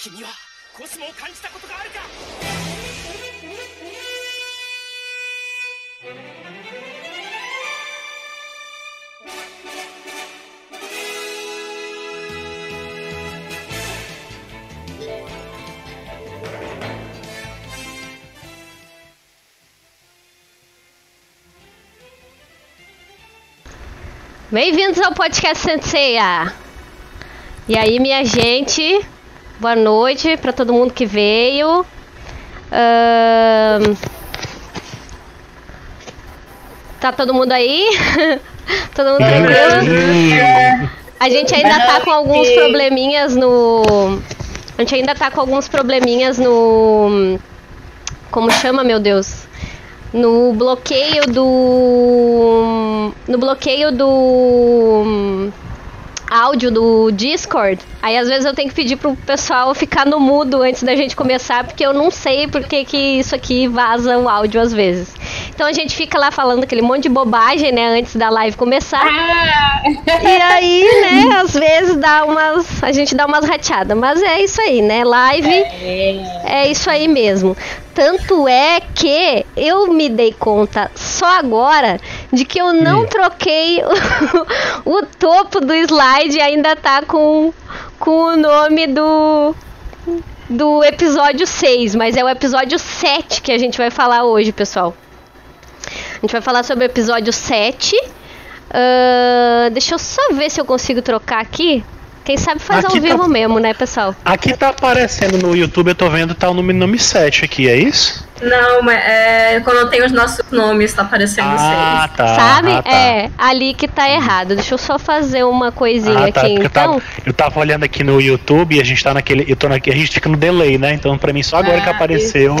君はコスモを感じたことがあるか Bem-vindos ao podcast Senseia. E aí, minha gente, boa noite para todo mundo que veio. Ahn, Tá todo mundo aí? todo mundo tranquilo? A gente ainda tá com alguns probleminhas no. A gente ainda tá com alguns probleminhas no. Como chama, meu Deus? No bloqueio do. No bloqueio do. Áudio do Discord. Aí às vezes eu tenho que pedir pro pessoal ficar no mudo antes da gente começar, porque eu não sei porque que isso aqui vaza o áudio às vezes. Então a gente fica lá falando aquele monte de bobagem, né, antes da live começar. E aí, né, às vezes dá umas. A gente dá umas rateadas. Mas é isso aí, né? Live é isso aí mesmo. Tanto é que eu me dei conta só agora de que eu não troquei o, o topo do slide e ainda tá com, com o nome do, do episódio 6, mas é o episódio 7 que a gente vai falar hoje, pessoal. A gente vai falar sobre o episódio 7. Ah, deixa eu só ver se eu consigo trocar aqui. Quem sabe faz Aqui ao tá- vivo mesmo, né, pessoal? Aqui tá aparecendo no YouTube, eu tô vendo, tá o nome, nome 7 aqui, é isso? Não, mas é, quando tem os nossos nomes, tá aparecendo Ah, seis. tá. Sabe? ah, tá. É, ali que tá errado. Deixa eu só fazer uma coisinha Ah, tá, aqui, porque eu então. tava, eu tava olhando aqui no YouTube e a gente tá naquele. Eu tô naque, a gente fica no delay, né? Então pra mim só agora que Ah, apareceu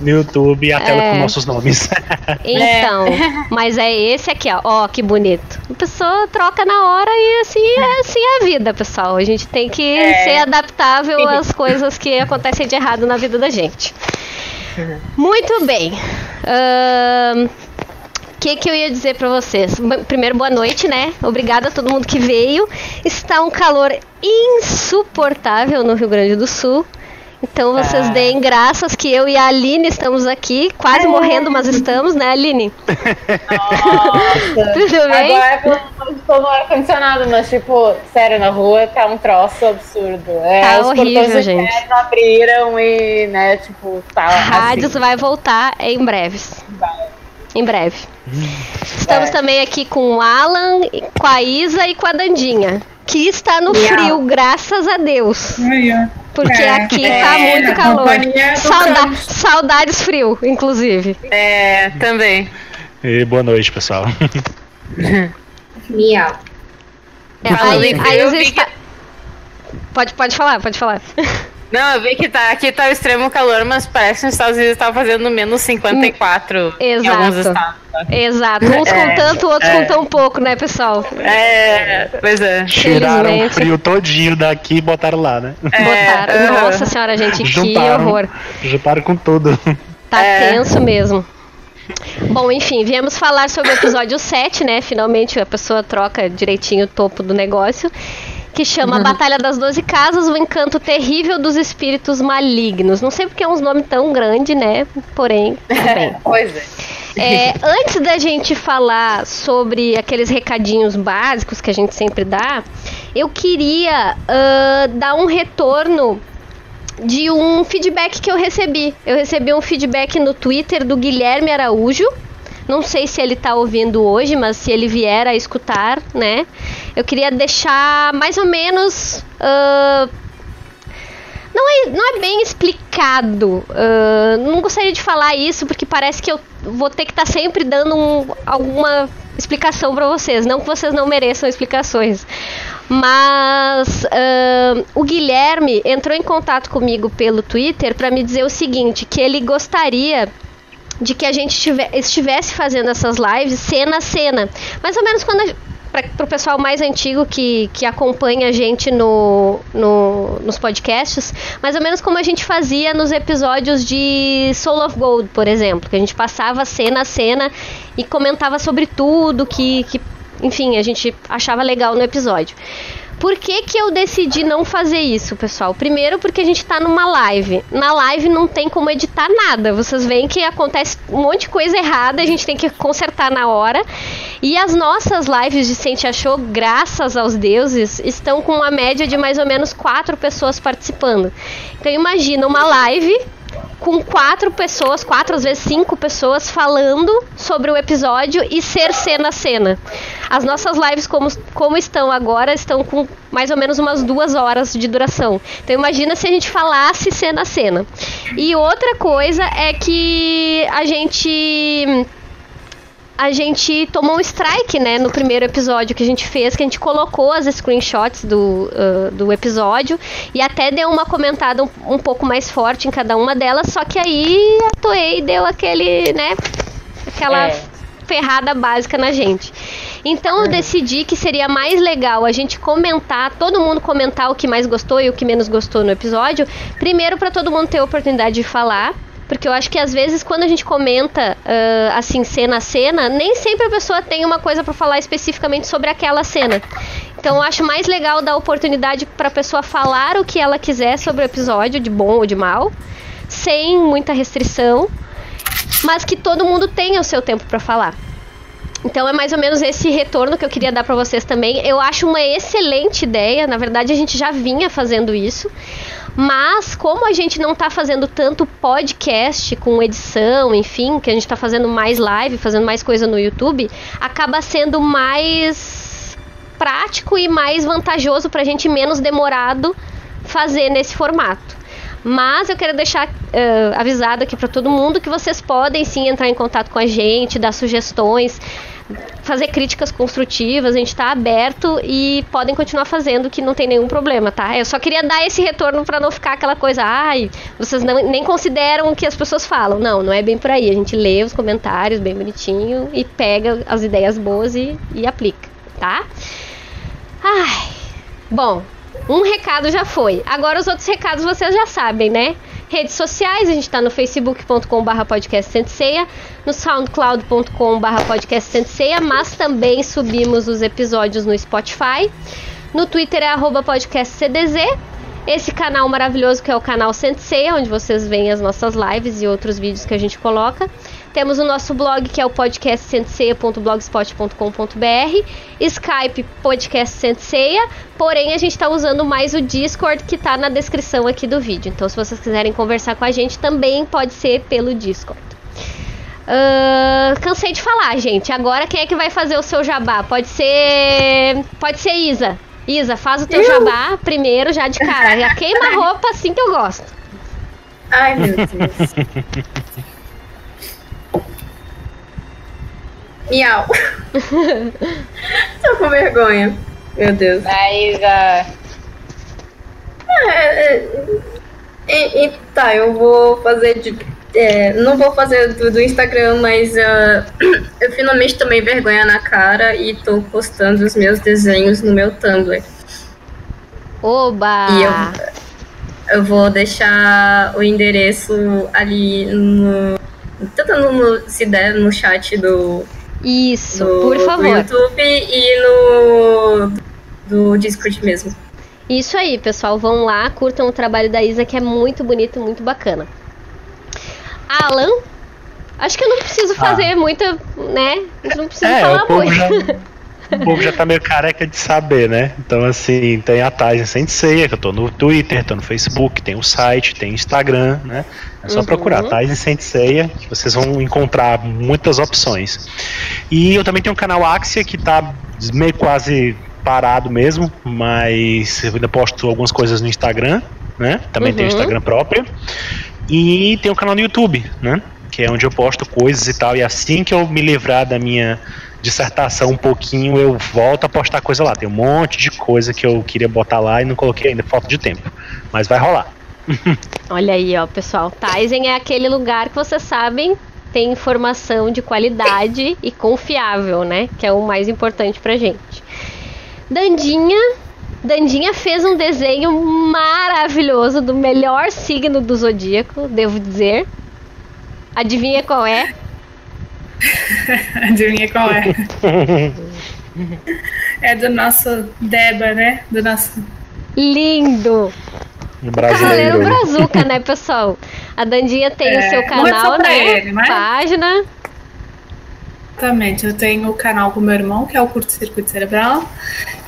no YouTube a tela É. com nossos nomes. Então, mas é esse aqui, ó. Ó, que bonito. A pessoa troca na hora e assim é assim é a vida, pessoal. A gente tem que É. ser adaptável às coisas que acontecem de errado na vida da gente. Muito bem. O que, que eu ia dizer pra vocês? Primeiro, boa noite, né? Obrigada a todo mundo que veio. Está um calor insuportável no Rio Grande do Sul. Então vocês Ah. deem graças que eu e a Aline estamos aqui, quase morrendo, mas estamos, né, Aline? Nossa. Tudo bem? Agora pelo menos tô no ar-condicionado, mas tipo, sério, na rua tá um troço absurdo. É, Tá os horrível, gente. internos abriram e, né, tipo, tá Rádios assim. vai voltar em breves. Em breve. Estamos É. também aqui com o Alan, com a Isa e com a Dandinha. Que está no Miau. frio, graças a Deus. Porque É, aqui é, tá muito calor. Sauda- saudades frio, inclusive. É, também. E boa noite, pessoal. Miau. É, aí, aí frio, os. Pode, pode falar, pode falar. Não, eu vi que tá, aqui tá o extremo calor, mas parece que nos Estados Unidos tá fazendo menos 54 em alguns Exato. estados. Exato. Uns com É, tanto, outros com tão pouco, né, pessoal? É, pois é. Tiraram o Felizmente. frio todinho daqui e botaram lá, né? Botaram. é. Nossa senhora, gente, que Juntaram. horror. Juntaram com tudo. Tá É. tenso mesmo. Bom, enfim, viemos falar sobre o episódio 7, né? Finalmente a pessoa troca direitinho o topo do negócio. Que chama Uhum. Batalha das Doze Casas, o encanto terrível dos espíritos malignos. Não sei porque é uns nomes tão grandes, né? Porém, bem. Pois é. É, antes da gente falar sobre aqueles recadinhos básicos que a gente sempre dá, eu queria ah, dar um retorno de um feedback que eu recebi. Eu recebi um feedback no Twitter do Guilherme Araújo. Não sei se ele tá ouvindo hoje, mas se ele vier a escutar, né? Eu queria deixar mais ou menos. ah, não é, não é bem explicado. ah, não gostaria de falar isso porque parece que eu vou ter que estar sempre dando um- alguma explicação para vocês. Não que vocês não mereçam explicações. Mas ah, o Guilherme entrou em contato comigo pelo Twitter para me dizer o seguinte: que ele gostaria de que a gente tive- estivesse fazendo essas lives cena a cena. Mais ou menos quando. Para o pessoal mais antigo que, que acompanha a gente no, no- nos podcasts, mais ou menos como a gente fazia nos episódios de Soul of Gold, por exemplo, que a gente passava cena a cena e comentava sobre tudo que, que enfim, a gente achava legal no episódio. Por que, que eu decidi não fazer isso, pessoal? Primeiro, porque a gente tá numa live. Na live não tem como editar nada. Vocês veem que acontece um monte de coisa errada, a gente tem que consertar na hora. E as nossas lives de Sente Achou, graças aos deuses, estão com uma média de mais ou menos quatro pessoas participando. Então imagina uma live com quatro pessoas, quatro às vezes cinco pessoas falando sobre o episódio e ser cena a cena. As nossas lives, como, como estão agora, estão com mais ou menos umas duas horas de duração. Então imagina se a gente falasse cena a cena. E outra coisa é que a gente a gente tomou um strike, né, no primeiro episódio que a gente fez, que a gente colocou as screenshots do, uh, do episódio e até deu uma comentada um, um, pouco mais forte em cada uma delas, só que aí a Toei deu aquele, né, aquela é. ferrada básica na gente. Então eu é. decidi que seria mais legal a gente comentar, todo mundo comentar o que mais gostou e o que menos gostou no episódio, primeiro para todo mundo ter a oportunidade de falar porque eu acho que às vezes quando a gente comenta uh, assim cena a cena, nem sempre a pessoa tem uma coisa para falar especificamente sobre aquela cena. Então eu acho mais legal dar oportunidade para a pessoa falar o que ela quiser sobre o episódio, de bom ou de mal, sem muita restrição, mas que todo mundo tenha o seu tempo para falar. Então é mais ou menos esse retorno que eu queria dar para vocês também. Eu acho uma excelente ideia, na verdade a gente já vinha fazendo isso, mas como a gente não está fazendo tanto podcast com edição, enfim, que a gente está fazendo mais live, fazendo mais coisa no YouTube, acaba sendo mais prático e mais vantajoso para a gente, menos demorado fazer nesse formato. Mas eu quero deixar uh, avisado aqui para todo mundo que vocês podem sim entrar em contato com a gente, dar sugestões fazer críticas construtivas, a gente está aberto e podem continuar fazendo que não tem nenhum problema, tá? Eu só queria dar esse retorno para não ficar aquela coisa, ai, vocês não, nem consideram o que as pessoas falam. Não, não é bem por aí. A gente lê os comentários bem bonitinho e pega as ideias boas e, e aplica, tá? Ai, bom, um recado já foi. Agora os outros recados vocês já sabem, né? Redes sociais, a gente está no facebook.com.br podcast Senseia, no soundcloud.com.br podcast Senseia, mas também subimos os episódios no Spotify. No Twitter é arroba podcast CDZ. Esse canal maravilhoso que é o canal Senseia, onde vocês veem as nossas lives e outros vídeos que a gente coloca. Temos o nosso blog que é o podcastsenseia.blogspot.com.br, Skype Podcast Senseia, porém a gente está usando mais o Discord que está na descrição aqui do vídeo. Então, se vocês quiserem conversar com a gente, também pode ser pelo Discord. Uh, cansei de falar, gente. Agora quem é que vai fazer o seu jabá? Pode ser. Pode ser Isa. Isa, faz o teu jabá primeiro, já de cara. Já queima a roupa assim que eu gosto. Ai, meu Deus. Miau. Tô com vergonha. Meu Deus. Aí já. É, é, é, tá, eu vou fazer de. É, não vou fazer do, do Instagram, mas uh, eu finalmente tomei vergonha na cara e tô postando os meus desenhos no meu Tumblr. Oba! E eu, eu vou deixar o endereço ali no. Tanto no, se der no chat do, isso, no, por favor. No YouTube e no do Discord mesmo. Isso aí, pessoal. Vão lá, curtam o trabalho da Isa, que é muito bonito, muito bacana. Alan, acho que eu não preciso ah. fazer ah. muita, né? Não preciso é, falar muito. Já, o povo já tá meio careca de saber, né? Então, assim, tem a Taisen Sensei, que eu tô no Twitter, tô no Facebook, tem o site, tem o Instagram, né? É só uhum. procurar Taisen Sensei, que vocês vão encontrar muitas opções. E eu também tenho um canal Axia, que tá meio quase parado mesmo, mas eu ainda posto algumas coisas no Instagram, né? Também uhum. tenho Instagram próprio. E tem um canal no YouTube, né? Que é onde eu posto coisas e tal. E assim que eu me livrar da minha dissertação um pouquinho, eu volto a postar coisa lá. Tem um monte de coisa que eu queria botar lá e não coloquei ainda, falta de tempo. Mas vai rolar. Olha aí, ó, pessoal. Tizen é aquele lugar que vocês sabem tem informação de qualidade e confiável, né? Que é o mais importante pra gente. Dandinha. Dandinha fez um desenho maravilhoso do melhor signo do zodíaco, devo dizer. Adivinha qual é? Adivinha qual é? é do nosso Deba, né? Do nosso. Lindo! Cavaleiro Brazuca, né, pessoal? A Dandinha tem é, o seu canal, né? Ele, mas... Página. Exatamente, eu tenho o canal com meu irmão, que é o Curto Circuito Cerebral,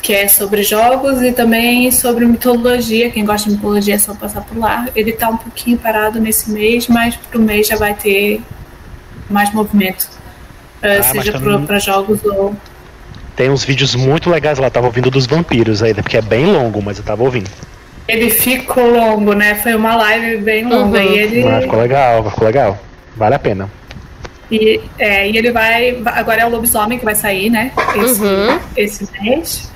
que é sobre jogos e também sobre mitologia. Quem gosta de mitologia é só passar por lá. Ele tá um pouquinho parado nesse mês, mas pro mês já vai ter mais movimento. Uh, ah, seja também... para jogos ou. Tem uns vídeos muito legais lá, tava ouvindo dos vampiros ainda, porque é bem longo, mas eu tava ouvindo. Ele ficou longo, né? Foi uma live bem longa. Uhum. E ele... Ah, ficou legal, ficou legal. Vale a pena. E, é, e ele vai. Agora é o lobisomem que vai sair, né? Esse, uhum. esse mês.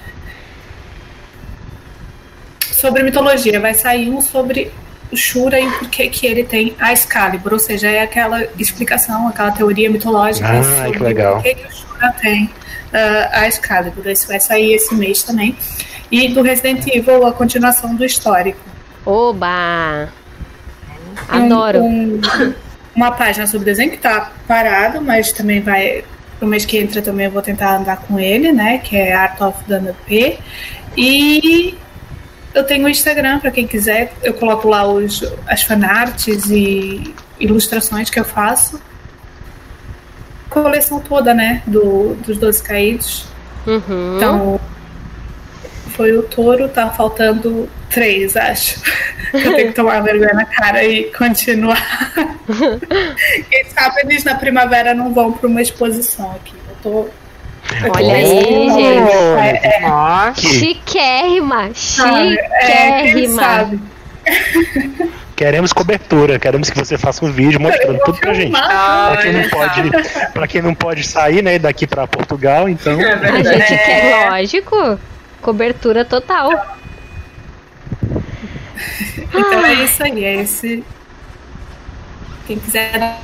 Sobre mitologia, vai sair um sobre o Shura e por que que ele tem a Excalibur, ou seja, é aquela explicação, aquela teoria mitológica ah, sobre que legal. por que, que o Shura tem uh, a Excalibur. Esse vai sair esse mês também. E do Resident Evil, a continuação do histórico. Oba! Adoro! Um, um, uma página sobre desenho que tá parado, mas também vai. No mês que entra também eu vou tentar andar com ele, né? Que é Art of Dana P. E eu tenho o Instagram para quem quiser. Eu coloco lá os, as fanarts e ilustrações que eu faço. Coleção toda, né? Do, dos Doze Caídos. Uhum. Então, foi o touro, tá faltando três, acho. Eu tenho que tomar vergonha na cara e continuar. Quem sabe eles na primavera não vão para uma exposição aqui. Eu tô. Olha aí, gente. É, é. Chiquérrima, chiquérrima. É, Queremos cobertura, queremos que você faça um vídeo mostrando tudo pra gente. Pra quem não pode, para quem não pode sair, né, daqui para Portugal, então. É a gente quer, lógico. Cobertura total. Então é isso aí, é esse. Quem quiser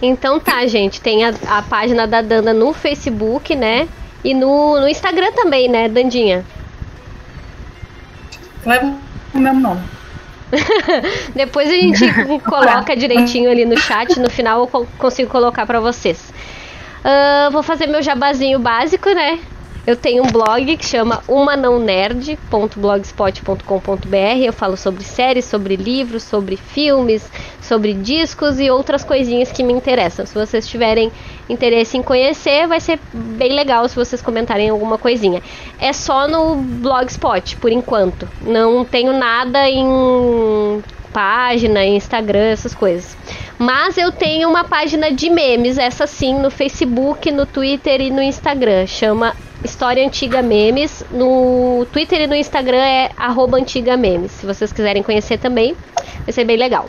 Então tá, gente. Tem a, a, página da Danda no Facebook, né? E no, no Instagram também, né, Dandinha? Leva o mesmo nome. Depois a gente coloca direitinho ali no chat. No final eu consigo colocar para vocês. Uh, vou fazer meu jabazinho básico, né? Eu tenho um blog que chama umanãonerd.blogspot.com.br. Eu falo sobre séries, sobre livros, sobre filmes, sobre discos e outras coisinhas que me interessam. Se vocês tiverem interesse em conhecer, vai ser bem legal se vocês comentarem alguma coisinha. É só no Blogspot, por enquanto. Não tenho nada em página, Instagram, essas coisas. Mas eu tenho uma página de memes, essa sim, no Facebook, no Twitter e no Instagram. Chama História Antiga Memes. No Twitter e no Instagram é arroba Antiga Memes. Se vocês quiserem conhecer também, vai ser bem legal.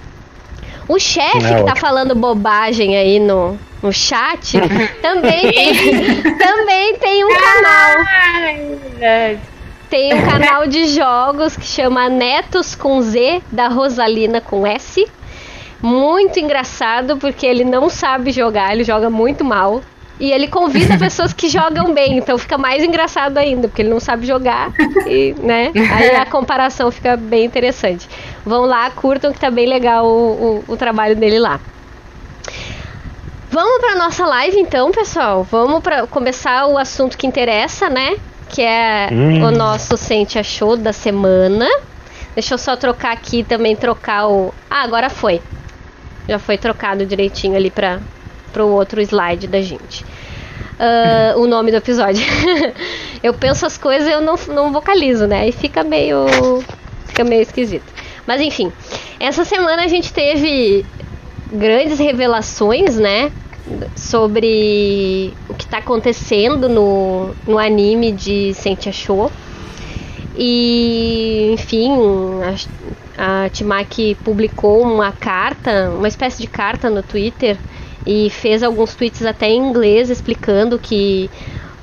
O chefe que tá falando bobagem aí no, no chat também tem, também tem um canal. Tem um canal de jogos que chama Netos com Z, da Rosalina com S. Muito engraçado, porque ele não sabe jogar, ele joga muito mal. E ele convida pessoas que jogam bem, então fica mais engraçado ainda, porque ele não sabe jogar e, né? Aí a comparação fica bem interessante. Vão lá, curtam que tá bem legal o, o, o trabalho dele lá. Vamos para nossa live então, pessoal. Vamos para começar o assunto que interessa, né? Que é hum. o nosso Sente Achou da semana. Deixa eu só trocar aqui também, trocar o. Ah, agora foi. Já foi trocado direitinho ali para o outro slide da gente. Uh, o nome do episódio. eu penso as coisas e eu não, não vocalizo, né? E fica meio. Fica meio esquisito. Mas enfim, essa semana a gente teve grandes revelações, né? Sobre o que está acontecendo no, no anime de Sentia Show. E, enfim, a, a Timaki publicou uma carta, uma espécie de carta no Twitter e fez alguns tweets até em inglês explicando que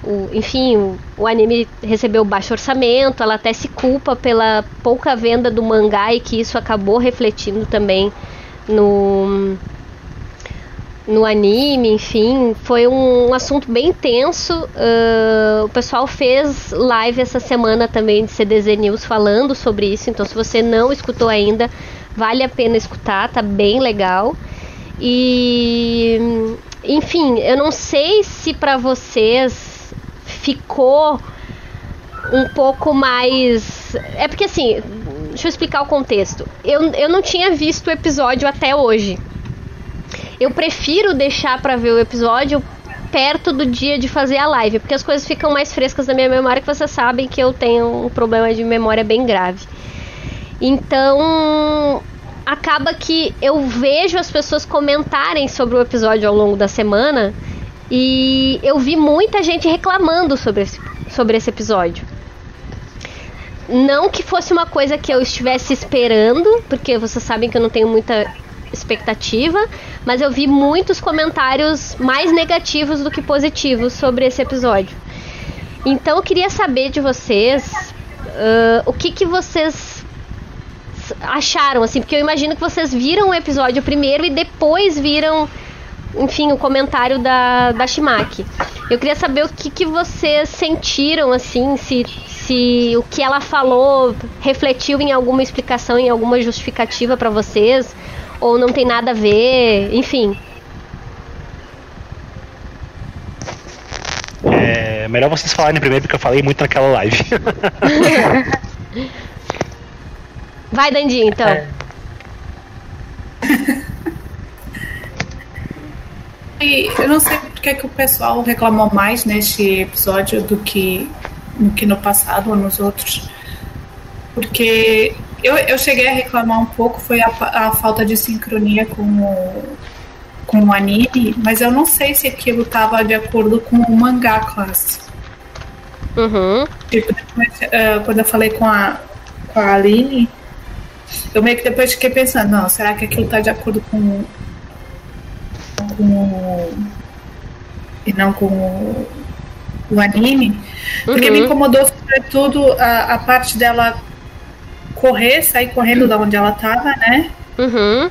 o, enfim, o, o, anime recebeu baixo orçamento, ela até se culpa pela pouca venda do mangá e que isso acabou refletindo também no, no anime, enfim, foi um, assunto bem tenso. Uh, o pessoal fez live essa semana também de CDZ News falando sobre isso, então se você não escutou ainda, vale a pena escutar, tá bem legal. E enfim, eu não sei se para vocês ficou um pouco mais. É porque assim, deixa eu explicar o contexto. Eu, eu não tinha visto o episódio até hoje. Eu prefiro deixar para ver o episódio perto do dia de fazer a live, porque as coisas ficam mais frescas na minha memória, que vocês sabem que eu tenho um problema de memória bem grave. Então, acaba que eu vejo as pessoas comentarem sobre o episódio ao longo da semana e eu vi muita gente reclamando sobre esse, sobre esse episódio. Não que fosse uma coisa que eu estivesse esperando, porque vocês sabem que eu não tenho muita expectativa, mas eu vi muitos comentários mais negativos do que positivos sobre esse episódio. Então eu queria saber de vocês uh, o que, que vocês acharam, assim, porque eu imagino que vocês viram o episódio primeiro e depois viram, enfim, o comentário da, da Shimaki. Eu queria saber o que, que vocês sentiram, assim, se, se o que ela falou refletiu em alguma explicação, em alguma justificativa para vocês, ou não tem nada a ver, enfim. É melhor vocês falarem primeiro porque eu falei muito naquela live. Vai, Dandinho, então. É. E eu não sei porque é que o pessoal reclamou mais neste episódio do que, do que no passado ou nos outros. Porque eu, eu cheguei a reclamar um pouco, foi a, a falta de sincronia com o, com o anime, mas eu não sei se aquilo estava de acordo com o mangá classe. Uhum. Tipo, uh, quando eu falei com a, com a Aline, eu meio que depois fiquei pensando, não, será que aquilo tá de acordo com. com. e não com o, o anime? Porque uhum. me incomodou sobretudo a, a parte dela correr, sair correndo da onde ela tava, né? Uhum.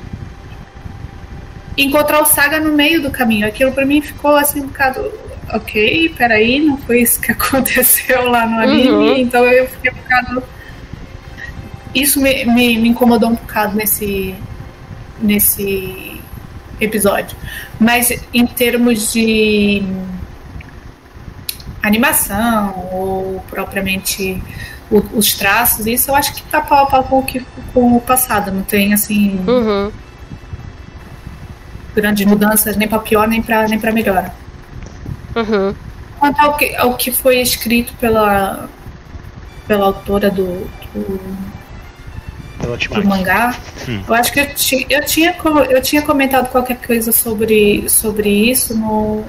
encontrar o Saga no meio do caminho. Aquilo pra mim ficou assim um bocado. Ok, peraí, não foi isso que aconteceu lá no anime, uhum. então eu fiquei um bocado isso me, me, me incomodou um bocado nesse, nesse episódio. Mas em termos de animação ou propriamente o, os traços, isso eu acho que tá pau a pau com, com o passado. Não tem assim uhum. grandes mudanças nem para pior nem para nem para melhor. Uhum. Quanto ao que, ao que foi escrito pela pela autora do, do do mangá. Hum. Eu acho que eu, ti, eu, tinha, eu tinha comentado qualquer coisa sobre, sobre isso no.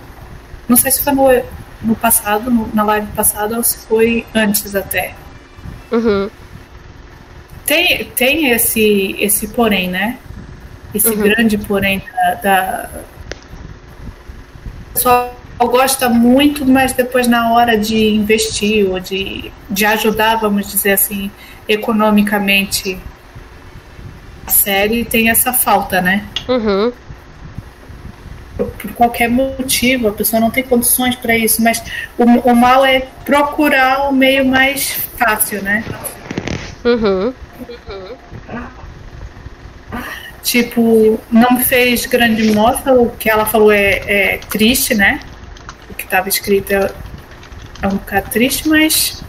Não sei se foi no, no passado, no, na live passada, ou se foi antes até. Uhum. Tem, tem esse, esse porém, né? Esse uhum. grande porém da. da... O pessoal gosta muito, mas depois na hora de investir ou de, de ajudar, vamos dizer assim, economicamente a série tem essa falta, né? Uhum. Qualquer motivo, a pessoa não tem condições para isso, mas o, o, mal é procurar o meio mais fácil, né? Uhum. Tipo, não me fez grande moça, o que ela falou é, é triste, né? O que estava escrito é, é um bocado triste, mas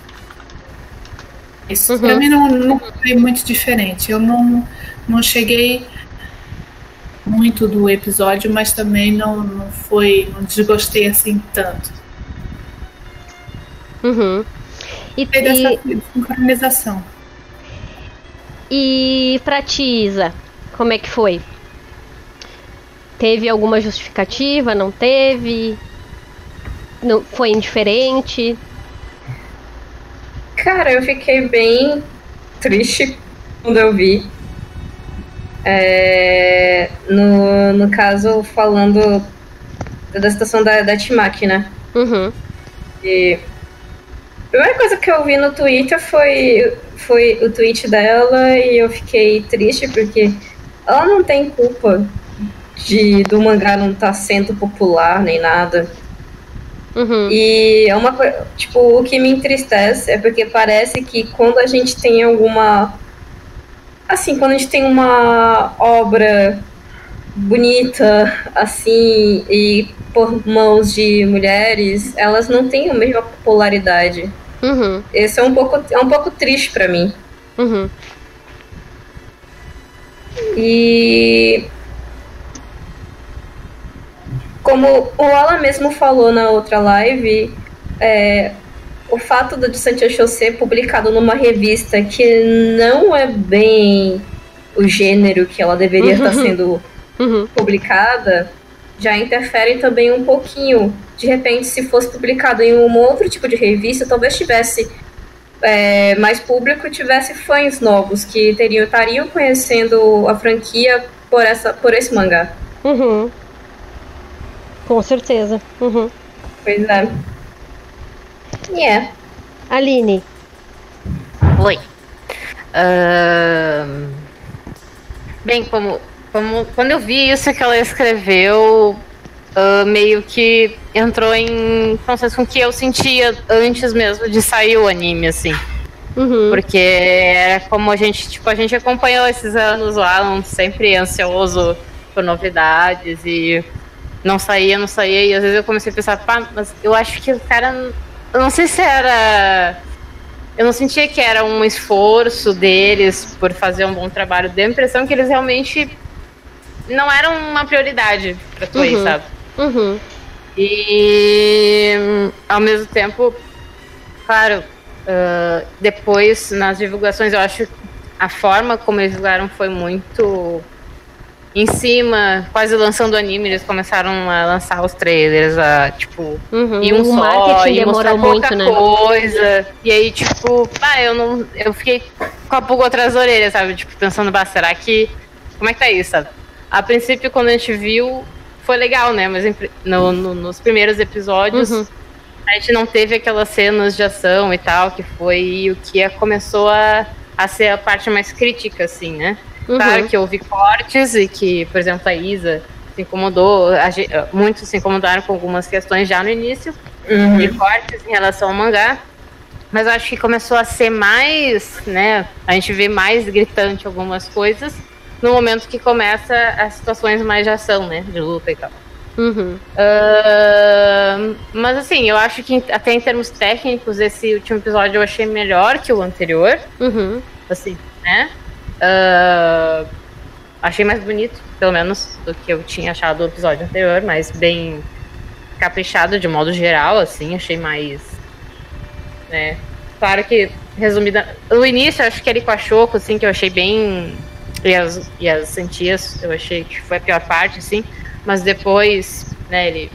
isso uhum. pra mim não, não foi muito diferente. Eu não, não cheguei muito do episódio, mas também não, não foi. não desgostei assim tanto. Uhum. E, e dessa sincronização. E pra ti, Isa, como é que foi? Teve alguma justificativa? Não teve? Não, foi indiferente? Cara, eu fiquei bem triste quando eu vi. É, no, no caso, falando da situação da, da Timaki, né? Uhum. E a primeira coisa que eu vi no Twitter foi, foi o tweet dela e eu fiquei triste porque ela não tem culpa de do mangá não estar tá sendo popular nem nada. Uhum. E é uma coisa, tipo, o que me entristece é porque parece que quando a gente tem alguma. Assim, quando a gente tem uma obra bonita, assim, e por mãos de mulheres, elas não têm a mesma popularidade. Uhum. Esse é um pouco, é um pouco triste para mim. Uhum. E como o Alan mesmo falou na outra live, é, o fato do Santiago Show ser publicado numa revista que não é bem o gênero que ela deveria estar sendo Uhum. publicada já interfere também um pouquinho. De repente, se fosse publicado em um outro tipo de revista, talvez tivesse é, mais público e tivesse fãs novos que teriam, estariam conhecendo a franquia por, essa, por esse mangá. Uhum. Com certeza. Uhum. Pois é. E é. Aline. Oi. Ahn, Bem, como, como quando eu vi isso que ela escreveu, ah, meio que entrou em consenso com o que eu sentia antes mesmo de sair o anime, assim. Uhum. Porque era como a gente, tipo, a gente acompanhou esses anos o Alan sempre ansioso por novidades e não saía, não saía, e às vezes eu comecei a pensar, pá, mas eu acho que o cara. Eu não sei se era. Eu não sentia que era um esforço deles por fazer um bom trabalho. Deu a impressão que eles realmente não eram uma prioridade pra Toei, Uhum. sabe? Uhum. E ao mesmo tempo, claro, ah, depois nas divulgações eu acho que a forma como eles divulgaram foi muito em cima, quase lançando o anime, eles começaram a lançar os trailers, a, tipo, Uhum. e um o só, e mostrar muito, pouca né? coisa. E aí, tipo, ah, eu não. Eu fiquei com a pulga atrás da orelha, sabe? Tipo, pensando, bah, será que. Como é que tá isso, sabe? A princípio, quando a gente viu, foi legal, né? Mas em no- no- nos primeiros episódios, Uhum. a gente não teve aquelas cenas de ação e tal, que foi o que começou a, a ser a parte mais crítica, assim, né? Uhum. Claro que houve cortes e que, por exemplo, a Isa se incomodou, a ge- muitos se incomodaram com algumas questões já no início, de cortes em relação ao mangá. Mas eu acho que começou a ser mais, né? A gente vê mais gritante algumas coisas no momento que começa as situações mais de ação, né? De luta e tal. Uhum. Ahn, mas assim, eu acho que até em termos técnicos, esse último episódio eu achei melhor que o anterior. Uhum. Assim, né? Ah, achei mais bonito, pelo menos, do que eu tinha achado do episódio anterior, mas bem caprichado de modo geral, assim, achei mais. Né? Claro que, resumida. No início, acho que ele com a Choco, assim, que eu achei bem. E as, e as Santias, eu achei que foi a pior parte, assim. Mas depois, né, ele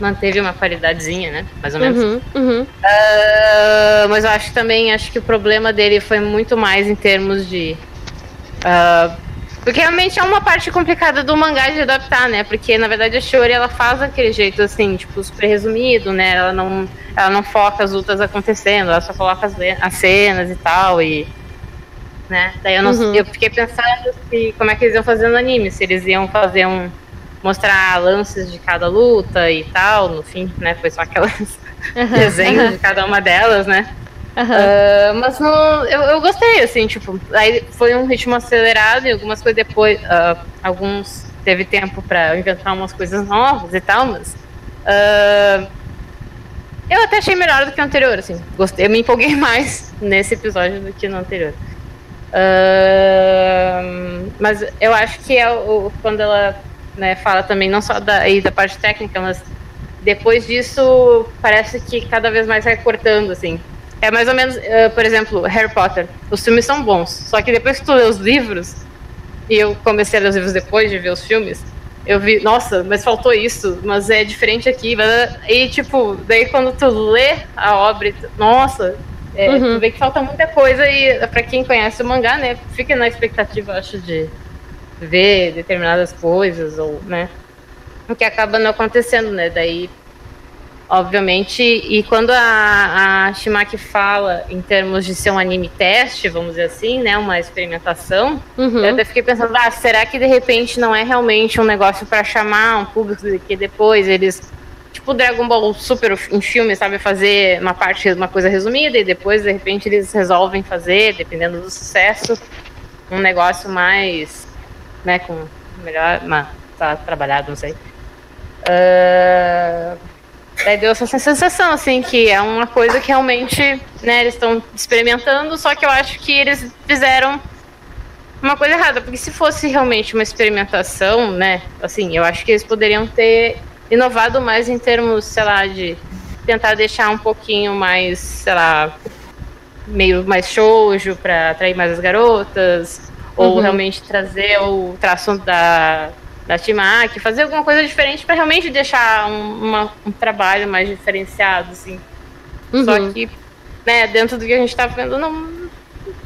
manteve uma qualidadezinha, né? Mais ou menos. Uhum. Uhum. Ah, mas eu acho também acho que o problema dele foi muito mais em termos de. ah, porque realmente é uma parte complicada do mangá de adaptar, né? Porque na verdade a Shiori ela faz aquele jeito assim, tipo, super resumido, né? Ela não, ela não foca as lutas acontecendo, ela só coloca as, as cenas e tal. E. Né? Daí eu, não, Uhum. eu fiquei pensando se, como é que eles iam fazer no anime, se eles iam fazer um. Mostrar lances de cada luta e tal. No fim, né? Foi só aquelas desenhos de cada uma delas, né? Aham. Ah, mas não, eu, eu gostei, assim, tipo, aí foi um ritmo acelerado e algumas coisas depois, ah, alguns teve tempo pra inventar umas coisas novas e tal, mas ah, eu até achei melhor do que o anterior, assim, gostei, eu me empolguei mais nesse episódio do que no anterior. Mas eu acho que é o, quando ela né, fala também, não só da, aí da parte técnica, mas depois disso parece que cada vez mais vai cortando, assim. É mais ou menos, eh, por exemplo, Harry Potter. Os filmes são bons, só que depois que tu lê os livros, e eu comecei a ler os livros depois de ver os filmes, eu vi, nossa, mas faltou isso, mas é diferente aqui. E tipo, daí quando tu lê a obra, nossa, é, Uhum. tu vê que falta muita coisa e pra quem conhece o mangá, né, fica na expectativa, acho, de ver determinadas coisas, ou, né, o que acaba não acontecendo, né, daí obviamente, e quando a, a Shimaki fala em termos de ser um anime teste, vamos dizer assim, né, uma experimentação, Uhum. eu até fiquei pensando, ah, será que de repente não é realmente um negócio pra chamar um público que depois eles, tipo Dragon Ball Super em filme, sabe, fazer uma parte, uma coisa resumida e depois de repente eles resolvem fazer, dependendo do sucesso, um negócio mais, né, com melhor, mas tá trabalhado, não sei. Uh, daí deu essa sensação, assim, que é uma coisa que realmente, né, eles estão experimentando, só que eu acho que eles fizeram uma coisa errada, porque se fosse realmente uma experimentação, né, assim, eu acho que eles poderiam ter inovado mais em termos, sei lá, de tentar deixar um pouquinho mais, sei lá, meio mais shoujo para atrair mais as garotas, ou Uhum. realmente trazer o traço da da Timac, fazer alguma coisa diferente para realmente deixar um, uma- um trabalho mais diferenciado, assim. Uhum. Só que, né, dentro do que a gente tá vendo, não.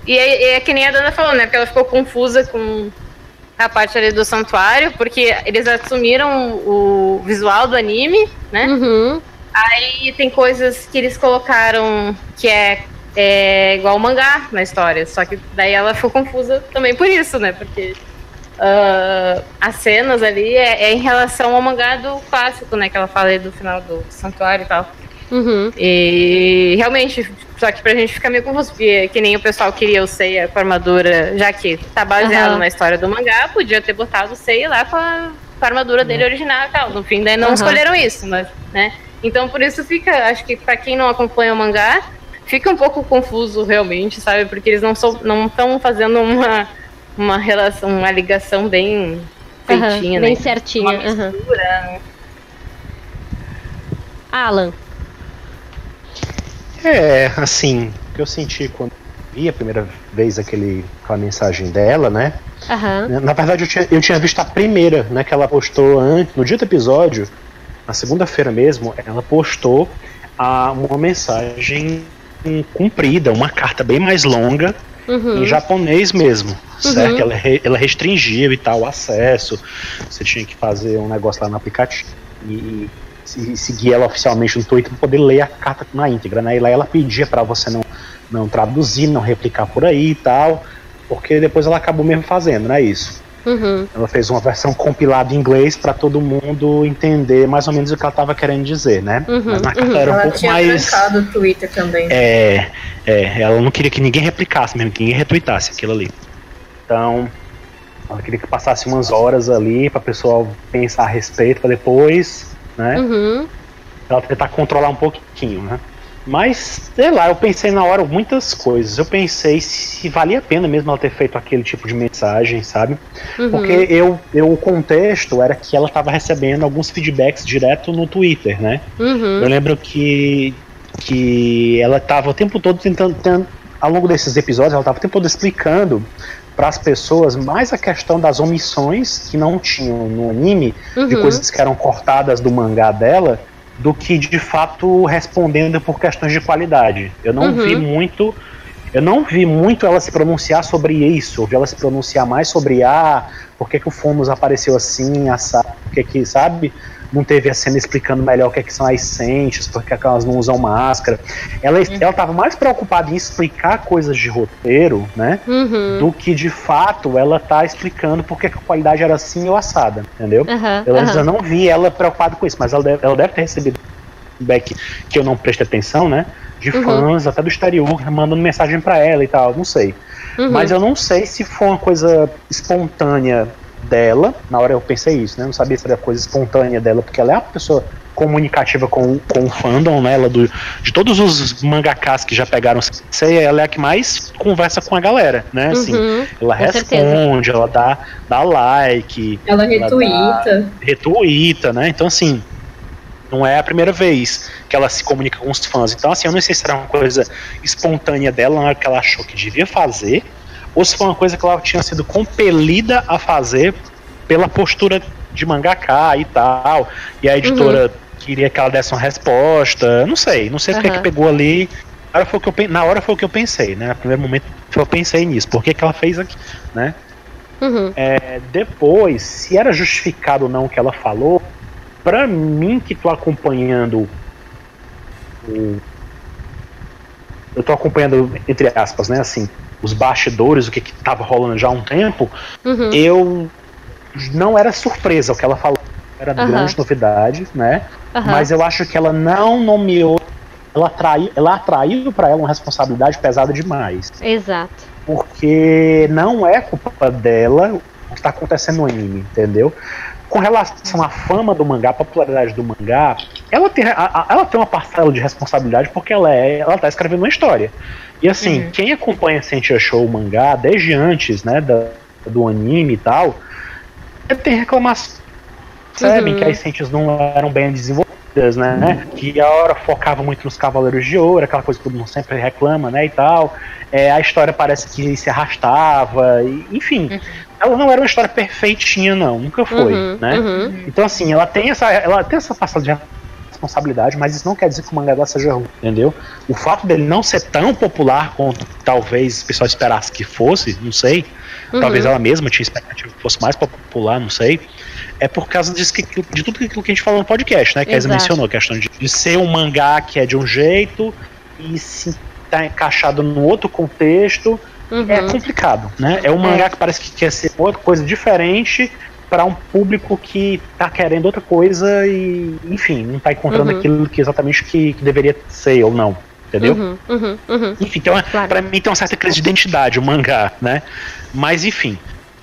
E é, é que nem a Dana falou, né? Porque ela ficou confusa com a parte ali do santuário, porque eles assumiram o visual do anime, né? Uhum. Aí tem coisas que eles colocaram que é, é igual ao mangá na história. Só que daí ela ficou confusa também por isso, né? Porque ah, as cenas ali é, é em relação ao mangá do clássico, né? Que ela fala aí do final do santuário e tal. Uhum. E realmente, só que pra gente ficar meio confuso, porque que nem o pessoal queria o Seiya com a armadura, já que tá baseado Aham. na história do mangá, podia ter botado o Seiya lá com a, com a armadura dele original e tal. No fim, daí não escolheram isso, mas, né? Então por isso fica, acho que pra quem não acompanha o mangá, fica um pouco confuso realmente, sabe? Porque eles não são, não estão fazendo uma, uma relação, uma ligação bem feitinha, Bem né? certinha. Uma mistura. Alan. É, assim, o que eu senti quando vi a primeira vez aquele, aquela mensagem dela, né? Aham. Na verdade, eu tinha, eu tinha visto a primeira, né? Que ela postou antes, no dia do episódio, na segunda-feira mesmo, ela postou a, uma mensagem comprida, uma carta bem mais longa, Uhum. em japonês mesmo, certo? Ela, re- ela restringia e tal o acesso, você tinha que fazer um negócio lá no aplicativo e, e seguir ela oficialmente no Twitter para poder ler a carta na íntegra, né? E lá ela pedia para você não, não traduzir, não replicar por aí e tal, porque depois ela acabou mesmo fazendo, não é isso? Uhum. Ela fez uma versão compilada em inglês para todo mundo entender mais ou menos o que ela estava querendo dizer, né? Uhum, Mas na uhum. carta era um Ela pouco tinha mais. o Twitter também. É, é, ela não queria que ninguém replicasse mesmo, que ninguém retweetasse aquilo ali. Então, ela queria que passasse umas horas ali para o pessoal pensar a respeito, para depois, né? Uhum. Ela tentar controlar um pouquinho, né? Mas, sei lá, eu pensei na hora muitas coisas. Eu pensei se valia a pena mesmo ela ter feito aquele tipo de mensagem, sabe? Uhum. Porque eu, eu, o contexto era que ela estava recebendo alguns feedbacks direto no Twitter, né? Eu Uhum. lembro que, que ela estava o tempo todo tentando, tentando- ao longo desses episódios, ela estava o tempo todo explicando para as pessoas mais a questão das omissões que não tinham no anime, de Uhum. coisas que eram cortadas do mangá dela, do que de fato respondendo por questões de qualidade. Eu não Uhum. vi muito. Eu não vi muito ela se pronunciar sobre isso. Eu vi ela se pronunciar mais sobre ah, por que, que o Fomos apareceu assim, assado, por que, que, sabe? Não teve a cena explicando melhor o que, que são as sentes, por que, que elas não usam máscara. Ela ela estava mais preocupada em explicar coisas de roteiro, né? Uhum. Do que de fato ela tá explicando por que, que a qualidade era assim ou assada, entendeu? Aham. Pelo menos eu não vi ela preocupada com isso, mas ela deve, ela deve ter recebido feedback que eu não prestei atenção, né? De Uhum. fãs, até do exterior, mandando mensagem pra ela e tal, não sei. Uhum. Mas eu não sei se foi uma coisa espontânea dela. Na hora eu pensei isso, né? Não sabia se era coisa espontânea dela, porque ela é uma pessoa comunicativa com, com o fandom, né? Ela do, de todos os mangakas que já pegaram sei, ela é a que mais conversa com a galera, né? Assim, Uhum. ela responde, ela dá, dá like, Ela retuita. retuita, né? Então, assim, não é a primeira vez que ela se comunica com os fãs. Então, assim, eu não sei se era uma coisa espontânea dela, na hora que ela achou que devia fazer, ou se foi uma coisa que ela tinha sido compelida a fazer pela postura de mangaká e tal. E a editora queria que ela desse uma resposta. Não sei, não sei porque Aham. que pegou ali. Na hora, foi o que eu, na hora foi o que eu pensei, né? No primeiro momento eu pensei nisso. Por que, que ela fez aqui, né? Uhum. É, depois, se era justificado ou não o que ela falou, pra mim que tô acompanhando o. Eu tô acompanhando, entre aspas, né, assim, os bastidores, o que que tava rolando já há um tempo, Uhum. eu não era surpresa o que ela falou. Era Aham. grande novidade, né? Aham. Mas eu acho que ela não nomeou. Ela atraiu, ela atraiu para ela uma responsabilidade pesada demais Exato. porque não é culpa dela o que está acontecendo no anime, entendeu? Com relação à fama do mangá, a popularidade do mangá, ela tem, a, a, ela tem uma parcela de responsabilidade porque ela é, ela tá escrevendo uma história. E assim, uhum. quem acompanha Sentia Show o mangá desde antes, né, da, do anime e tal, tem reclamação. Percebem uhum. que as Sentias não eram bem desenvolvidas, né? Uhum. Que a hora focava muito nos Cavaleiros de Ouro, aquela coisa que todo mundo sempre reclama, né? E tal. É, a história parece que se arrastava, e, enfim. Ela não era uma história perfeitinha, não, nunca foi, uhum, né? Uhum. Então, assim, ela tem essa, ela tem essa passagem de responsabilidade, mas isso não quer dizer que o mangá dela seja ruim, entendeu? O fato dele não ser tão popular quanto talvez o pessoal esperasse que fosse, não sei, uhum. talvez ela mesma tinha expectativa que fosse mais popular, não sei, é por causa disso que, de tudo aquilo que a gente falou no podcast, né? Que a Isa mencionou, a questão de, de, ser um mangá que é de um jeito e se tá encaixado num outro contexto. Uhum. É complicado, né? É um mangá é. que parece que quer ser outra coisa diferente, para um público que tá querendo outra coisa e, enfim, não tá encontrando uhum. aquilo que exatamente que, que deveria ser ou não. Entendeu? Uhum, uhum, uhum. Enfim, então, claro. pra mim tem uma certa crise de identidade o mangá, né? Mas enfim,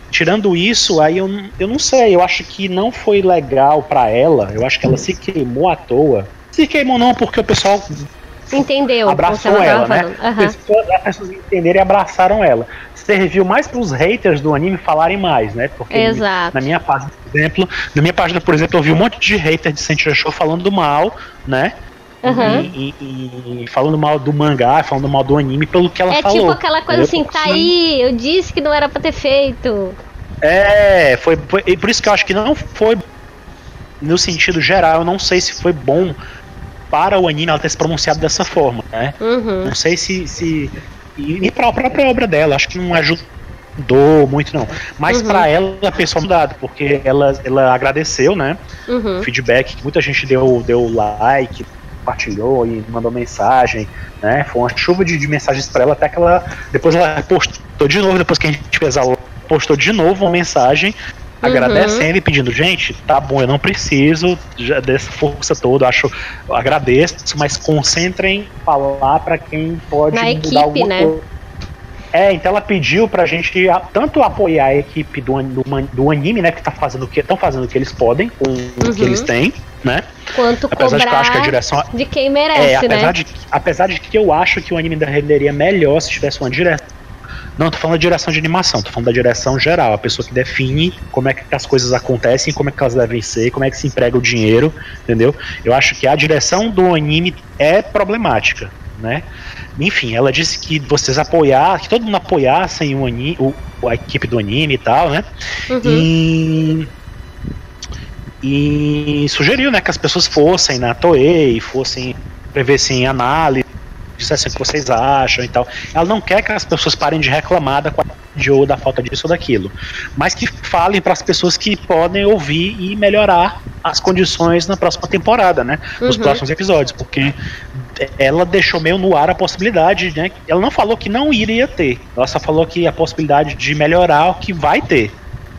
tirando isso, aí eu, eu não sei, eu acho que não foi legal para ela, eu acho que ela se queimou à toa. Se queimou não, porque o pessoal entendeu abraçou ela, né? Uhum. As pessoas entenderam e abraçaram ela serviu mais para os haters do anime falarem mais, né? Porque Exato. na minha página, por exemplo, na minha página, por exemplo, eu vi um monte de haters de Sentinel Show falando mal, né? Uhum. E, e, e, falando mal do mangá, falando mal do anime pelo que ela é falou. É tipo aquela coisa assim, tá aí, eu disse que não era pra ter feito. É, foi, foi e por isso que eu acho que não foi no sentido geral, eu não sei se foi bom para o anime ela ter se pronunciado dessa forma, né? Uhum. Não sei se, se e, e para a própria obra dela, acho que não ajudou muito não. Mas uhum. para ela, a pessoa mudado, porque ela, ela agradeceu, né? Uhum. Feedback, que muita gente deu, deu like, compartilhou e mandou mensagem, né? Foi uma chuva de, de mensagens para ela, até que ela. Depois ela postou de novo, depois que a gente fez a postou de novo uma mensagem uhum. agradecendo e pedindo, gente, tá bom, eu não preciso dessa força toda, acho, eu agradeço, mas concentrem falar para quem pode Na mudar equipe, alguma né? coisa. É, então ela pediu pra gente tanto apoiar a equipe do, do, do anime, né, que tá fazendo o que estão fazendo o que eles podem com uhum. o que eles têm, né? Quanto apesar de que eu acho que a direção de quem merece, é, apesar né? De, apesar de que eu acho que o anime da renderia melhor se tivesse uma direção não, tô falando da direção de animação, tô falando da direção geral, a pessoa que define como é que as coisas acontecem, como é que elas devem ser, como é que se emprega o dinheiro, entendeu? Eu acho que a direção do anime é problemática, né? Enfim, ela disse que vocês apoiar, que todo mundo apoiassem o anime, o, a equipe do anime e tal, né? Uhum. E e sugeriu, né, que as pessoas fossem na Toei, fossem prevessem análise dissessem o que vocês acham e tal. Ela não quer que as pessoas parem de reclamar da qualidade ou da falta disso ou daquilo, mas que falem para as pessoas que podem ouvir e melhorar as condições na próxima temporada, né? Nos uhum. próximos episódios, porque ela deixou meio no ar a possibilidade, né? Ela não falou que não iria ter, ela só falou que a possibilidade de melhorar o que vai ter.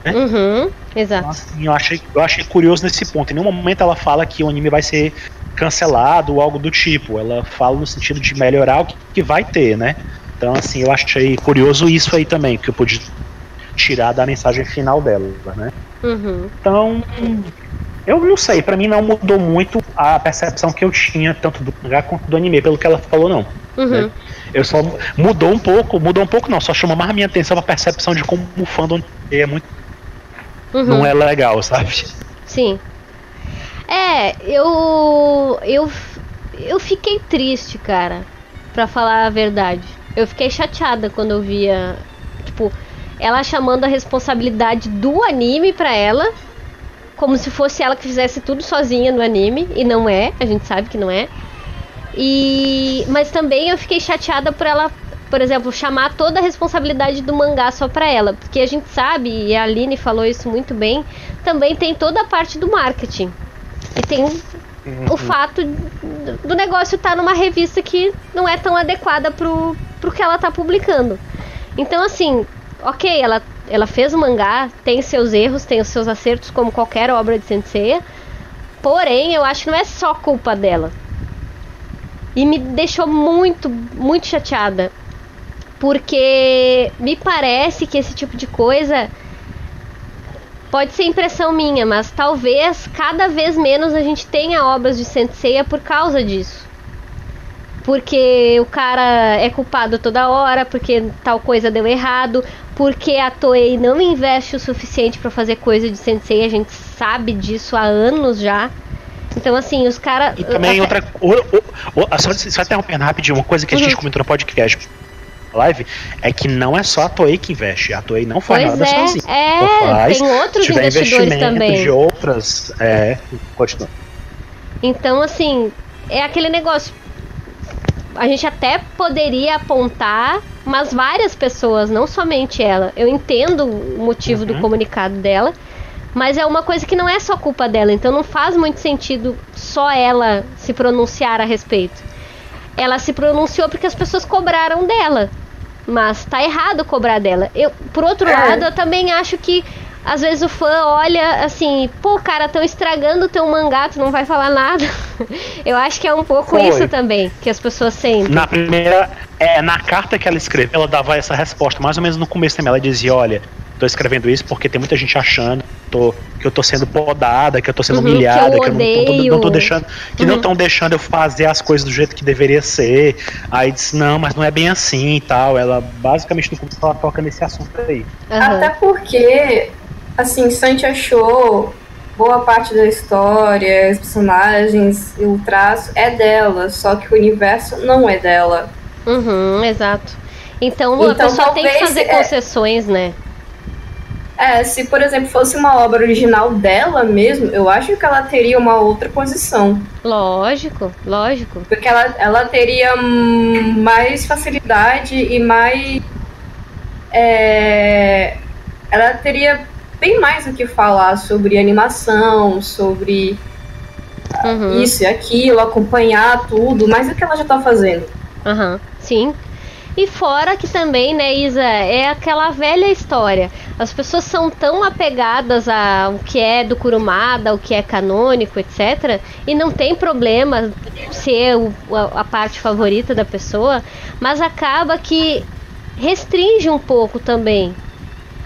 Né? Uhum, exato. Então, assim, eu, achei, eu achei curioso nesse ponto. Em nenhum momento ela fala que o anime vai ser cancelado ou algo do tipo. Ela fala no sentido de melhorar o que, que vai ter, né? Então, assim, eu achei curioso isso aí também, que eu pude tirar da mensagem final dela, né? Uhum. Então, eu não sei, para mim não mudou muito a percepção que eu tinha, tanto do mangá quanto do anime, pelo que ela falou, não. Uhum. Né? Eu só mudou um pouco, mudou um pouco não, só chamou mais a minha atenção a percepção de como o fandom é muito. Uhum. Não é legal, sabe? Sim. É, eu. Eu. Eu fiquei triste, cara. Pra falar a verdade. Eu fiquei chateada quando eu via. Tipo, ela chamando a responsabilidade do anime pra ela. Como se fosse ela que fizesse tudo sozinha no anime. E não é, a gente sabe que não é. E. Mas também eu fiquei chateada por ela por exemplo, chamar toda a responsabilidade do mangá só para ela, porque a gente sabe, e a Aline falou isso muito bem, também tem toda a parte do marketing. E tem uhum. o fato do negócio estar tá numa revista que não é tão adequada pro, pro que ela tá publicando. Então, assim, ok, ela, ela fez o mangá, tem seus erros, tem os seus acertos, como qualquer obra de Sensei. Porém, eu acho que não é só culpa dela. E me deixou muito, muito chateada. Porque me parece que esse tipo de coisa Pode ser impressão minha, mas talvez cada vez menos a gente tenha obras de Senseiya por causa disso. Porque o cara é culpado toda hora, porque tal coisa deu errado, porque a Toei não investe o suficiente para fazer coisa de Sensei, a gente sabe disso há anos já. Então, assim, os caras. E também outra. O, o, o, só, só interrompendo rapidinho, uma coisa que a gente uhum. comentou no podcast live é que não é só a Toei que investe. A Toei não faz pois nada é, sozinha. É, faz, tem outros investidores também. de outras. É, continua. Então, assim, é aquele negócio a gente até poderia apontar, mas várias pessoas, não somente ela. Eu entendo o motivo uhum. do comunicado dela, mas é uma coisa que não é só culpa dela, então não faz muito sentido só ela se pronunciar a respeito. Ela se pronunciou porque as pessoas cobraram dela, mas tá errado cobrar dela. Eu, por outro é. lado, eu também acho que às vezes o fã olha assim, pô, cara, estão estragando o teu mangá, tu não vai falar nada. Eu acho que é um pouco Foi. isso também que as pessoas sentem. Na primeira, é, na carta que ela escreveu, ela dava essa resposta, mais ou menos no começo também. Ela dizia: olha, tô escrevendo isso porque tem muita gente achando tô, que eu tô sendo podada, que eu tô sendo uhum, humilhada, que eu, que eu não, tô, não tô deixando, que uhum. não estão deixando eu fazer as coisas do jeito que deveria ser. Aí disse, não, mas não é bem assim e tal. Ela basicamente no começo ela toca nesse assunto aí. Uhum. Até porque assim, Santi achou boa parte da história, os personagens e o traço é dela, só que o universo não é dela. Uhum, exato. Então, então a pessoa tem que fazer é... concessões, né? É, se por exemplo fosse uma obra original dela mesmo, eu acho que ela teria uma outra posição. Lógico, lógico. Porque ela, ela teria mais facilidade e mais. É, ela teria tem mais o que falar sobre animação, sobre uhum. isso e aquilo, acompanhar tudo, mais do que ela já tá fazendo. Aham, uhum. sim. E fora que também, né, Isa, é aquela velha história. As pessoas são tão apegadas ao que é do Kurumada, o que é canônico, etc. E não tem problema ser a parte favorita da pessoa, mas acaba que restringe um pouco também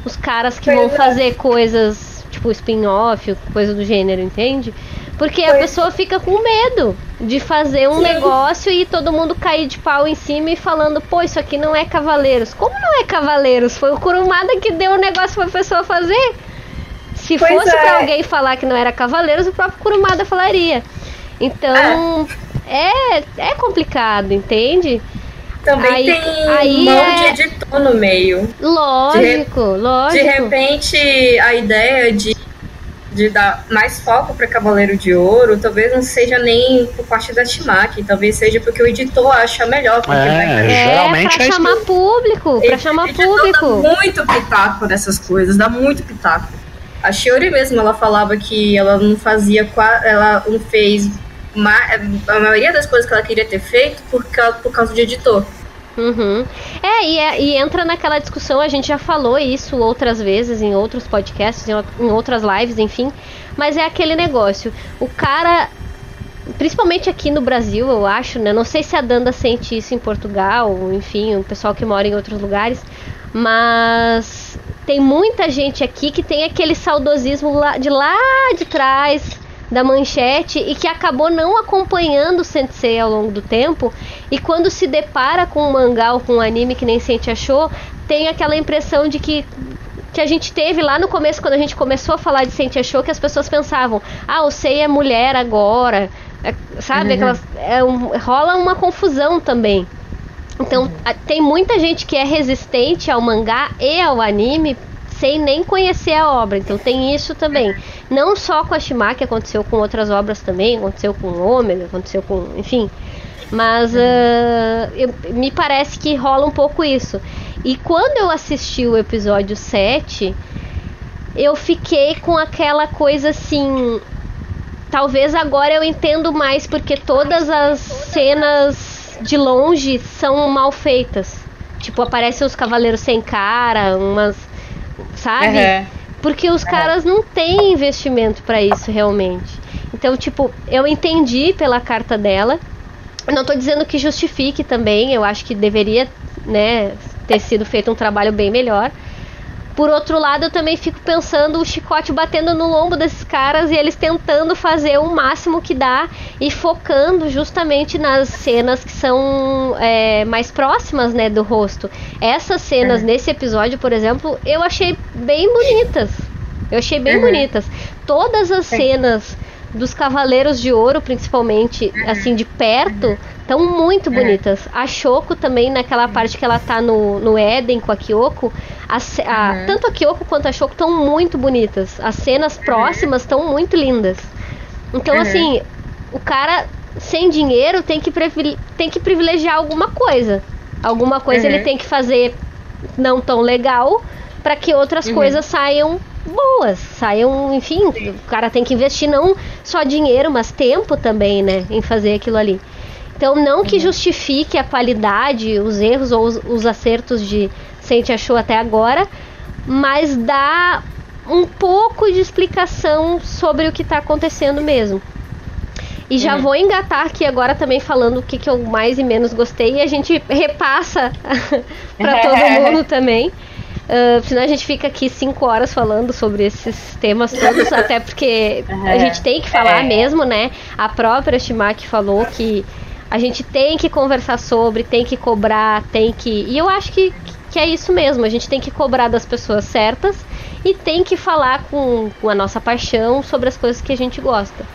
os caras que vão fazer coisas tipo spin-off, coisa do gênero, entende? Porque a pessoa fica com medo de fazer um Sim. negócio e todo mundo cair de pau em cima e falando, pô, isso aqui não é Cavaleiros. Como não é Cavaleiros? Foi o Kurumada que deu o negócio pra pessoa fazer. Se pois fosse é. pra alguém falar que não era Cavaleiros, o próprio Kurumada falaria. Então, é, é, é complicado, entende? Também aí, tem aí mão é... de editor no meio. Lógico, de lógico. De repente, a ideia de, de dar mais foco para Cavaleiro de Ouro talvez não seja nem por parte da Timaki, talvez seja porque o editor acha melhor. É, vai... é, geralmente pra é chamar isso. público, pra chamar público. Dá muito pitaco nessas coisas, dá muito pitaco. A Shiori mesmo, ela falava que ela não fazia, ela não fez a maioria das coisas que ela queria ter feito por causa, por causa de editor. Uhum. É, e, é, e entra naquela discussão, a gente já falou isso outras vezes em outros podcasts, em, em outras lives, enfim. Mas é aquele negócio. O cara principalmente aqui no Brasil, eu acho, né? Não sei se a Danda sente isso em Portugal, enfim, o pessoal que mora em outros lugares, mas tem muita gente aqui que tem aquele saudosismo de lá de trás, da manchete e que acabou não acompanhando o Sensei ao longo do tempo e quando se depara com um mangá ou com um anime que nem Sente achou, tem aquela impressão de que que a gente teve lá no começo, quando a gente começou a falar de Sente achou, que as pessoas pensavam, ah, o Sei é mulher agora, é, sabe? Uhum. Aquelas, é um, rola uma confusão também. Então, tem muita gente que é resistente ao mangá e ao anime sem nem conhecer a obra. Então tem isso também. Não só com a Shimaki, aconteceu com outras obras também, aconteceu com o Ômega, aconteceu com. enfim. Mas uh, eu, me parece que rola um pouco isso. E quando eu assisti o episódio 7, eu fiquei com aquela coisa assim. Talvez agora eu entendo mais, porque todas as cenas de longe são mal feitas. Tipo, aparecem os cavaleiros sem cara, umas sabe? Uhum. Porque os caras não têm investimento para isso realmente. Então, tipo, eu entendi pela carta dela. Não tô dizendo que justifique também, eu acho que deveria, né, ter sido feito um trabalho bem melhor. Por outro lado, eu também fico pensando o chicote batendo no lombo desses caras e eles tentando fazer o máximo que dá e focando justamente nas cenas que são é, mais próximas, né, do rosto. Essas cenas Uhum. nesse episódio, por exemplo, eu achei bem bonitas. Eu achei bem Uhum. bonitas. Todas as cenas dos Cavaleiros de Ouro, principalmente, Uhum. assim, de perto, estão muito bonitas. A Shoko também, naquela parte que ela tá no, no Éden com a Kyoko, a a- Uhum. tanto a Kyoko quanto a Shoko estão muito bonitas. As cenas próximas estão muito lindas. Então, Uhum. assim, o cara sem dinheiro tem que, tem que privilegiar alguma coisa. Alguma coisa Uhum. ele tem que fazer não tão legal para que outras Uhum. coisas saiam boas, saiam, enfim, o cara tem que investir não só dinheiro, mas tempo também, né, em fazer aquilo ali. Então, não que justifique a qualidade, os erros ou os, os acertos de Sente achou até agora, mas dá um pouco de explicação sobre o que está acontecendo mesmo. E já Uhum. vou engatar aqui agora também falando o que, que eu mais e menos gostei e a gente repassa para todo mundo também. Ah, senão a gente fica aqui cinco horas falando sobre esses temas todos, até porque a Uhum. gente tem que falar É. mesmo, né? A própria Shimaki falou que a gente tem que conversar sobre, tem que cobrar, tem que. E eu acho que, que é isso mesmo, a gente tem que cobrar das pessoas certas e tem que falar com, com a nossa paixão sobre as coisas que a gente gosta.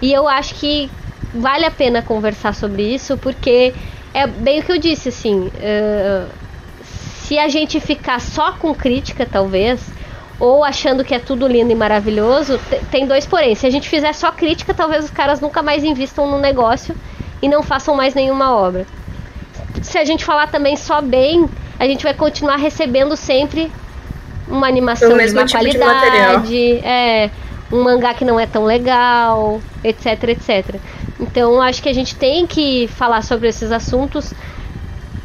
E eu acho que vale a pena conversar sobre isso, porque é bem o que eu disse, assim. eh, se a gente ficar só com crítica, talvez, ou achando que é tudo lindo e maravilhoso, te- tem dois porém. Se a gente fizer só crítica, talvez os caras nunca mais invistam no negócio e não façam mais nenhuma obra. Se a gente falar também só bem, a gente vai continuar recebendo sempre uma animação de má tipo de qualidade, é, um mangá que não é tão legal, etc, etc. Então acho que a gente tem que falar sobre esses assuntos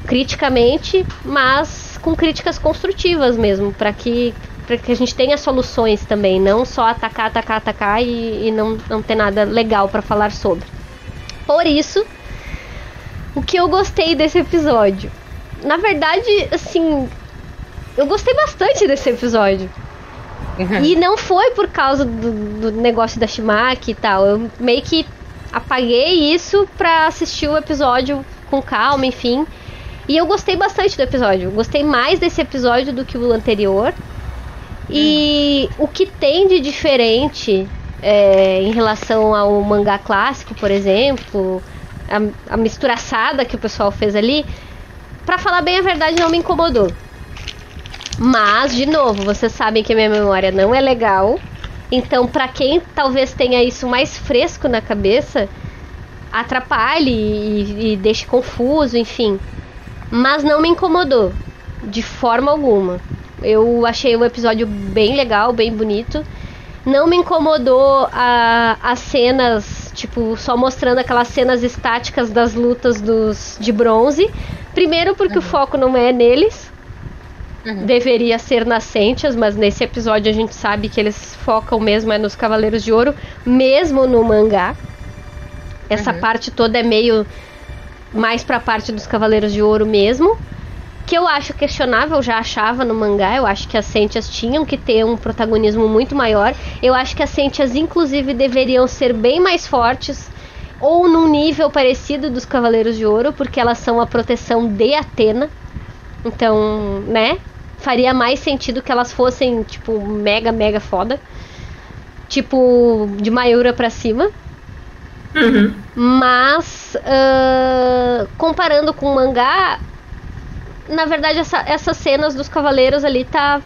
criticamente, mas com críticas construtivas mesmo, para que para que a gente tenha soluções também, não só atacar, atacar, atacar e, e não, não ter nada legal para falar sobre. Por isso, o que eu gostei desse episódio? Na verdade, assim, eu gostei bastante desse episódio. Uhum. E não foi por causa do, do negócio da Shimaki e tal. Eu meio que apaguei isso pra assistir o episódio com calma, enfim. E eu gostei bastante do episódio. Gostei mais desse episódio do que o anterior. E o que tem de diferente é, em relação ao mangá clássico, por exemplo, a, a misturaçada que o pessoal fez ali, pra falar bem a verdade, não me incomodou. Mas, de novo, vocês sabem que a minha memória não é legal. Então, pra quem talvez tenha isso mais fresco na cabeça, atrapalhe e, e deixe confuso, enfim. Mas não me incomodou, de forma alguma. Eu achei o episódio bem legal, bem bonito. Não me incomodou a, as cenas, tipo, só mostrando aquelas cenas estáticas das lutas dos de bronze. Primeiro porque o foco não é neles, deveria ser nas Sentias, mas nesse episódio a gente sabe que eles focam mesmo é nos Cavaleiros de Ouro, mesmo no mangá. Essa parte toda é meio mais pra parte dos Cavaleiros de Ouro mesmo. Que eu acho questionável, já achava no mangá. Eu acho que as Sentias tinham que ter um protagonismo muito maior. Eu acho que as Sentias, inclusive, deveriam ser bem mais fortes. Ou num nível parecido dos Cavaleiros de Ouro, porque elas são a proteção de Atena. Então, né? Faria mais sentido que elas fossem, tipo, mega, mega foda. Tipo, de Mayura pra cima. Uhum. Mas, ah, comparando com o mangá, na verdade, essa- essas cenas dos cavaleiros ali tá,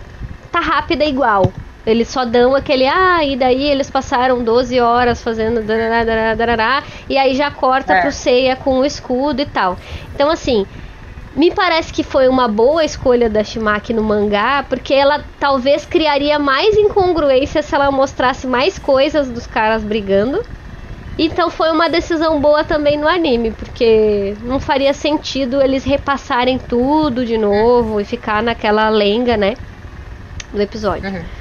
tá rápida igual. Eles só dão aquele, ah, e daí eles passaram 12 horas fazendo darará, darará, darará, e aí já corta É. pro Seiya com o escudo e tal. Então, assim, me parece que foi uma boa escolha da Shimaki no mangá, porque ela talvez criaria mais incongruência se ela mostrasse mais coisas dos caras brigando. Então foi uma decisão boa também no anime, porque não faria sentido eles repassarem tudo de novo e ficar naquela lenga, né? Do episódio. Uhum.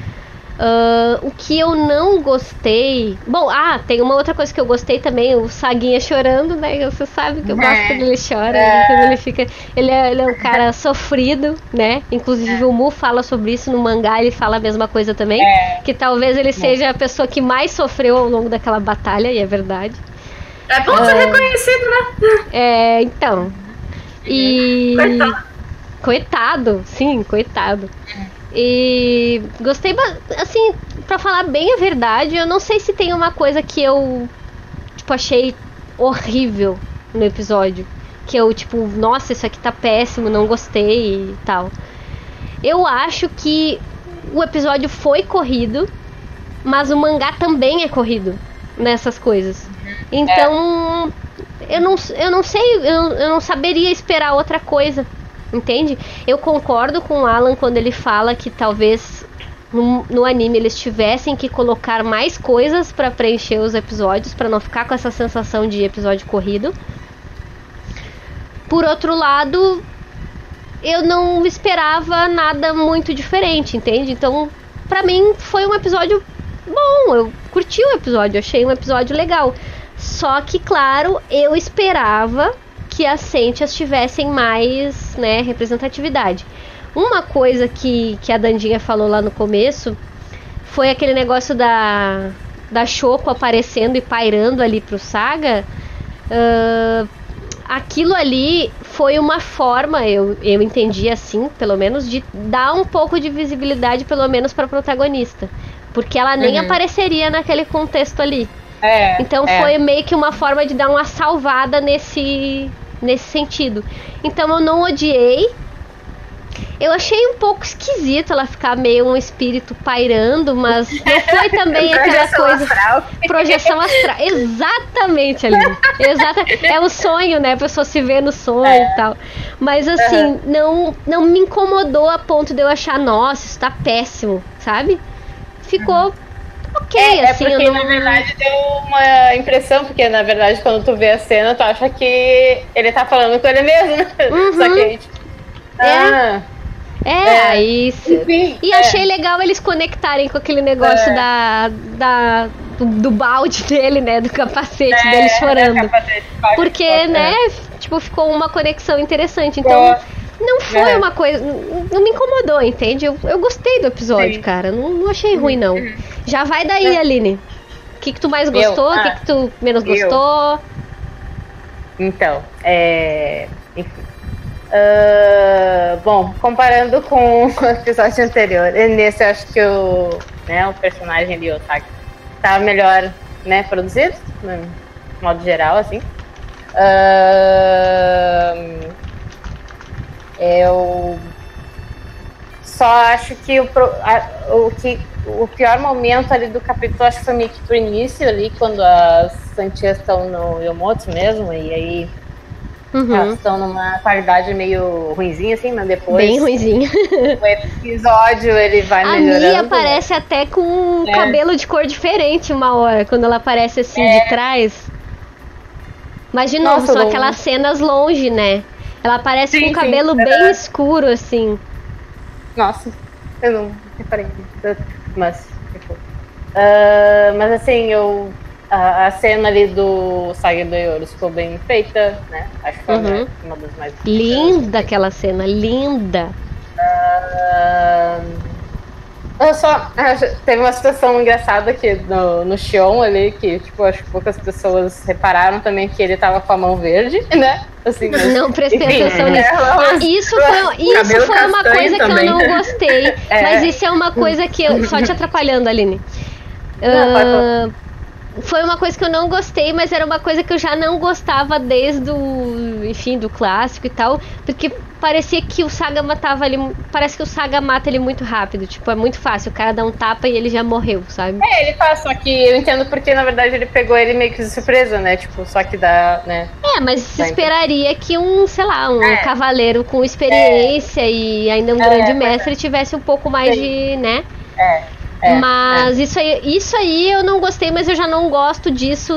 Uh, o que eu não gostei. Bom, ah, tem uma outra coisa que eu gostei também, o Saguinha chorando, né? Você sabe que eu gosto É. quando ele chora, É. quando ele fica. Ele é, ele é um cara sofrido, né? Inclusive o Mu fala sobre isso no mangá, ele fala a mesma coisa também. É. Que talvez ele seja a pessoa que mais sofreu ao longo daquela batalha, e é verdade. É bom ser reconhecido, né? É, então. E. Coitado. Coitado, sim, coitado. E gostei, assim, pra falar bem a verdade, eu não sei se tem uma coisa que eu, tipo, achei horrível no episódio. Que eu, tipo, nossa, isso aqui tá péssimo, não gostei e tal. Eu acho que o episódio foi corrido, mas o mangá também é corrido nessas coisas. Então, eu, não, eu não sei, eu, eu não saberia esperar outra coisa. Entende? Eu concordo com o Alan quando ele fala que talvez no, no anime eles tivessem que colocar mais coisas pra preencher os episódios, pra não ficar com essa sensação de episódio corrido. Por outro lado, eu não esperava nada muito diferente, entende? Então, pra mim foi um episódio bom, eu curti o episódio, achei um episódio legal. Só que, claro, eu esperava que as Sentias tivessem mais né, representatividade. Uma coisa que, que a Dandinha falou lá no começo foi aquele negócio da, da Choco aparecendo e pairando ali pro Saga. Ah, aquilo ali foi uma forma, eu, eu entendi assim, pelo menos, de dar um pouco de visibilidade, pelo menos, para protagonista. Porque ela nem Uhum. apareceria naquele contexto ali. É, Então é. foi meio que uma forma de dar uma salvada nesse, nesse sentido. Então eu não odiei. Eu achei um pouco esquisito ela ficar meio um espírito pairando, mas não foi também aquela coisa. astral. Projeção astral. Exatamente, Aline. Exata... É o sonho, né? A pessoa se vê no sonho É. e tal. Mas assim, não, não me incomodou a ponto de eu achar, nossa, isso tá péssimo, sabe? Ficou ok, É, é assim. porque, eu não... na verdade, deu uma impressão, porque, na verdade, quando tu vê a cena, tu acha que ele tá falando com ele mesmo, né? Uhum. Só que, tipo, ah, É, É. aí. se- enfim. E é. achei legal eles conectarem com aquele negócio É. da, da do, do balde dele, né? Do capacete É, dele é, chorando. capacete, Porque, né, tipo, ficou uma conexão interessante. Então, não foi É. uma coisa. Não não me incomodou, entende? Eu, eu gostei do episódio, Sim. cara. Não, não achei ruim, não. Já vai daí, Aline. O que, que tu mais gostou? O que, Ah, que tu menos eu. gostou? Então, é. Enfim. Ah, bom, comparando com o episódio anterior, nesse eu acho que o, né, o personagem ali, o Taki, tá melhor né, produzido, no modo geral, assim. Ah, eu só acho que o, a- o que o pior momento ali do capítulo acho que foi meio que pro início ali, quando as Santias estão no Yomotsu mesmo, e aí Uhum. elas estão numa qualidade meio ruinzinha, assim, mas depois Bem ruimzinho. o episódio ele vai A melhorando. Mia aparece até com um É. cabelo de cor diferente uma hora, quando ela aparece assim de trás. Mas de novo, Nossa, são aquelas cenas longe, né? Ela aparece Sim, com o sim, cabelo é bem escuro, assim. Nossa, eu não reparei. Mas, tipo. ah, mas assim, eu. A, a cena ali do Saga do Yoros ficou bem feita, né? Acho que foi Uhum. uma das mais. Linda aquela cena, linda. Ah, eu só. Teve uma situação engraçada aqui no, no Xion ali, que, tipo, acho que poucas pessoas repararam também que ele tava com a mão verde, né? Assim, mas- Não prestei enfim, atenção nisso. ela- Ah, isso foi, isso foi uma coisa que também. eu não gostei. É. Mas isso é uma coisa que eu. Só te atrapalhando, Aline. Não, Ah, foi uma coisa que eu não gostei, mas era uma coisa que eu já não gostava desde o, enfim, do clássico e tal, porque parecia que o Saga matava ele, parece que o Saga mata ele muito rápido, tipo, é muito fácil, o cara dá um tapa e ele já morreu, sabe? É, ele faz, só que eu entendo porque, na verdade, ele pegou ele meio que de surpresa, né? Tipo, só que dá, né? É, mas se esperaria que um, sei lá, um É. cavaleiro com experiência e ainda um É, grande pois mestre tivesse um pouco mais Sim. de, né? É. é, mas Isso, aí, isso aí eu não gostei, mas eu já não gosto disso,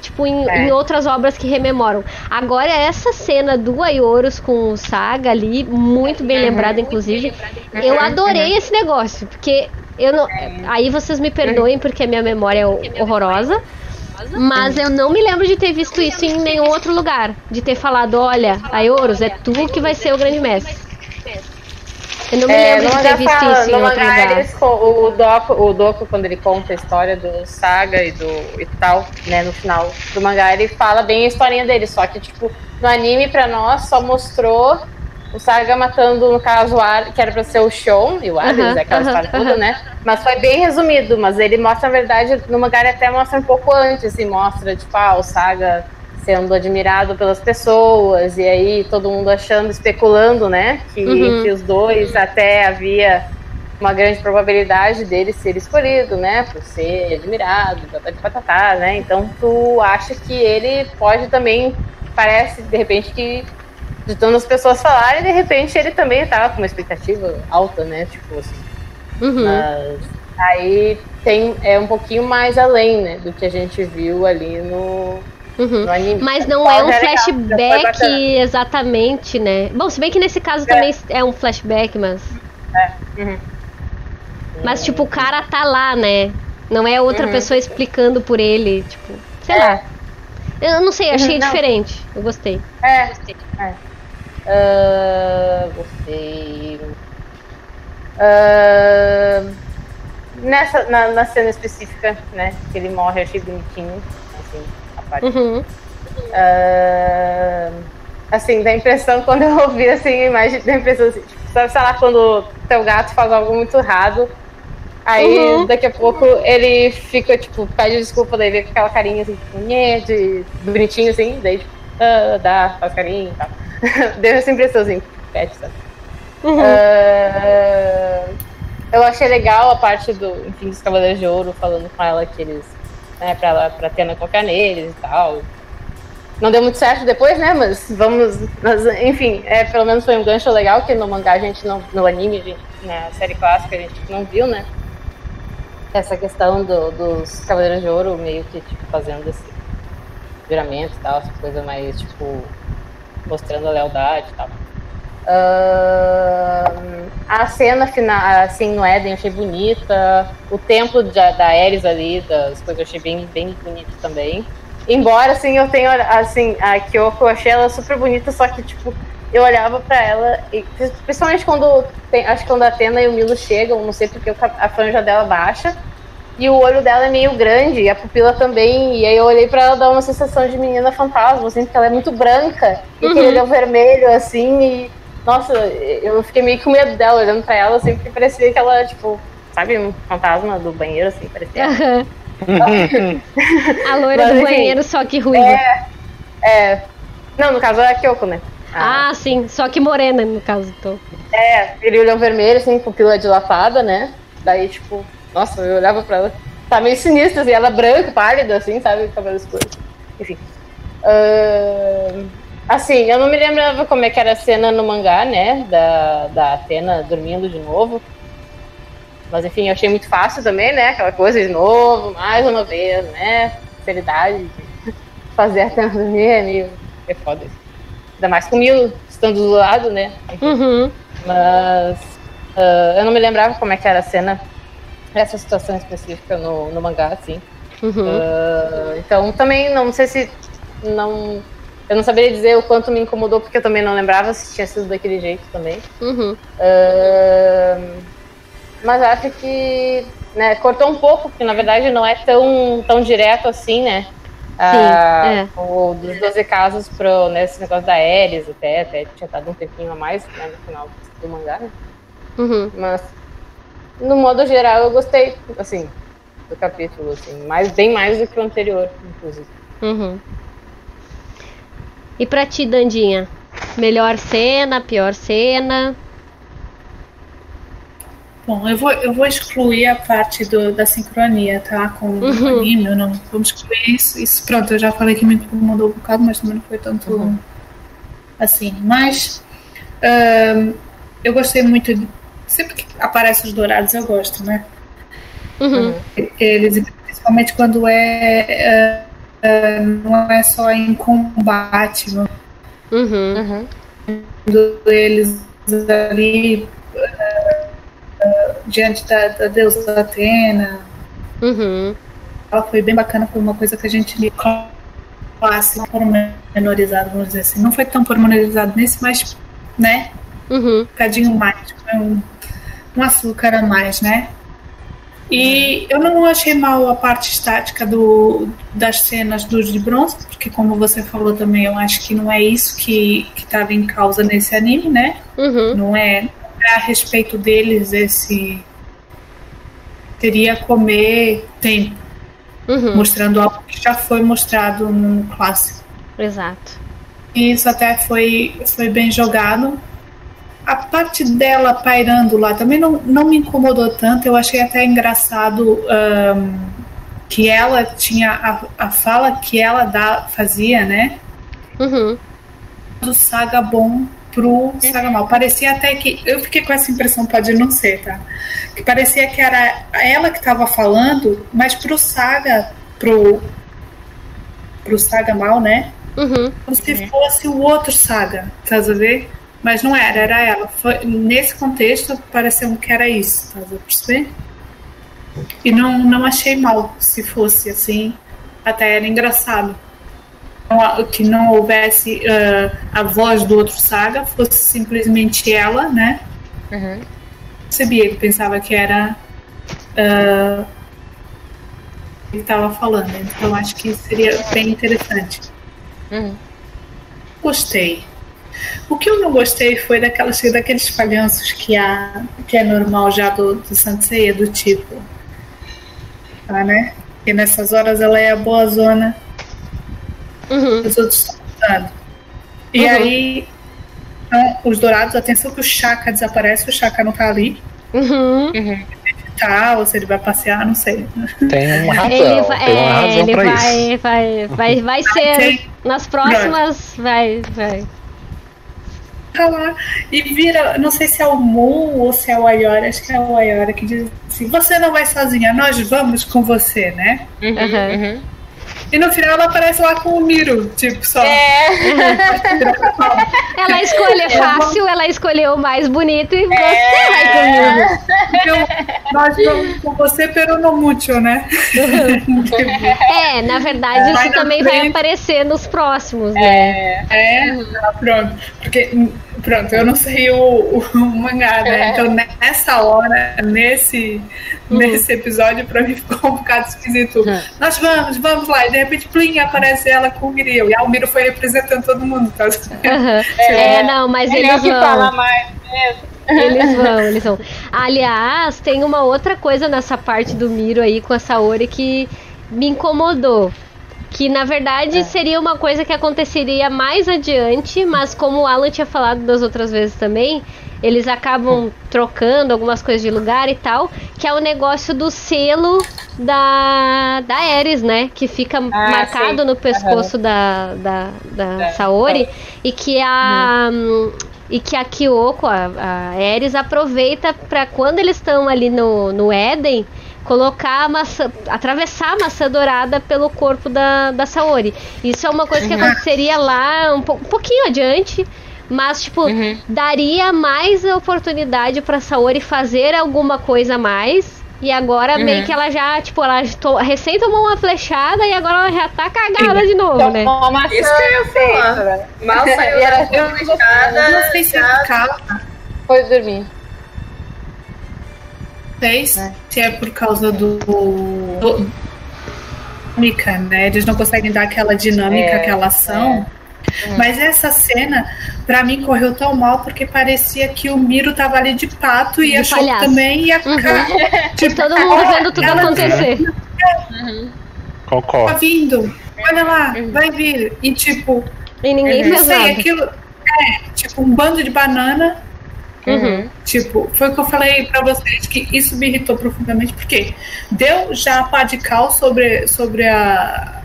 tipo, em, É. em outras obras que rememoram. Agora, essa cena do Aioros com o Saga ali, muito bem Uhum. lembrada, inclusive, eu adorei esse negócio, porque Eu não, aí vocês me perdoem porque a minha memória é horrorosa. Mas eu não me lembro de ter visto isso em nenhum outro lugar. De ter falado, olha, Aioros, é tu que vai ser o grande mestre. Eu não me É, lembro no de ter mangá visto fala, isso no mangá eles, o Doku, o Doku, quando ele conta a história do Saga e do e tal, né, no final do mangá, ele fala bem a historinha dele, só que, tipo, no anime, pra nós, só mostrou o Saga matando, no caso, o Ar, que era pra ser o Shon e o Hades, Aham, aquela aham, história toda, aham. né? Mas foi bem resumido, mas ele mostra, na verdade, no mangá ele até mostra um pouco antes, assim, mostra, tipo, ah, o Saga sendo admirado pelas pessoas, e aí todo mundo achando, especulando, né? Que Uhum. entre os dois até havia uma grande probabilidade dele ser escolhido, né? Por ser admirado, patati de patatá, né? Então tu acha que ele pode também, parece, de repente, que de tantas pessoas falarem, de repente ele também tava com uma expectativa alta, né? Tipo assim. Uhum. Mas aí tem, é um pouquinho mais além, né? Do que a gente viu ali no, Uhum. no anime. Mas não é um legal, já foi flashback exatamente, né? Bom, se bem que nesse caso também é um flashback, mas. Uhum. Mas, tipo, o cara tá lá, né? Não é outra Uhum. pessoa explicando por ele, tipo, sei É. lá. Eu não sei, achei Uhum, não. diferente. Eu gostei. É. é. Ah, gostei. Ah, nessa, na, na cena específica, né? Que ele morre, eu achei bonitinho. Assim, Uhum. Ah, assim, dá a impressão, quando eu ouvi assim, a imagem, dá a impressão assim, tipo, sabe, sei lá, quando teu gato faz algo muito errado. Aí Uhum. daqui a pouco ele fica, tipo, pede desculpa, daí vê com aquela carinha assim, tipo, nhê, de bonitinho assim, daí tipo, ah, dá, faz carinho e tal. Deu essa impressão assim, pet, sabe? Uhum. Ah, eu achei legal a parte do, enfim, dos Cavaleiros de Ouro falando com ela que eles, né, pra, pra Tena colocar neles e tal. Não deu muito certo depois, né? Mas vamos. mas, enfim, é, pelo menos foi um gancho legal que no mangá a gente não. No anime, gente, na série clássica, a gente não viu, né? Essa questão do- dos Cavaleiros de Ouro meio que tipo, fazendo esse viramento e tal, essa coisa mais, tipo, mostrando a lealdade e tal. Ahn, a cena final, assim, no Éden, eu achei bonita. O templo da, da Ares ali, das coisas, eu achei bem, bem bonito também. Embora, assim, eu tenha, assim, a Kyoko, eu achei ela super bonita, só que, tipo, eu olhava pra ela, e, principalmente quando, tem, acho que quando a Atena e o Milo chegam, não sei porque a franja dela baixa, e o olho dela é meio grande, e a pupila também, e aí eu olhei pra ela dar uma sensação de menina fantasma, assim, porque ela é muito branca, e aquele olho vermelho, assim, e, nossa, eu fiquei meio com medo dela, olhando pra ela, assim, porque parecia que ela, tipo, sabe, um fantasma do banheiro, assim, parecia. Aham. A loira Mas, do enfim, banheiro, só que ruiva. É. Não, no caso é a Kyoko, né? Ah, sim, só que morena, no caso. Então. É, olhão vermelho, assim, pupila dilatada, né? Daí, tipo, nossa, eu olhava pra ela. Tá meio sinistra, assim, ela branca, pálida, assim, sabe? Cabelo escuro. Enfim. Ahn, assim, eu não me lembrava como é que era a cena no mangá, né? Da, da Atena dormindo de novo. Mas enfim, eu achei muito fácil também, né? Aquela coisa de novo, mais uma vez, né? Seriedade de fazer a Atena dormir é meio. É foda isso. Ainda mais com o Milo estando do lado, né? Uhum. Mas ah, eu não me lembrava como é que era a cena, essa situação específica no, no mangá, assim. Uhum. Ah, então também não sei se não. Eu não saberia dizer o quanto me incomodou, porque eu também não lembrava se tinha sido daquele jeito também. Uhum. Mas acho que né, cortou um pouco, porque na verdade não é tão, tão direto assim, né? Ah, é. O dos 12 casos pro, né, esse negócio da Ares até, até tinha dado um tempinho a mais né, no final do mangá, né? Uhum. Mas no modo geral eu gostei, assim, do capítulo, assim, mais, bem mais do que o anterior, inclusive. Uhum. E pra ti, Dandinha? Melhor cena, pior cena? Bom, eu vou, eu vou excluir a parte do, da sincronia, tá? Com Uhum. o anime, não. Vamos excluir isso. Isso, pronto, eu já falei que me incomodou um bocado, mas também não foi tanto Uhum. assim. Mas eu gostei muito. De, sempre que aparecem os dourados, eu gosto, né? Uhum. Eles, principalmente quando é. ah, não é só em combate, não Uhum. quando eles ali ah, diante da, da deusa Atena. Uhum. Ela foi bem bacana, foi uma coisa que a gente lia clássico, pormenorizado, vamos dizer assim. Não foi tão pormenorizado nesse, mas, né? Uhum. Um bocadinho mais, um, um açúcar a mais, né? E eu não achei mal a parte estática do, das cenas dos de bronze, porque como você falou também, eu acho que não é isso que estava em causa nesse anime, né? Uhum. Não é, é a respeito deles esse teria comer tempo, Uhum. mostrando algo que já foi mostrado no clássico. Exato. E isso até foi, foi bem jogado. A parte dela pairando lá também não, não me incomodou tanto. Eu achei até engraçado ahn, que ela tinha a, a fala que ela dá, fazia, né? Uhum. Do saga bom pro saga mal. Parecia até que. Eu fiquei com essa impressão, pode não ser, tá? Que parecia que era ela que estava falando, mas pro saga, pro. pro saga mal, né? Uhum. como se fosse o outro saga, tá a ver? Mas não era, era ela. Foi, nesse contexto, pareceu que era isso, tá a perceber? E não, não achei mal se fosse assim, até era engraçado. Que não houvesse ah, a voz do outro saga, fosse simplesmente ela, né? Uhum. Sabia, ele pensava que era. ah, ele estava falando, então acho que seria bem interessante. Uhum. Gostei. O que eu não gostei foi daquelas, daqueles falhanços que, há, que é normal já do, do Sanseia, do tipo. Ah, né? E nessas horas ela é a boa zona, Uhum. os outros estão lutando. E Uhum. aí, então, os dourados, atenção que o Chaka desaparece, o Chaka não tá ali. Uhum. Tá, ou se ele vai passear, não sei. Tem uma razão. Ele vai, tem uma é, razão ele pra isso. vai, vai, vai, vai ser tem- nas próximas, vai, vai. Tá lá. E vira, não sei se é o Mu ou se é o Ayora, acho que é o Ayora que diz assim: você não vai sozinha, nós vamos com você, né? Uhum. Uhum. Uhum. E no final ela aparece lá com o Miro, tipo, só. É. Ela escolheu fácil, ela escolheu o mais bonito e você vai comigo. Então, nós vamos com você, pero no mucho, né? É, na verdade, Vai isso na também vai frente. aparecer nos próximos, né? É, ah, pronto. Porque, pronto, eu não sei o, o, o mangá, né? Então, nessa hora, nesse, nesse episódio, pra mim ficou um bocado esquisito. Nós vamos, vamos lá. E de repente, plim, aparece ela com o Miro. E a Miro foi representando todo mundo, tá? Aham. É, não, mas é eles que fala vão. mais mesmo. Eles vão, eles vão. Aliás, tem uma outra coisa nessa parte do Miro aí com a Saori que me incomodou. Que na verdade seria uma coisa que aconteceria mais adiante, mas como o Alan tinha falado das outras vezes também, eles acabam trocando algumas coisas de lugar e tal, que é o negócio do selo da, da Ares, né? Que fica marcado sim. no pescoço da, da, da É, Saori e que a. hum, E que a Kyoko, a, a Ares, aproveita pra quando eles estão ali no, no Éden, colocar a maçã, atravessar a maçã dourada pelo corpo da, da Saori. Isso é uma coisa que aconteceria lá um, po- um pouquinho adiante. Mas, tipo, Uhum. daria mais oportunidade pra Saori fazer alguma coisa a mais. E agora meio que ela já, tipo, ela to- recém tomou uma flechada e agora ela já tá cagada de novo, né? Tomou uma Isso que eu ia falar. Mal saiu era- da eu fechada. não sei se causa, Foi dormir. Sei se é por causa do. do dinâmica, né? Eles não conseguem dar aquela dinâmica, É, aquela ação. Mas essa cena, pra mim, correu tão mal porque parecia que o Miro tava ali de pato e De a palhaço. também ia ficar. Tipo, todo mundo vendo tudo acontecer. tá Concordo. vindo, olha lá, vai vir. E tipo, E ninguém não sei, nada. aquilo. É, tipo, um bando de banana. Uhum. Tipo, foi o que eu falei pra vocês que isso me irritou profundamente, porque deu já a pá de cal sobre, sobre a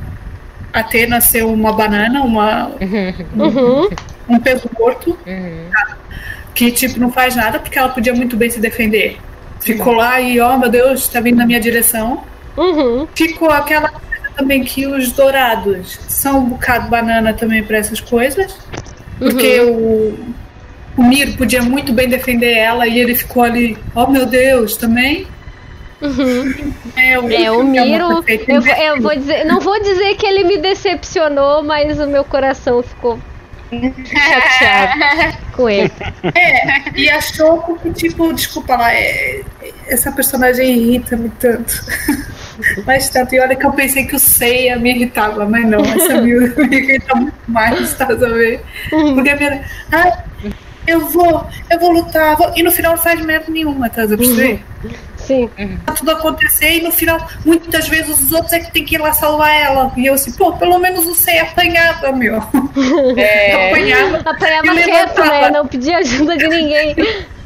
Atena ser uma banana, uma, Uhum. um peso morto, Uhum. que tipo, não faz nada, porque ela podia muito bem se defender. Ficou lá e, ó, meu Deus, tá vindo na minha direção. Uhum. Ficou aquela coisa também que os dourados são um bocado banana também pra essas coisas. Porque o, o Miro podia muito bem defender ela e ele ficou ali, oh meu Deus, também. Uhum. É, o, É, o Miro, uma perfeita eu, vou- eu vou dizer, não vou dizer que ele me decepcionou, mas o meu coração ficou chateado com ele. É, e a Choco que, tipo, desculpa lá, é- essa personagem irrita-me tanto. Mas tanto, e olha que eu pensei que o Seiya me irritava, mas não, essa me me irrita muito mais, tá a ver? Porque a minha. Ah, eu vou, eu vou lutar, vou- e no final não faz merda nenhuma, tá a perceber? Sim. Tá tudo acontecer e no final, muitas vezes os outros é que tem que ir lá salvar ela. E eu assim, pô, pelo menos o Seiya apanhava, meu. É, Apanhava. Apanhava quieto, né? Não pedia ajuda de ninguém.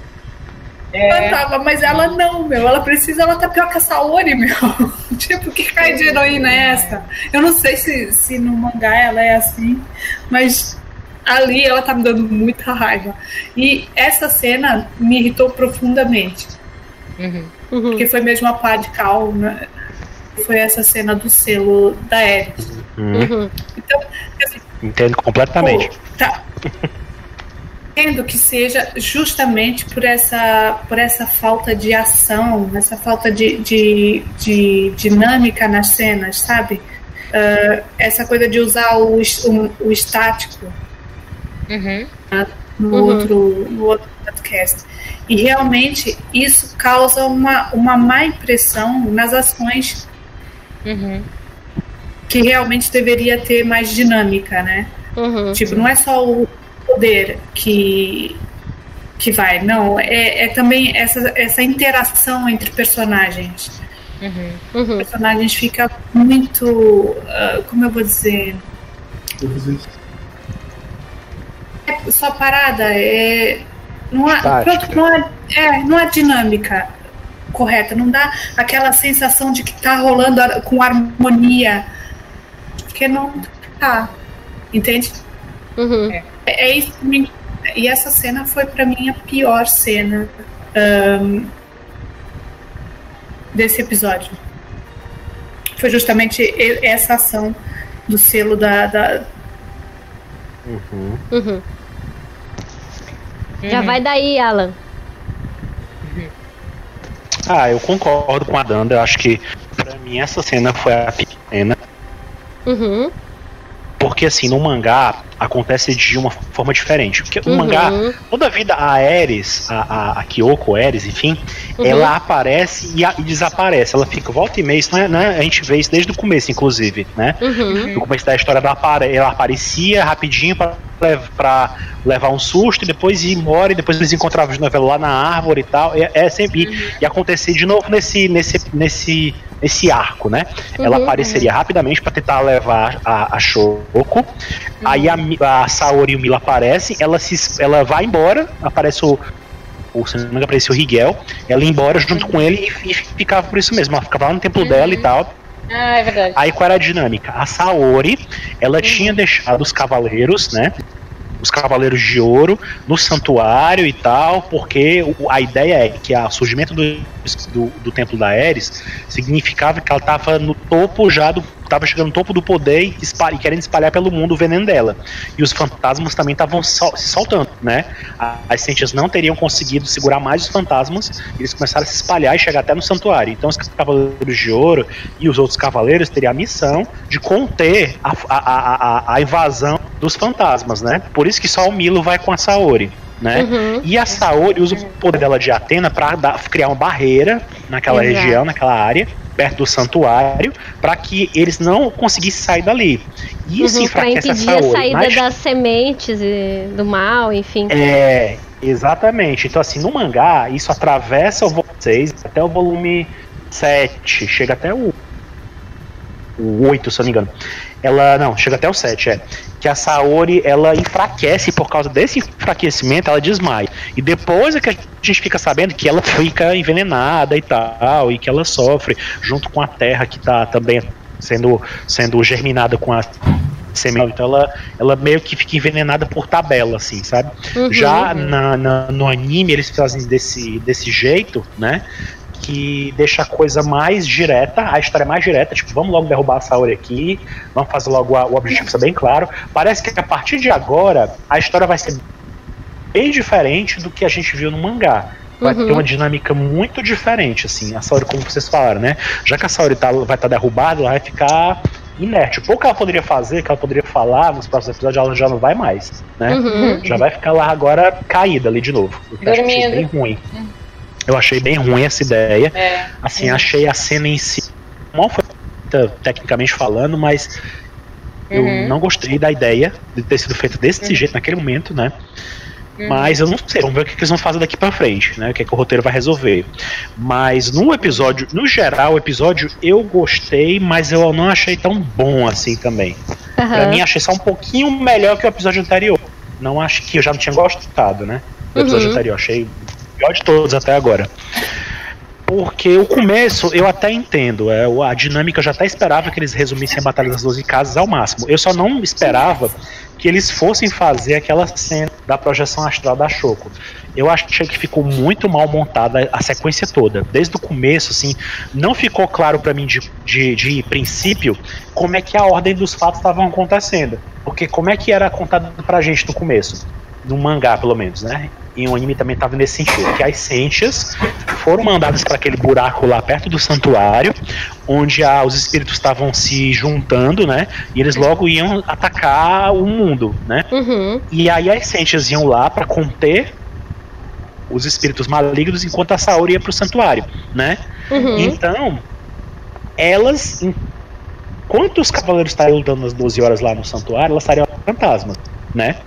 levantava, mas ela não, meu. Ela precisa, ela tá pior que a Saori, meu. tipo, que cai de heroína é essa? Eu não sei se, se no mangá ela é assim, mas ali ela tá me dando muita raiva. E essa cena me irritou profundamente. Uhum. Porque foi mesmo a pá de cal, né? Foi essa cena do selo da Ares. Uhum. Então, assim, Entendo completamente. Pô, tá. Entendo que seja justamente por essa, por essa falta de ação, essa falta de, de, de dinâmica nas cenas, sabe? Ah, essa coisa de usar o, o, o estático Uhum. no, Uhum. outro, no outro podcast. E realmente isso causa uma, uma má impressão nas ações Uhum. que realmente deveria ter mais dinâmica, né? Uhum. Tipo, não é só o poder que, que vai, não. É, é também essa, essa interação entre personagens. Uhum. Os Uhum. personagens ficam muito. ah, como eu vou dizer? É só parada, é. Não há, pronto, não, há, é, não há dinâmica correta, não dá aquela sensação de que tá rolando com harmonia. Porque não tá. Entende? Uhum. É, é isso me- E essa cena foi pra mim a pior cena ahn, desse episódio. Foi justamente essa ação do selo da. da- Uhum. Uhum. Já vai daí, Alan. Ah, eu concordo com a Danda. Eu acho que pra mim essa cena foi a pior cena. Uhum. Porque assim, no mangá acontece de uma forma diferente. Porque no Uhum. mangá, toda a vida a Ares, a, a, a Kyoko Ares, enfim, Uhum. ela aparece e, a- e desaparece. Ela fica volta e meia, isso não é, não é- a gente vê isso desde o começo, inclusive, né? Uhum. No começo da história ela, ela aparecia rapidinho pra levar um susto e depois ir embora e depois eles encontravam de novo lá na árvore e tal. É, é sempre Uhum. e acontecer de novo nesse nesse nesse esse arco, né? Ela Uhum. apareceria rapidamente pra tentar levar a, a Shoko. Aí a, a Saori e o Mila aparecem, ela se ela vai embora, aparece o o, se não me engano, aparece o Rigel, ela ia embora junto com ele e, e ficava por isso mesmo, ela ficava lá no templo dela e tal. Ah, é verdade. Aí qual era a dinâmica? A Saori, ela tinha deixado os cavaleiros, né? Os cavaleiros de ouro no santuário e tal, porque o- a ideia é que o surgimento do, do, do templo da Ares significava que ela estava no topo já do. Tava chegando no topo do poder e, espal- e querendo espalhar pelo mundo o veneno dela. E os fantasmas também estavam sol- se soltando, né? As cientistas não teriam conseguido segurar mais os fantasmas, eles começaram a se espalhar e chegar até no santuário. Então os cavaleiros de ouro e os outros cavaleiros teriam a missão de conter a, a, a, a- a invasão dos fantasmas, né? Por isso que só o Milo vai com a Saori. Né? Uhum. E a Saori usa o poder dela de Atena para criar uma barreira naquela Exato. região, naquela área, perto do santuário, para que eles não conseguissem sair dali. E isso Uhum, enfraquece a impedir a Saori. saída Mas- das sementes e do mal, enfim. é, exatamente. Então, assim, no mangá, isso atravessa o volume 6 até o volume 7. Chega até o, o 8, se eu não me engano. Ela, não, chega até o 7, é. Que a Saori, ela enfraquece, por causa desse enfraquecimento, ela desmaia. E depois é que a gente fica sabendo que ela fica envenenada e tal, e que ela sofre, junto com a terra que tá também sendo, sendo germinada com a semente. Então ela, ela meio que fica envenenada por tabela, assim, sabe? Uhum. Já na, na- no anime eles fazem desse, desse jeito, né? Que deixa a coisa mais direta, a história é mais direta, tipo, vamos logo derrubar a Saori aqui, vamos fazer logo a- o objetivo ser bem claro. Parece que a partir de agora a história vai ser bem diferente do que a gente viu no mangá. Vai Uhum. ter uma dinâmica muito diferente, assim. A Saori, como vocês falaram, né? Já que a Saori tá, vai estar derrubada, ela vai ficar inerte. O pouco que ela poderia fazer, que ela poderia falar nos próximos episódios, ela já não vai mais, né? Uhum. Já vai ficar lá agora caída ali de novo. O que Dormindo. bem ruim. Eu achei bem ruim essa ideia. É. Assim, achei a cena em si mal foi feita, tecnicamente falando, mas eu Uhum. não gostei da ideia de ter sido feita desse jeito naquele momento, né? Mas eu não sei, vamos ver o que que eles vão fazer daqui pra frente, né? O que, é que o roteiro vai resolver. Mas no episódio, no geral, o episódio eu gostei, mas eu não achei tão bom assim também. Pra Aham. mim, achei só um pouquinho melhor que o episódio anterior. Não acho que eu já não tinha gostado, né? Do episódio Uhum. anterior. Achei o pior de todos até agora. Porque o começo eu até entendo, é, a dinâmica eu já até esperava que eles resumissem a Batalha das Doze Casas ao máximo. Eu só não esperava que eles fossem fazer aquela cena da projeção astral da Choco. Eu achei que ficou muito mal montada a sequência toda. Desde o começo, assim, não ficou claro pra mim de, de, de princípio como é que a ordem dos fatos estavam acontecendo. Porque como é que era contado pra gente no começo? No mangá, pelo menos, né? E o anime também tava nesse sentido. Que as Sentias foram mandadas para aquele buraco lá perto do santuário, onde ah, os espíritos estavam se juntando, né? E eles logo iam atacar o mundo, né? Uhum. E aí as Sentias iam lá para conter os espíritos malignos enquanto a Saori ia pro santuário, né? Uhum. Então, elas, enquanto os cavaleiros estariam lutando às 12 horas lá no santuário, elas estariam fantasmas, né?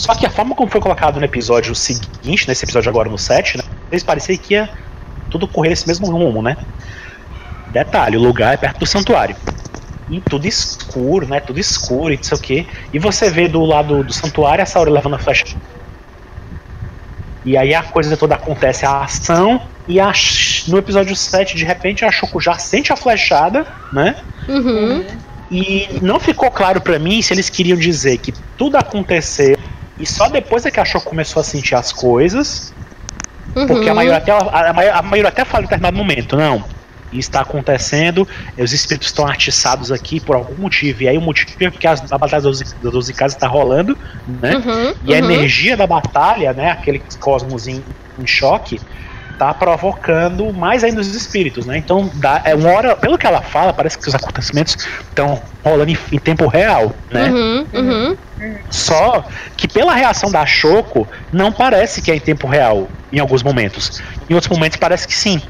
Só que a forma como foi colocado no episódio seguinte, nesse episódio agora no 7, né? Eles parecia que ia tudo correr esse mesmo rumo, né? Detalhe, o lugar é perto do santuário. E tudo escuro, né? Tudo escuro e não sei o quê. E você vê do lado do santuário a Saori levando a flecha e aí a coisa toda acontece, a ação, e a, no episódio 7, de repente, a Shoko já sente a flechada, né? Uhum. E não ficou claro pra mim se eles queriam dizer que tudo aconteceu e só depois é que a Shoko começou a sentir as coisas. Porque a Uhum. Mayura até, a, Mayura- a Mayura até fala em determinado momento, não. Isso está acontecendo, os espíritos estão atiçados aqui por algum motivo. E aí o motivo é porque as- a Batalha das 12 das 12 Casas está rolando, né? Uhum. E a Uhum. energia da batalha, né, aquele cosmos em, em choque, tá provocando mais ainda os espíritos, né? Então, dá, é uma hora, pelo que ela fala, parece que os acontecimentos estão rolando em, em tempo real, né? Uhum. Uhum. Só que pela reação da Choco, não parece que é em tempo real em alguns momentos. Em outros momentos parece que sim.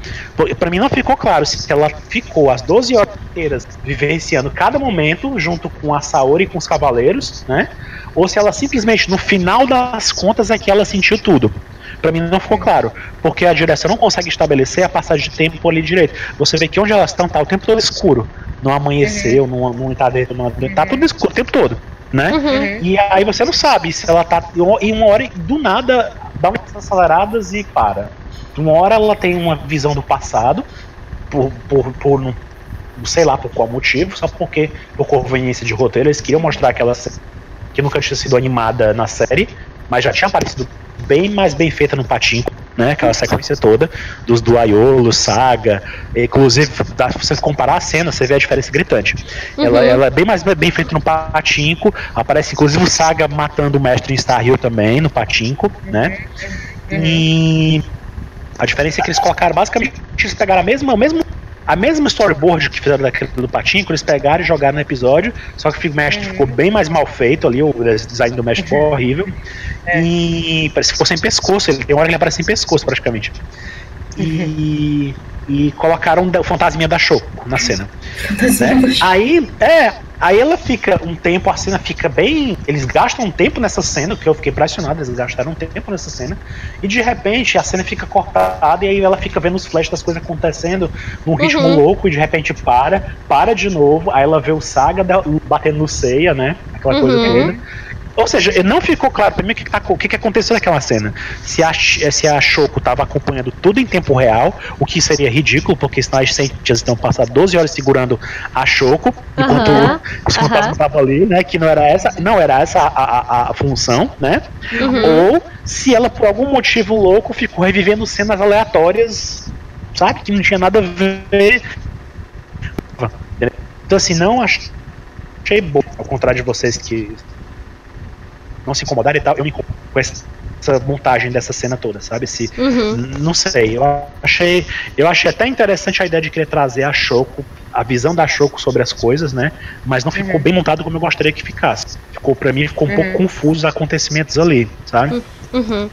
Pra mim não ficou claro se ela ficou as 12 horas inteiras vivenciando cada momento junto com a Saori e com os cavaleiros, né? Ou se ela simplesmente no final das contas é que ela sentiu tudo. Pra mim não ficou claro, porque a direção não consegue estabelecer a passagem de tempo ali direito. Você vê que onde elas estão tá o tempo todo escuro. Não amanheceu, não, não tá dentro, não, tá tudo escuro o tempo todo, né? Uhum. E aí você não sabe se ela tá. Em uma hora, do nada, dá umas aceleradas e para. Uma hora ela tem uma visão do passado, por, por, por não sei lá por qual motivo, só porque, por conveniência de roteiro, eles queriam mostrar aquela cena que nunca tinha sido animada na série, mas já tinha aparecido bem mais bem feita no Patinco, né? Aquela sequência toda dos do Aiolo, Saga, inclusive, dá, se você comparar a cena, você vê a diferença gritante. Ela, Uhum. ela é bem mais bem feita no Patinco, aparece inclusive o Saga matando o mestre em Star Hill também, no Patinco, né? E a diferença é que eles colocaram basicamente, eles pegaram a mesma, a mesma, a mesma storyboard que fizeram daquele do Patinco, eles pegaram e jogaram no episódio, só que o mestre ficou bem mais mal feito ali, o design do mestre ficou horrível. E parece que ficou sem pescoço, ele tem uma hora que ele aparece sem pescoço praticamente. E, e colocaram o fantasminha da Choco na cena. né? Aí, é, aí ela fica um tempo, a cena fica bem. Eles gastam um tempo nessa cena, que eu fiquei impressionado, eles gastaram um tempo nessa cena, e de repente a cena fica cortada e aí ela fica vendo os flashes das coisas acontecendo num ritmo Uhum. louco e de repente para, para de novo, aí ela vê o Saga da- batendo no ceia, né? Aquela coisa Uhum. toda. Ou seja, não ficou claro pra mim o que, tá- o que, aconteceu naquela cena. Se a, Ch- se a Shoko tava acompanhando tudo em tempo real, o que seria ridículo, porque senão as cientistas estão passando 12 horas segurando a Shoko, enquanto Aham, os fantasmas estavam ali, né? Que não era essa, não era essa a, a- a função, né? Uhum. Ou se ela, por algum motivo louco, ficou revivendo cenas aleatórias, sabe? Que não tinha nada a ver. Então, assim, não ach- achei bom, ao contrário de vocês que não se incomodarem e tal, eu me incomodo com essa, essa montagem dessa cena toda, sabe? Se, Uhum. Não sei, eu achei, eu achei até interessante a ideia de querer trazer a Shoko, a visão da Shoko sobre as coisas, né? Mas não ficou bem montado como eu gostaria que ficasse. Ficou para mim ficou um pouco confuso os acontecimentos ali, sabe? Uhum.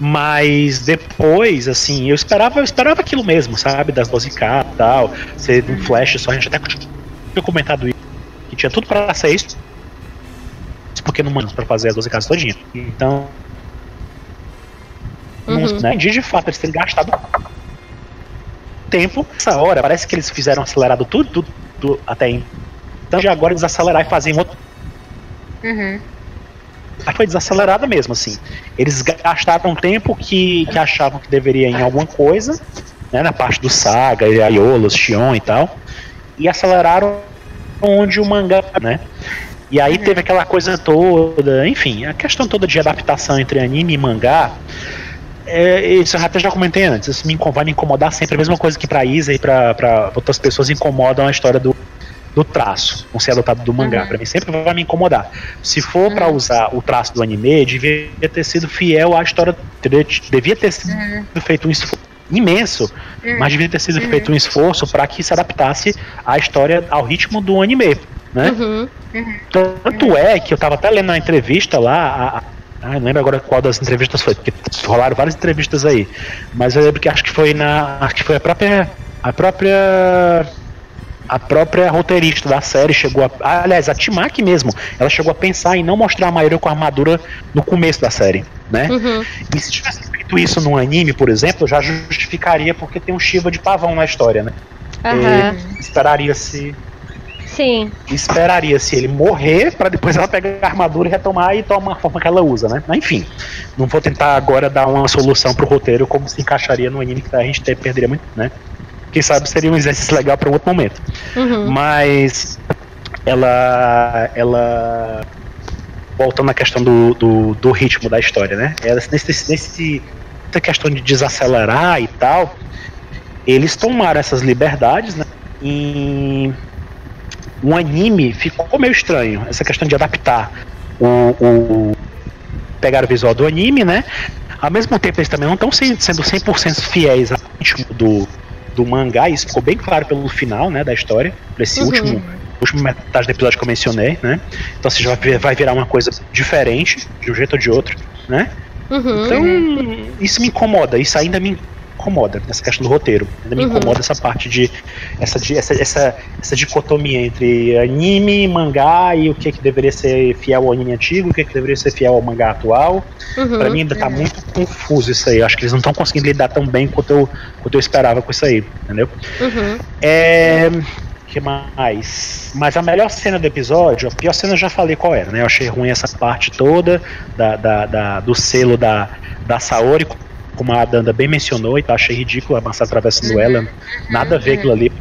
Mas depois, assim, eu esperava, eu esperava aquilo mesmo, sabe? Das 12K e tal, ser um flash só, a gente até tinha comentado isso, que tinha tudo pra ser isso. Porque não mandamos pra fazer as 12 casas todinha. Então. Não Uhum. né, de de fato eles terem gastado tempo essa hora. Parece que eles fizeram acelerado tudo, tudo, tudo até aí. Então de agora desacelerar e fazer outro. Uhum. Aí foi desacelerada mesmo, assim. Eles gastaram tempo que, que achavam que deveria ir em alguma coisa, né, na parte do Saga, Aiolos, Shion e tal, e aceleraram onde o mangá, né? E aí teve aquela coisa toda, enfim, a questão toda de adaptação entre anime e mangá. É, isso eu até já comentei antes, isso me, vai me incomodar sempre, a mesma coisa que pra Isa e pra, pra outras pessoas incomodam a história do, do traço, não ser adotado do mangá. Pra mim sempre vai me incomodar. Se for pra usar o traço do anime, devia ter sido fiel à história, devia ter sido feito um esforço imenso, mas devia ter sido feito um esforço para que se adaptasse a história ao ritmo do anime, né? Uhum. Tanto é que eu tava até lendo na entrevista lá, a, a, não lembro agora qual das entrevistas foi, porque rolaram várias entrevistas aí. Mas eu lembro que acho que foi na. Acho que foi a própria. A própria. A própria roteirista da série chegou a. ah, Aliás, a Timaki mesmo, ela chegou a pensar em não mostrar a Mayuri com a armadura no começo da série, né? Uhum. E se tivesse feito isso num anime, por exemplo, já justificaria porque tem um Shiva de pavão na história, né? Aham. E esperaria-se Sim. esperaria-se ele morrer pra depois ela pegar a armadura e retomar e tomar a forma que ela usa, né? Mas, enfim, não vou tentar agora dar uma solução pro roteiro como se encaixaria no anime que a gente te- perderia muito, né? Quem sabe seria um exercício legal para um outro momento. Uhum. Mas ela ela voltando à questão do, do, do ritmo da história, né? Ela, nesse, nesse essa questão de desacelerar e tal, eles tomaram essas liberdades, né? E um anime ficou meio estranho. Essa questão de adaptar o, o pegar o visual do anime, né? Ao mesmo tempo eles também não estão sendo 100% fiéis ao ritmo do, do mangá, isso ficou bem claro pelo final, né, da história, desse Uhum. último última metade do episódio que eu mencionei, né? Então você já vai virar uma coisa diferente, de um jeito ou de outro, né? Uhum. Então, isso me incomoda, isso ainda me incomoda, essa questão do roteiro. Ainda me Uhum. incomoda essa parte de. Essa, essa, essa, essa dicotomia entre anime, mangá e o que, que deveria ser fiel ao anime antigo, o que, que deveria ser fiel ao mangá atual. Uhum. Pra mim ainda tá muito confuso isso aí. Eu acho que eles não estão conseguindo lidar tão bem quanto eu, quanto eu esperava com isso aí, entendeu? Uhum. É. que mais? Mas a melhor cena do episódio, a pior cena eu já falei qual era, né? Eu achei ruim essa parte toda da, da, da- do selo da, da Saori, como a Danda bem mencionou, e tá, achei ridículo a massa atravessando ela. Nada a ver aquilo ali.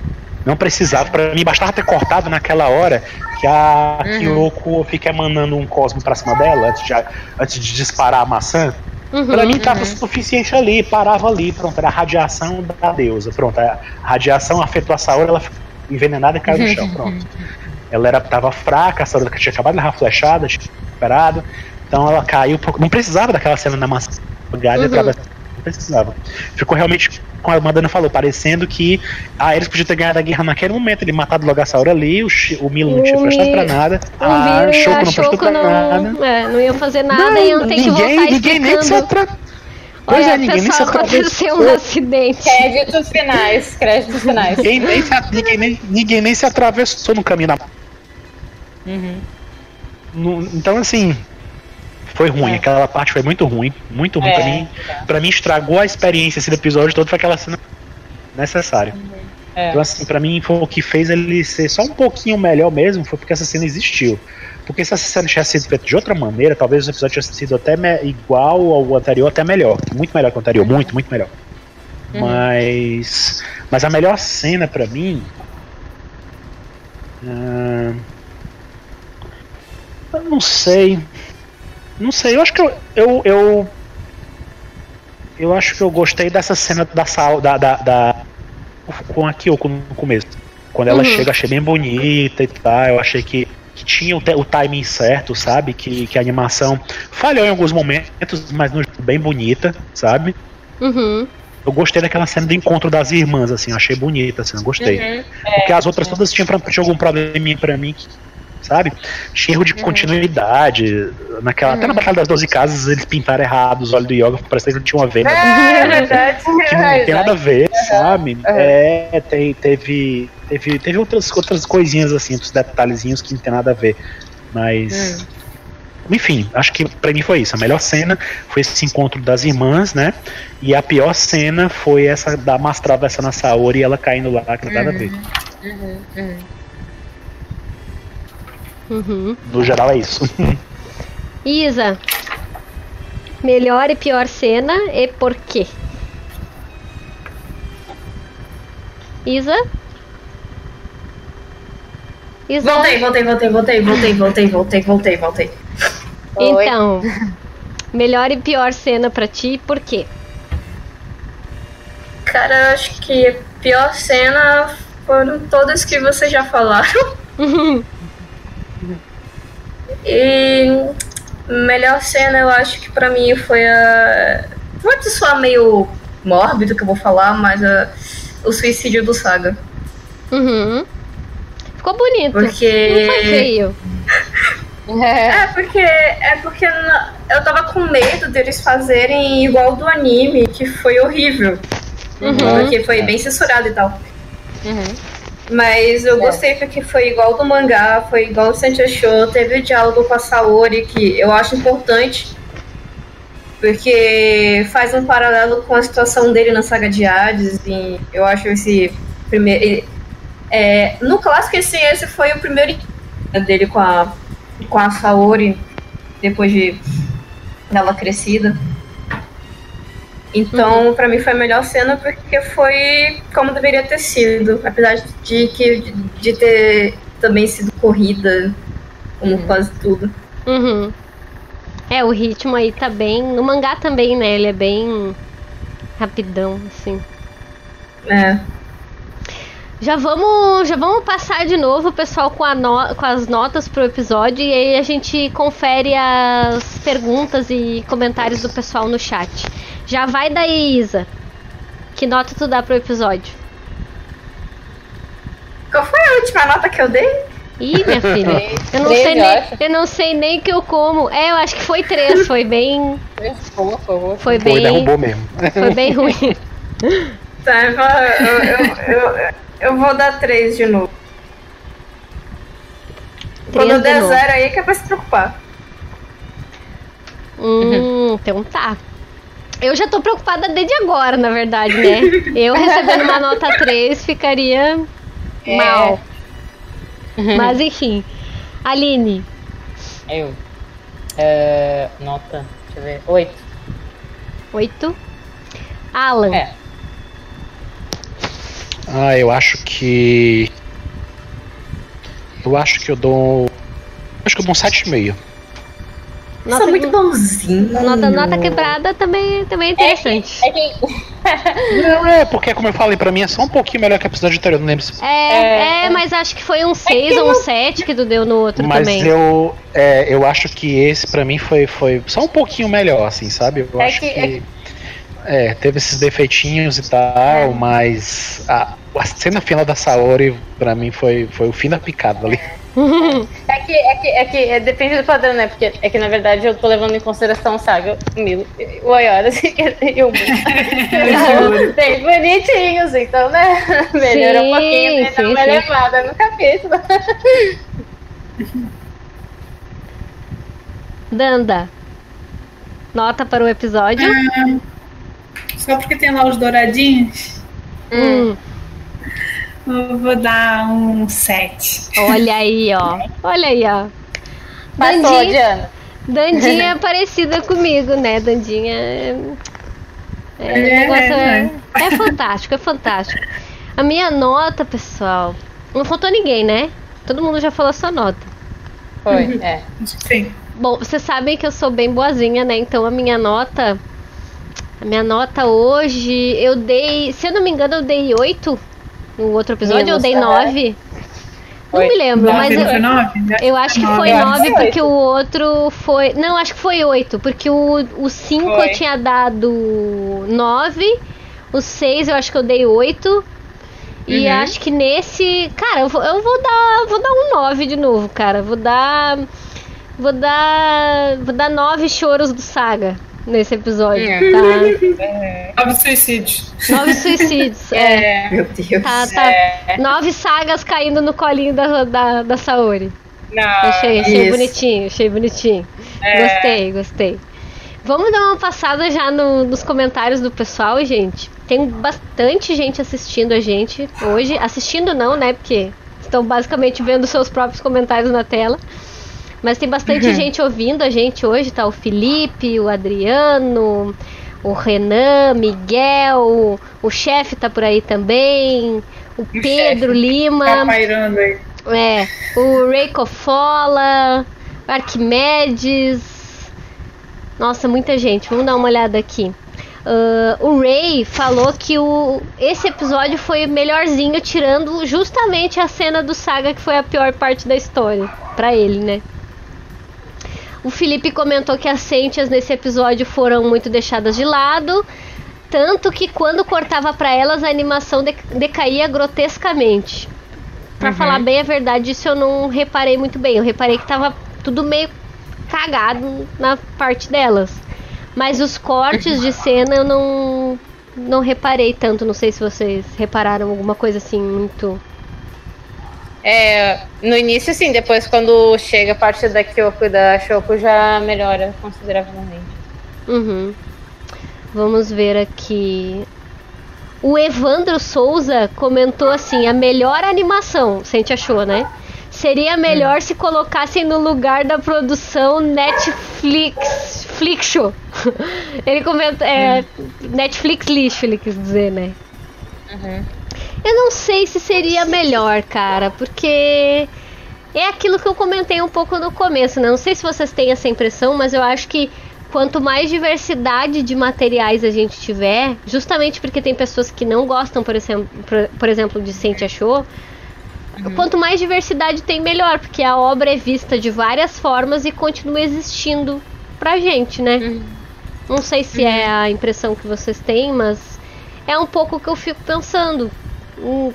Não precisava, pra mim bastava ter cortado naquela hora que a Kyoko fica emanando um cosmo pra cima dela antes de, antes de disparar a maçã. Uhum. Pra mim tava suficiente ali, parava ali, pronto, era a radiação da deusa, pronto, a radiação afetou a Saori, ela ficou envenenada e caiu no chão, pronto. Ela era, tava fraca, a Saori tinha acabado de levar flechada, tinha recuperado, então ela caiu, não precisava daquela cena da maçã, galho Uhum. atravessando, precisava. Ficou realmente, como a Madonna falou, parecendo que ah, eles podiam ter ganhado a guerra naquele momento, ele matado logo a Saori ali, o, o Milo não tinha O prestado pra nada, O a e Shoko a não prestou pra nada. não, é, não iam fazer nada e iam ter que voltar ninguém nem se atra... Pois Olha, é, ninguém nem se pessoal, aconteceu um atravessou. acidente. Créditos finais, créditos finais. Ninguém nem, se, ninguém, nem, ninguém nem se atravessou no caminho da. No- então, assim. Foi ruim, aquela parte foi muito ruim. Muito ruim É, pra mim. Pra mim, estragou a experiência esse episódio todo, foi aquela cena necessária. É. Então, assim, pra mim, foi o que fez ele ser só um pouquinho melhor mesmo, foi porque essa cena existiu. Porque se essa cena tivesse sido feita de outra maneira, talvez o episódio tivesse sido até igual ao anterior, até melhor. Muito melhor que o anterior, muito, muito melhor. Mas. Mas a melhor cena pra mim. ah, eu não sei. Não sei, eu acho que eu. Eu, eu, eu acho que eu gostei dessa cena da sal. Da, da, da- com a Kyoko no começo. Quando ela Uhum. chega, achei bem bonita e tal. Eu achei que, que tinha o, o timing certo, sabe? Que, que a animação falhou em alguns momentos, mas no bem bonita, sabe? Uhum. Eu gostei daquela cena do encontro das irmãs, assim, eu achei bonita, assim, eu gostei. Uhum. Porque as outras todas tinham, pra- tinha algum probleminha pra mim, que- sabe? Tinha erro de continuidade. Naquela, Até na Batalha das Doze Casas eles pintaram errado os olhos do Yoga, parecia que ele tinha uma venda. É verdade. que não tem nada a ver, sabe? É, tem, teve, teve, teve outras, outras coisinhas assim, outros detalhezinhos que não tem nada a ver. Mas. Enfim, acho que pra mim foi isso. A melhor cena foi esse encontro das irmãs, né? E a pior cena foi essa da Mas atravessando a Saori e ela caindo lá, que não tem nada a ver. Uhum. No geral é isso. Isa. Melhor e pior cena e por quê? Isa? Isa? Voltei, voltei, voltei, voltei, voltei, voltei, voltei, voltei, voltei. Oi. Então, melhor e pior cena pra ti e por quê? Cara, eu acho que a pior cena foram todas que vocês já falaram. E melhor cena eu acho que pra mim foi a. Pode soar meio mórbido que eu vou falar, mas a... o suicídio do Saga. Uhum. Ficou bonito. Porque. Não foi feio. É, porque. É porque eu tava com medo deles fazerem igual do anime, que foi horrível. Uhum. Porque foi bem censurado e tal. Mas eu gostei porque foi igual do mangá, foi igual o Sancho Show, teve o diálogo com a Saori, que eu acho importante. Porque faz um paralelo com a situação dele na saga de Hades. E eu acho esse primeiro. é, no clássico, esse, esse foi o primeiro dele com a, com a Saori, depois de ela crescida. Então, pra mim foi a melhor cena porque foi como deveria ter sido, apesar de que de, de ter também sido corrida, como quase tudo. Uhum. É, o ritmo aí tá bem. No mangá também, né? Ele é bem rapidão, assim. É. Já vamos, já vamos passar de novo, pessoal, com, no- com as notas pro episódio e aí a gente confere as perguntas e comentários do pessoal no chat. Já vai daí, Isa. Que nota tu dá pro episódio? Qual foi a última nota que eu dei? Ih, minha filha, eu não Três, sei eu nem, acho. eu não sei nem que eu como. É, eu acho que foi três, foi bem, Por favor. foi Foi, bem, derrubou mesmo. foi bem ruim. Tá, eu, vou- eu, eu, eu, vou dar três de novo. Quando eu Três de der novo. zero aí que é pra se preocupar. Hum, então tá. Eu já tô preocupada desde agora, na verdade, né? Eu recebendo uma nota 3 ficaria mal. Mas enfim. Aline, Eu. É, nota, deixa eu ver. Oito. 8. Alan, É. Ah, eu acho que. Eu acho que eu dou. Acho que eu dou um 7,5. Nota, Sou muito bonzinho. nota, nota quebrada também, também é interessante. É. Não, é, porque como eu falei, pra mim é só um pouquinho melhor que o episódio anterior, não lembro se. É, é, mas acho que foi um 6 ou um 7 que tu deu no outro Mas também. eu, é, eu acho que esse pra mim foi, foi só um pouquinho melhor, assim, sabe? Eu É acho que- que. É, teve esses defeitinhos e tal, mas a, a cena final da Saori, pra mim, foi, foi o fim da picada ali. É que, é que, é que é, depende do padrão, né? Porque é que na verdade eu tô levando em consideração Saga, o Milo, o Ayora e o Mu. Bem bonitinhos, então, né? Melhorou um pouquinho, né? Dá uma sim. elevada no capítulo. Danda, nota para o episódio. Só porque tem lá os douradinhos, Hum, eu vou dar um 7. olha aí, ó. Olha aí, ó. Passou, Dandinha, Diana. Dandinha é parecida comigo, né? Dandinha é. é, É, é, né? é fantástico, é fantástico. A minha nota, pessoal. Não faltou ninguém, né? Todo mundo já falou a sua nota. Foi, é. Sim. Bom, vocês sabem que eu sou bem boazinha, né? Então a minha nota. A minha nota hoje, eu dei. Se eu não me engano, eu dei 8 no outro episódio, Menos, eu dei aham. 9. Não me lembro, Nove mas eu, foi nove? né? eu acho que Nove. foi Eu acho que nove foi porque o outro foi. Não, acho que foi oito, porque o, o cinco Foi. eu tinha dado nove, o seis eu acho que eu dei oito. E Uhum. acho que nesse. Cara, eu vou, eu vou dar. Vou dar um 9 de novo, cara. Vou dar. Vou dar. Vou dar nove choros do Saga nesse episódio, É. tá? Nove suicídios. Nove suicídios. é. É, Meu Deus. Tá, tá. É. Nove sagas caindo no colinho da, da, da Saori. não. Achei, achei Isso. bonitinho, achei bonitinho. É. Gostei, gostei. Vamos dar uma passada já no- nos comentários do pessoal, gente. Tem bastante gente assistindo a gente hoje. Assistindo não, né? Porque estão basicamente vendo seus próprios comentários na tela. Mas tem bastante gente ouvindo a gente hoje, tá? O Felipe, o Adriano, o Renan, Miguel, o chefe tá por aí também, o Pedro Lima. Tá pairando aí. É, o Ray Coffola, o Arquimedes. Nossa, muita gente. Vamos dar uma olhada aqui. Ah, o Ray falou que o, esse episódio foi o melhorzinho, tirando justamente a cena do Saga, que foi a pior parte da história. Pra ele, né? O Felipe comentou que as Sentias nesse episódio foram muito deixadas de lado. Tanto que quando cortava pra elas, a animação de- decaía grotescamente. Pra falar bem a verdade, isso eu não reparei muito bem. Eu reparei que tava tudo meio cagado na parte delas. Mas os cortes de cena eu não não reparei tanto. Não sei se vocês repararam alguma coisa assim muito. É, no início, sim, depois quando chega a parte da Kyoko e da Shoko já melhora consideravelmente. Uhum. Vamos ver aqui. O Evandro Souza comentou assim: a melhor animação, Sente achou, né? Seria melhor se colocassem no lugar da produção Netflix Flixo. Ele comentou. É, Netflix lixo, ele quis dizer, né? Eu não sei se seria melhor, cara, porque é aquilo que eu comentei um pouco no começo, né? Não sei se vocês têm essa impressão, mas eu acho que quanto mais diversidade de materiais a gente tiver, justamente porque tem pessoas que não gostam, por exemplo, por, por exemplo de Sente Achou, quanto mais diversidade tem, melhor, porque a obra é vista de várias formas e continua existindo pra gente, né? Não sei se é a impressão que vocês têm, mas é um pouco o que eu fico pensando. Hum,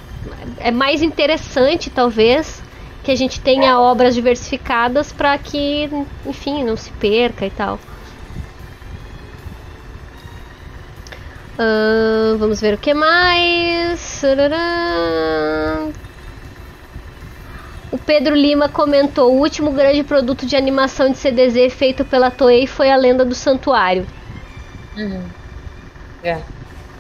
É mais interessante, talvez, que a gente tenha obras diversificadas para que, enfim, não se perca e tal. Ahn, vamos ver o que mais. O Pedro Lima comentou: o último grande produto de animação de CDZ feito pela Toei foi a Lenda do Santuário. É.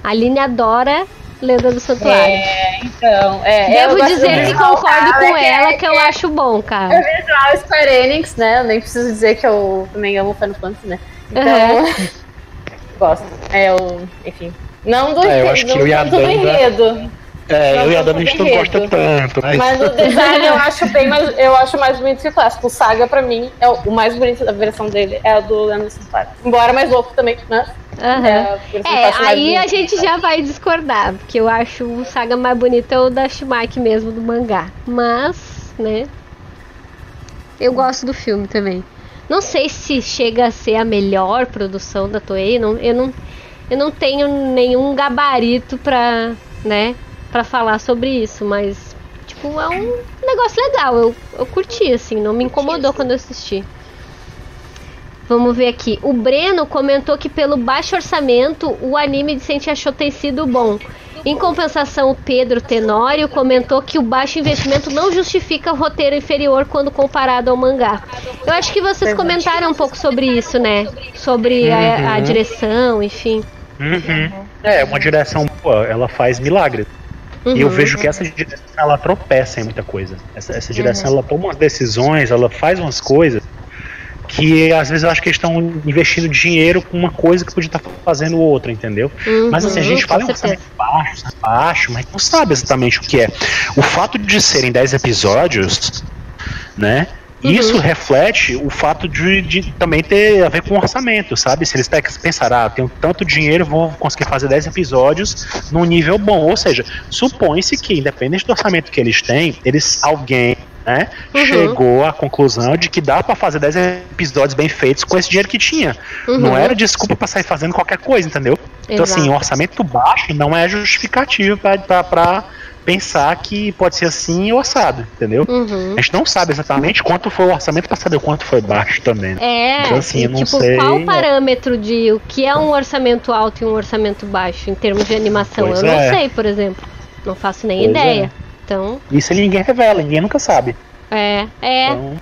A Aline adora Lenda do Santuário. É, então, é. Devo dizer que concordo com né, ela, é- que eu acho bom, É cara. original Square Enix, né? Eu nem preciso dizer que eu também amo Final Fantasy, né? Então, Aham. gosto. É, eu, enfim. Não do, É, eu acho que eu e a Danda- enredo. É, eu e a Não, Dana a gente não gosta tanto, mas. Mas o design eu acho bem mais. Eu acho mais bonito que o clássico. O Saga, pra mim, é o, o mais bonito da versão dele é o do Leandro Santuário. Embora mais louco também, né? Aham. É, É, aí a gente já vai discordar, porque eu acho o saga mais bonito é o da Shimaki mesmo, do mangá. Mas, né, eu gosto do filme também. Não sei se chega a ser a melhor produção da Toei, não, eu, não, eu não tenho nenhum gabarito pra, né, pra falar sobre isso, mas, tipo, é um negócio legal, eu, eu curti, assim, não me incomodou quando eu assisti. Vamos ver aqui. O Breno comentou que pelo baixo orçamento o anime de Sente achou ter sido bom. Em compensação, o Pedro Tenório comentou que o baixo investimento não justifica o roteiro inferior quando comparado ao mangá. Eu acho que vocês comentaram um pouco sobre isso, né? Sobre a, a Uhum. direção, enfim. Uhum. É, uma direção boa, ela faz milagre. E eu Uhum. vejo que essa direção ela tropeça em muita coisa. Essa, essa direção ela toma umas decisões, ela faz umas coisas que às vezes eu acho que eles estão investindo dinheiro com uma coisa que podia estar fazendo outra, entendeu? Mas assim, a Uhum, gente com fala em um orçamento baixo, baixo, mas não sabe exatamente o que é. O fato de serem 10 episódios, né? E Isso reflete o fato de, de, também ter a ver com orçamento, sabe? Se eles pensaram, ah, tenho tanto dinheiro, vou conseguir fazer 10 episódios num nível bom. Ou seja, supõe-se que, independente do orçamento que eles têm, eles alguém né, uhum. chegou à conclusão de que dá para fazer 10 episódios bem feitos com esse dinheiro que tinha. Uhum. Não era desculpa para sair fazendo qualquer coisa, entendeu? Exato. Então, assim, o orçamento baixo não é justificativo para pensar que pode ser assim ou assado, entendeu? Uhum. A gente não sabe exatamente quanto foi o orçamento para saber quanto foi baixo também. Né? É, então, assim, e, não tipo, sei. qual o parâmetro de o que é um orçamento alto e um orçamento baixo em termos de animação? Pois Eu é. não sei, por exemplo. Não faço nem pois ideia. É. Então. Isso ninguém revela, ninguém nunca sabe. É, é. Então...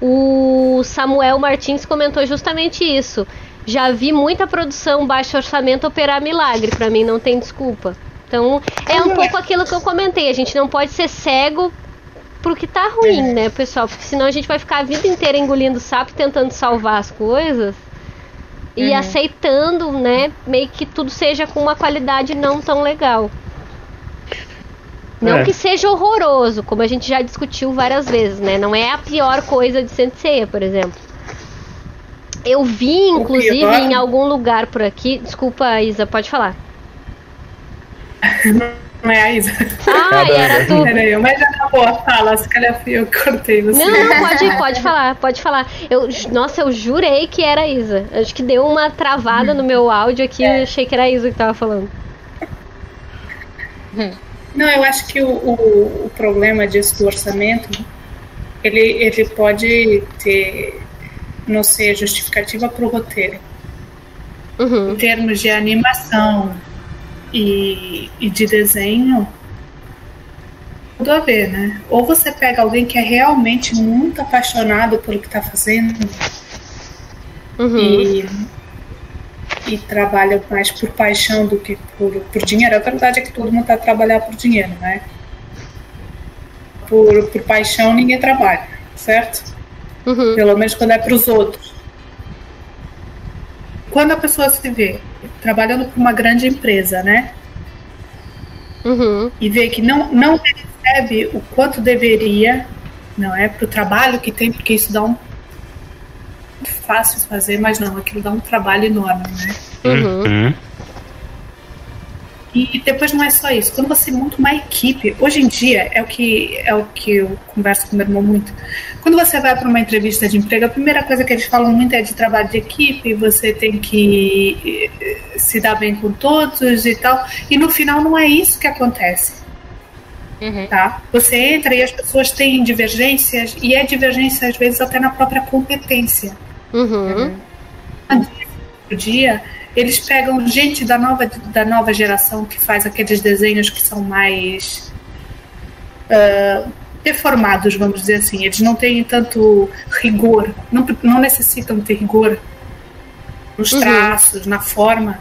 O Samuel Martins comentou justamente isso. Já vi muita produção baixo orçamento operar milagre, para mim não tem desculpa. Então, é um pouco aquilo que eu comentei, a gente não pode ser cego pro que tá ruim, né, pessoal? Porque senão a gente vai ficar a vida inteira engolindo sapo tentando salvar as coisas e uhum. aceitando, né, meio que tudo seja com uma qualidade não tão legal. Não é. que seja horroroso, como a gente já discutiu várias vezes, né? Não é a pior coisa de Sensei, por exemplo. Eu vi, inclusive, em algum lugar por aqui. Desculpa, Isa, pode falar. Não é a Isa. Ah, era tu. Era eu, mas já acabou a fala, se calhar fui eu que cortei você. Não, não, pode, pode falar, pode falar. Eu, nossa, eu jurei que era a Isa. Acho que deu uma travada no meu áudio aqui, é. achei que era a Isa que tava falando. Não, eu acho que o, o, o problema disso do orçamento, ele, ele pode ter, não ser justificativa para o roteiro. Uhum. Em termos de animação e, e de desenho, tudo a ver, né? Ou você pega alguém que é realmente muito apaixonado pelo que está fazendo uhum. e e trabalham mais por paixão do que por, por dinheiro. A verdade é que todo mundo está a trabalhar por dinheiro, né? Por, por paixão ninguém trabalha, certo? Uhum. Pelo menos quando é para os outros. Quando a pessoa se vê trabalhando para uma grande empresa, né? Uhum. E vê que não, não recebe o quanto deveria, não é? Para o trabalho que tem, porque isso dá um fácil fazer, mas não, aquilo dá um trabalho enorme, né? Uhum. uhum. E depois não é só isso. Quando você monta uma equipe, hoje em dia é o que é o que eu converso com meu irmão muito. Quando você vai para uma entrevista de emprego, a primeira coisa que eles falam muito é de trabalho de equipe. Você tem que eh, se dar bem com todos e tal. E no final não é isso que acontece. Uhum. Tá? Você entra e as pessoas têm divergências e é divergência às vezes até na própria competência. Uhum. No dia, eles pegam gente da nova, da nova geração que faz aqueles desenhos que são mais uh, deformados, vamos dizer assim. Eles não têm tanto rigor, não, não necessitam ter rigor nos uhum. traços, uhum. na forma.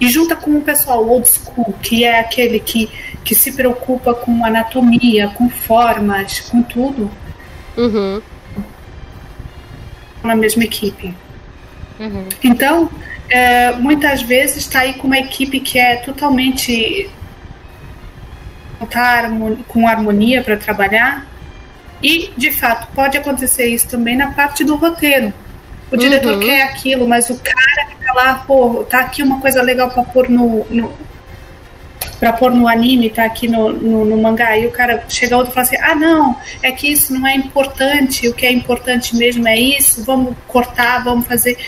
E junta com o pessoal old school, que é aquele que, que se preocupa com anatomia, com formas, com tudo. Uhum na mesma equipe. Uhum. Então, é, muitas vezes está aí com uma equipe que é totalmente tá com harmonia para trabalhar e de fato pode acontecer isso também na parte do roteiro. O diretor uhum. quer aquilo, mas o cara fica lá, pô, tá aqui uma coisa legal para pôr no, no para pôr no anime, tá aqui no, no, no, mangá, e o cara chega outro e fala assim: ah, não, é que isso não é importante, o que é importante mesmo é isso, vamos cortar, vamos fazer.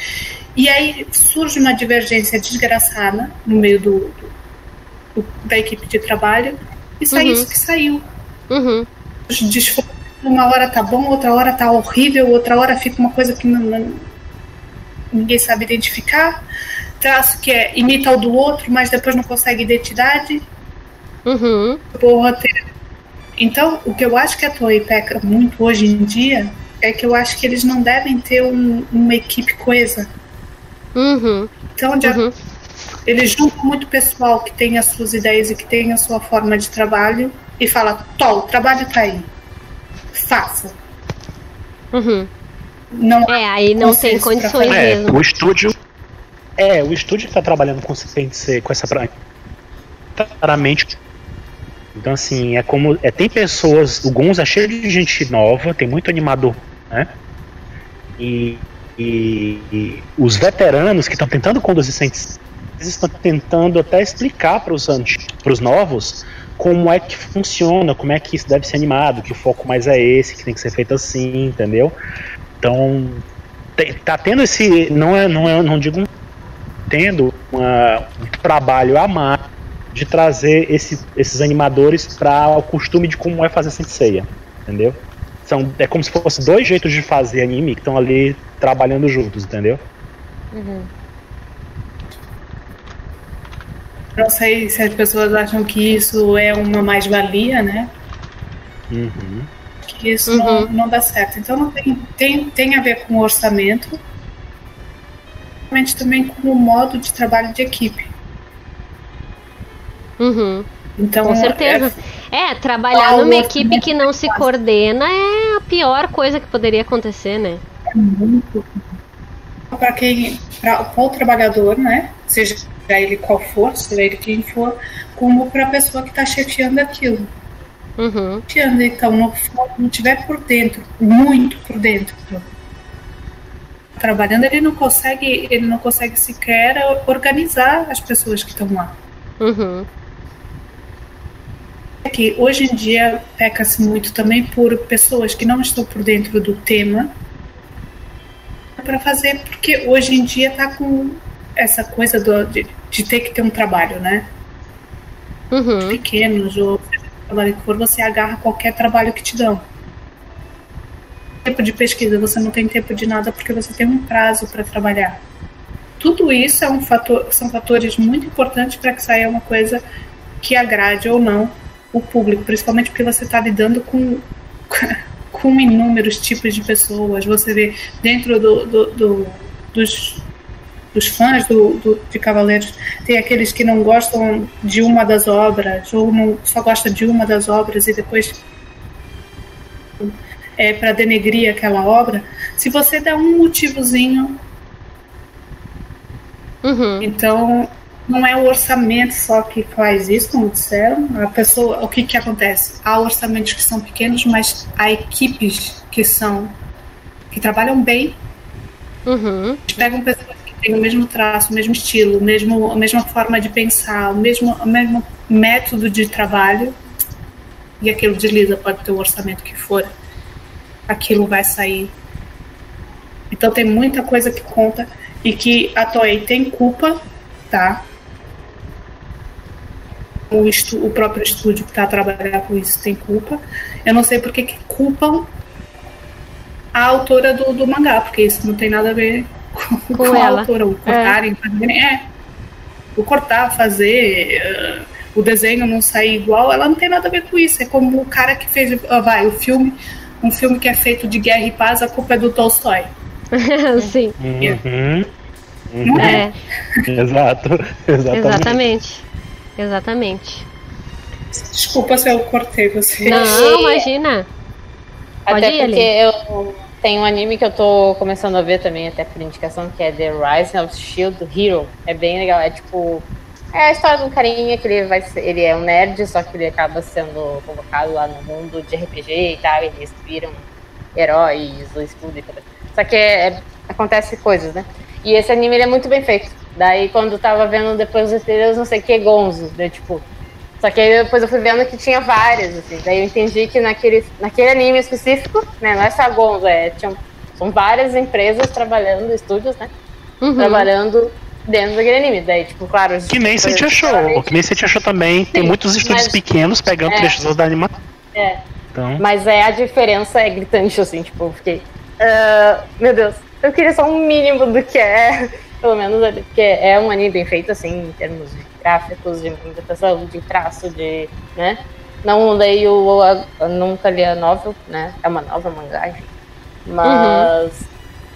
E aí surge uma divergência desgraçada no meio do, do da equipe de trabalho, e sai uhum. isso que saiu. Uhum. Uma hora tá bom, outra hora tá horrível, outra hora fica uma coisa que não, não, ninguém sabe identificar traço que é imita o do outro, mas depois não consegue identidade. Uhum. Então, o que eu acho que a Toei peca muito hoje em dia é que eu acho que eles não devem ter um, uma equipe coesa. Uhum. Então, já, uhum. eles juntam muito pessoal que tem as suas ideias e que tem a sua forma de trabalho e fala, Tó, o trabalho tá aí. Faça. Uhum. Não é, aí não tem condições mesmo. É, o estúdio é, o estúdio que tá trabalhando com CNC, com essa claramente Então, assim, é como. É, tem pessoas. O Gonzo é cheio de gente nova, tem muito animador, né? E, e, e os veteranos que estão tentando conduzir eles estão tentando até explicar para os novos como é que funciona, como é que isso deve ser animado, que o foco mais é esse, que tem que ser feito assim, entendeu? Então, tá tendo esse. Não é, não é, não digo tendo uma, um trabalho a mais de trazer esse, esses animadores para o costume de como é fazer Senseia, entendeu? São, é como se fosse dois jeitos de fazer anime que estão ali trabalhando juntos, entendeu? Uhum. Não sei se as pessoas acham que isso é uma mais-valia, né? Uhum. Que isso uhum. não, não dá certo. Então não tem, tem, tem a ver com o orçamento, também com o modo de trabalho de equipe. Uhum. Então, Com certeza. É, é trabalhar numa equipe que não se coordena é a pior coisa que poderia acontecer, né? É muito. Para quem, para o trabalhador, né? Seja ele qual for, seja ele quem for, como para a pessoa que está chefiando aquilo. Uhum. Chefiando, então, não, não tiver por dentro, muito por dentro, trabalhando, ele não consegue, ele não consegue sequer organizar as pessoas que estão lá. Uhum que hoje em dia peca-se muito também por pessoas que não estão por dentro do tema para fazer, porque hoje em dia está com essa coisa do, de, de, ter que ter um trabalho, né? Uhum. Pequenos ou que for, você agarra qualquer trabalho que te dão. Tempo de pesquisa, você não tem tempo de nada porque você tem um prazo para trabalhar. Tudo isso é um fator, são fatores muito importantes para que saia uma coisa que agrade ou não o público, principalmente porque você está lidando com, com inúmeros tipos de pessoas. Você vê dentro do, do, do dos, dos fãs do, do, de Cavaleiros, tem aqueles que não gostam de uma das obras, ou não, só gosta de uma das obras e depois é para denegrir aquela obra. Se você dá um motivozinho. Uhum. Então, não é o orçamento só que faz isso, como disseram. A pessoa, o que que acontece? Há orçamentos que são pequenos, mas há equipes que são que trabalham bem. Uhum. Pegam pessoas que têm o mesmo traço, o mesmo estilo, mesmo, a mesma forma de pensar, o mesmo, o mesmo método de trabalho. E aquilo desliza, pode ter o orçamento que for. Aquilo vai sair. Então tem muita coisa que conta e que a Toei tem culpa, tá? o, estu, o próprio estúdio que está a trabalhar com isso tem culpa. Eu não sei porque que culpam a autora do, do mangá, porque isso não tem nada a ver com, com, com a autora. O cortarem, é. fazer. É, o cortar, fazer. Uh, o desenho não sair igual, ela não tem nada a ver com isso. É como o cara que fez, uh, vai, o filme, um filme que é feito de guerra e paz, a culpa é do Tolstói. Sim. Uhum. Uhum. É. Exato. Exatamente. Exatamente. Exatamente. Desculpa se eu cortei você. Não, imagina. Pode até ir, porque ali. eu tenho um anime que eu tô começando a ver também, até por indicação, que é The Rise of Shield Hero. É bem legal. É tipo. É a história de um carinha que ele vai ser, ele é um nerd, só que ele acaba sendo convocado lá no mundo de RPG e tal, e eles viram heróis, o estudo e tudo. Só que é, é, acontece coisas, né? E esse anime ele é muito bem feito. Daí quando tava vendo depois os estrelas, não sei o que, Gonzo, né? Tipo. Só que aí depois eu fui vendo que tinha várias, assim. Daí eu entendi que naquele, naquele anime específico, né? Não é só Gonzo, é, tinha, são várias empresas trabalhando, estúdios, né? Uhum. Trabalhando dentro daquele anime. Daí, tipo, claro. Que nem você te achou. Que nem você te achou também. Sim, tem muitos estúdios mas, pequenos pegando é, trechos da animação. É. Então. Mas é a diferença é gritante, assim, tipo, eu fiquei. Uh, meu Deus, eu queria só um mínimo do que é, pelo menos ali, porque é um anime bem feito, assim, em termos de gráficos, de movimentação, de traço, de. né? Não leio, a, nunca li a novel, né? É uma nova mangá, enfim. Mas. Uhum.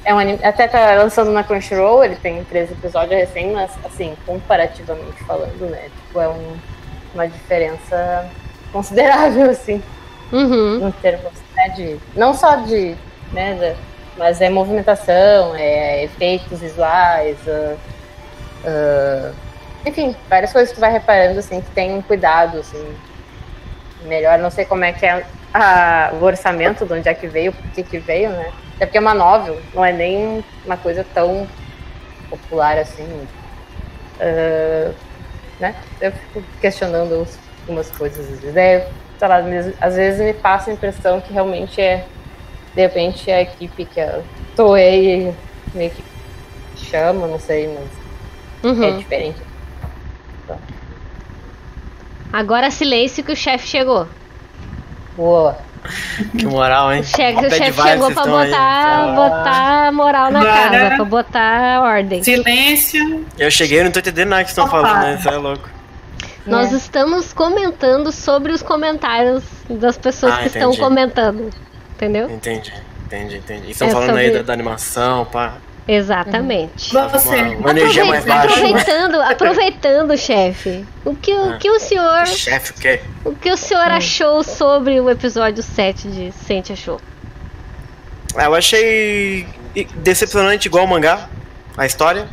É um anime, até tá lançando na Crunchyroll, ele tem três episódios recém, mas assim, comparativamente falando, né? Tipo, é um, uma diferença considerável, assim. Uhum. Em termos, né, de. Não só de. Né, mas é movimentação, é efeitos visuais, uh, uh, enfim, várias coisas que tu vai reparando, assim, que tem um cuidado, assim, melhor. Não sei como é que é a- o orçamento, de onde é que veio, por que que veio, né? Até porque é uma novel, não é nem uma coisa tão popular assim. Ah, né? Eu fico questionando algumas coisas às vezes. É, sei lá, às vezes me passa a impressão que realmente é, de repente, a equipe que a Toei meio que chama, não sei, mas é Uhum. diferente. Agora silêncio que o chefe chegou. Boa. Que moral, hein? O chefe, o chefe chegou pra estão aí. botar, botar moral na Agora- casa, pra botar ordem. Silêncio. Eu cheguei e não tô entendendo nada que estão falando, né? Isso é louco. Nós É. estamos comentando sobre os comentários das pessoas Ah, que estão entendi. comentando. Entendeu? Entendi, entendi, entendi. E estão É falando aí sobre- da, da animação, pá. Exatamente. Você. Uma, uma energia mais baixa. aproveitando, aproveitando, chefe. O que, o Ah. que o senhor, Chefe, o quê? o que o senhor achou sobre o episódio 7 de Sente Achou? Ah, eu achei decepcionante igual o mangá, a história.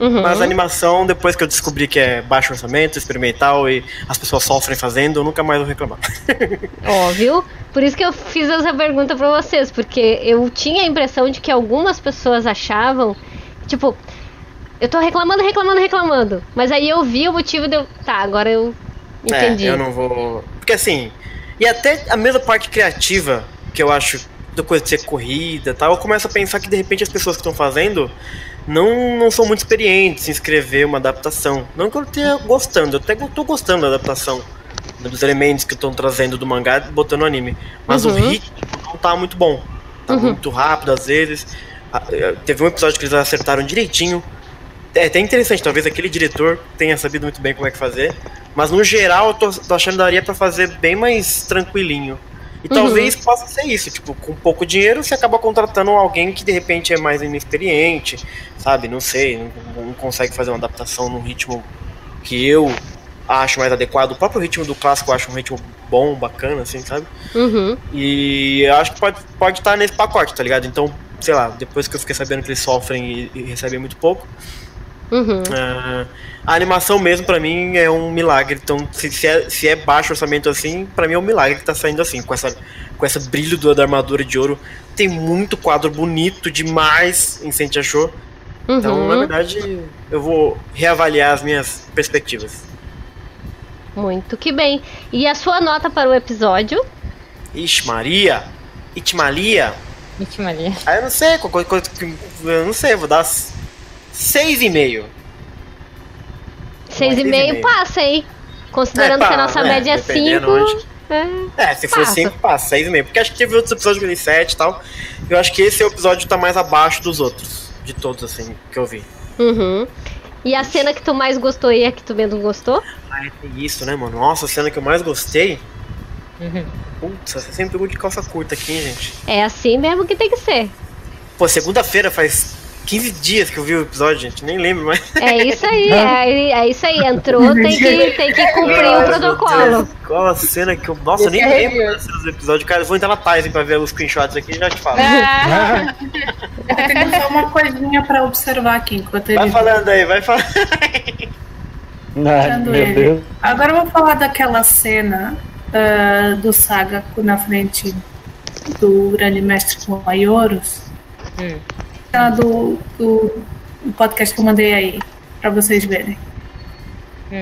Uhum. Mas a animação, depois que eu descobri que é baixo orçamento, experimental e as pessoas sofrem fazendo, eu nunca mais vou reclamar. Óbvio. Por isso que eu fiz essa pergunta pra vocês, porque eu tinha a impressão de que algumas pessoas achavam, tipo, eu tô reclamando, reclamando, reclamando. Mas aí eu vi o motivo de eu. Tá, agora eu entendi. É, eu não vou. Porque assim. E até a mesma parte criativa, que eu acho da coisa de ser corrida e tal, eu começo a pensar que de repente as pessoas que estão fazendo não, não são muito experientes em escrever uma adaptação. Não que eu esteja gostando, eu até tô gostando da adaptação. Dos elementos que estão trazendo do mangá e botando no anime. Mas o Uhum. ritmo não tá muito bom. Tá Uhum. muito rápido às vezes. Eh, Teve um episódio que eles acertaram direitinho. É até interessante, talvez aquele diretor tenha sabido muito bem como é que fazer. Mas no geral eu tô, tô achando que daria pra fazer bem mais tranquilinho. E Uhum. talvez possa ser isso, tipo, com pouco dinheiro você acaba contratando alguém que de repente é mais inexperiente, sabe? Não sei, não, não consegue fazer uma adaptação num ritmo que eu acho mais adequado. O próprio ritmo do clássico eu acho um ritmo bom, bacana, assim, sabe? Uhum. E eu acho que pode, pode estar nesse pacote, tá ligado? Então, sei lá, depois que eu fiquei sabendo que eles sofrem e, e recebem muito pouco, Uhum. ah, a animação mesmo pra mim é um milagre. Então, se, se, é, se é baixo orçamento assim, pra mim é um milagre que tá saindo assim, com essa com esse brilho do- da armadura de ouro. Tem muito quadro bonito demais em Sente Achou. Então, Uhum. na verdade, eu vou reavaliar as minhas perspectivas. Muito que bem. E a sua nota para o episódio? Ixi, Maria! Itmalia! Ali. Ah, eu não sei, qualquer coisa que. Eu não sei, vou dar s- seis e meio. Seis e seis e meio meio. passa, hein? Considerando É, que a pá, nossa é, média é dependendo 5. onde. É. É, se for Passa. 5, passa, 6 e meio. Porque acho que teve outros episódios dei 7 e tal. Eu acho que esse episódio tá mais abaixo dos outros. De todos, assim, que eu vi. Uhum. E a cena que tu mais gostou e a que tu menos gostou? Ah, tem isso, né, mano? Nossa, a cena que eu mais gostei. Uhum. Putz, você sempre pegou de calça curta aqui, hein, gente. É assim mesmo que tem que ser. Pô, segunda-feira faz 15 dias que eu vi o episódio, gente. Nem lembro mais. É isso aí, é, é isso aí. Entrou, tem que, tem que cumprir o Ai, protocolo. Qual a cena que eu. Nossa, eu nem é lembro das cenas do episódio. Cara, eu vou entrar na Tizen pra ver os screenshots aqui e já te falo. Ah, Eu tenho só uma coisinha pra observar aqui enquanto ele. Vai falando aí, vai falando. Ai, Achando meu ele. Deus. Agora eu vou falar daquela cena ah, do Saga na frente do grande mestre com a Ioros. Hum. Cena do, do, do podcast que eu mandei aí, pra vocês verem.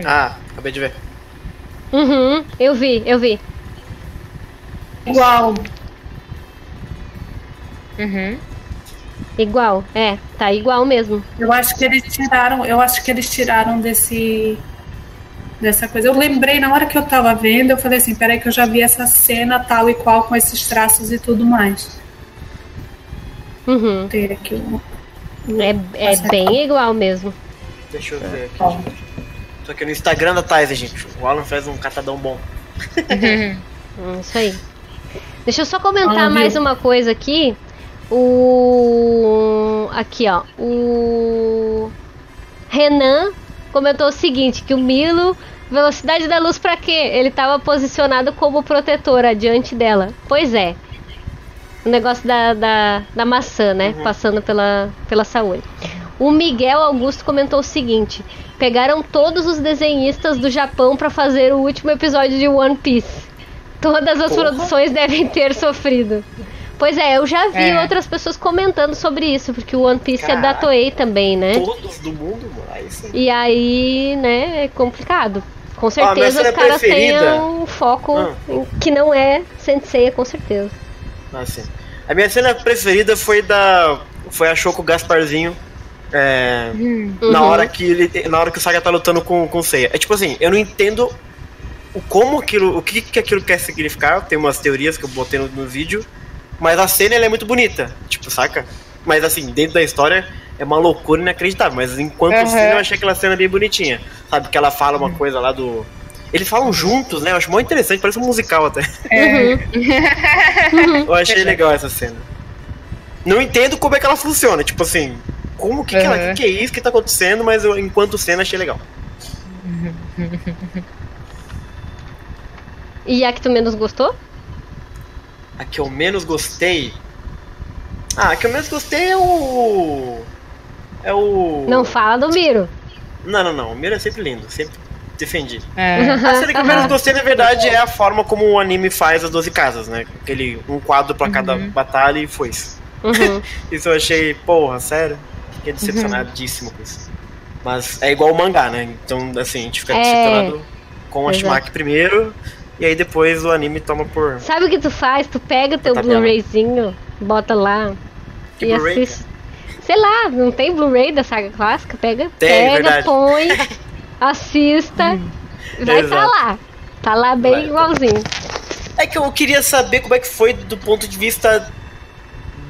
Ah, acabei de ver. Uhum, eu vi, eu vi. Igual, uhum. Igual, é, tá igual mesmo. eu acho que eles tiraram, eu acho que eles tiraram desse dessa coisa. Eu lembrei na hora que eu tava vendo, eu falei assim, peraí que eu já vi essa cena tal e qual com esses traços e tudo mais. Uhum. Tem aqui um. É, é bem igual mesmo. Deixa eu ver aqui. Ó. Tô aqui no Instagram da Tizen, gente. O Alan faz um catadão bom. Hum, Isso aí. Deixa eu só comentar Ah, mais uma coisa aqui. O. Aqui, ó. O. Renan comentou o seguinte: que o Milo. Velocidade da luz pra quê? Ele tava posicionado como protetor adiante dela. Pois é. O negócio da, da, da maçã, né? Passando pela, pela saúde. O Miguel Augusto comentou o seguinte: pegaram todos os desenhistas do Japão pra fazer o último episódio de One Piece. Todas as Porra. produções devem ter sofrido. Pois é, eu já vi É. outras pessoas comentando sobre isso, porque o One Piece é da Caraca. Toei também, né? Todos do mundo, sim. E aí, né, é complicado. Com certeza cena os caras têm um foco Ah. que não é Sensei, com certeza. Ah, sim. A minha cena preferida foi da. Foi a Choco Gasparzinho. É, Na Uhum. hora que ele. Na hora que o Saga tá lutando com, com o Seiya. É tipo assim, eu não entendo o como aquilo. O que, que aquilo quer significar. Tem umas teorias que eu botei no, no vídeo. Mas a cena ela é muito bonita. Tipo, saca? Mas assim, dentro da história é uma loucura inacreditável. Mas enquanto Uhum. cena eu achei aquela cena bem bonitinha. Sabe? Que ela fala uma coisa lá do. Eles falam juntos, né? Eu acho muito interessante, parece um musical até. Uhum. Eu achei legal essa cena. Não entendo como é que ela funciona, tipo assim, como que, que, ela, Uhum. que, que é isso que tá acontecendo, mas eu, enquanto cena, achei legal. E a que tu menos gostou? A que eu menos gostei. Ah, a que eu menos gostei é o. É o. Não fala do Miro. Não, não, não. O Miro é sempre lindo, sempre defendi. É. A cena que eu menos gostei, na verdade, é a forma como o anime faz as 12 casas, né? Aquele um quadro pra cada batalha e foi isso. Uhum. Isso eu achei, porra, sério? Fiquei decepcionadíssimo com isso. Mas é igual o mangá, né? Então, assim, a gente fica É. decepcionado com a Exato. Shimaki primeiro, e aí depois o anime toma por. Sabe o que tu faz? Tu pega o teu. Blu-rayzinho, bota lá Que e Blu-ray, assiste. Sei lá, não tem Blu-ray da saga clássica? Pega, Tem, pega, verdade. põe, assista. vai estar Exato. lá. Tá lá bem Vai, tá. igualzinho. É que eu queria saber como é que foi do ponto de vista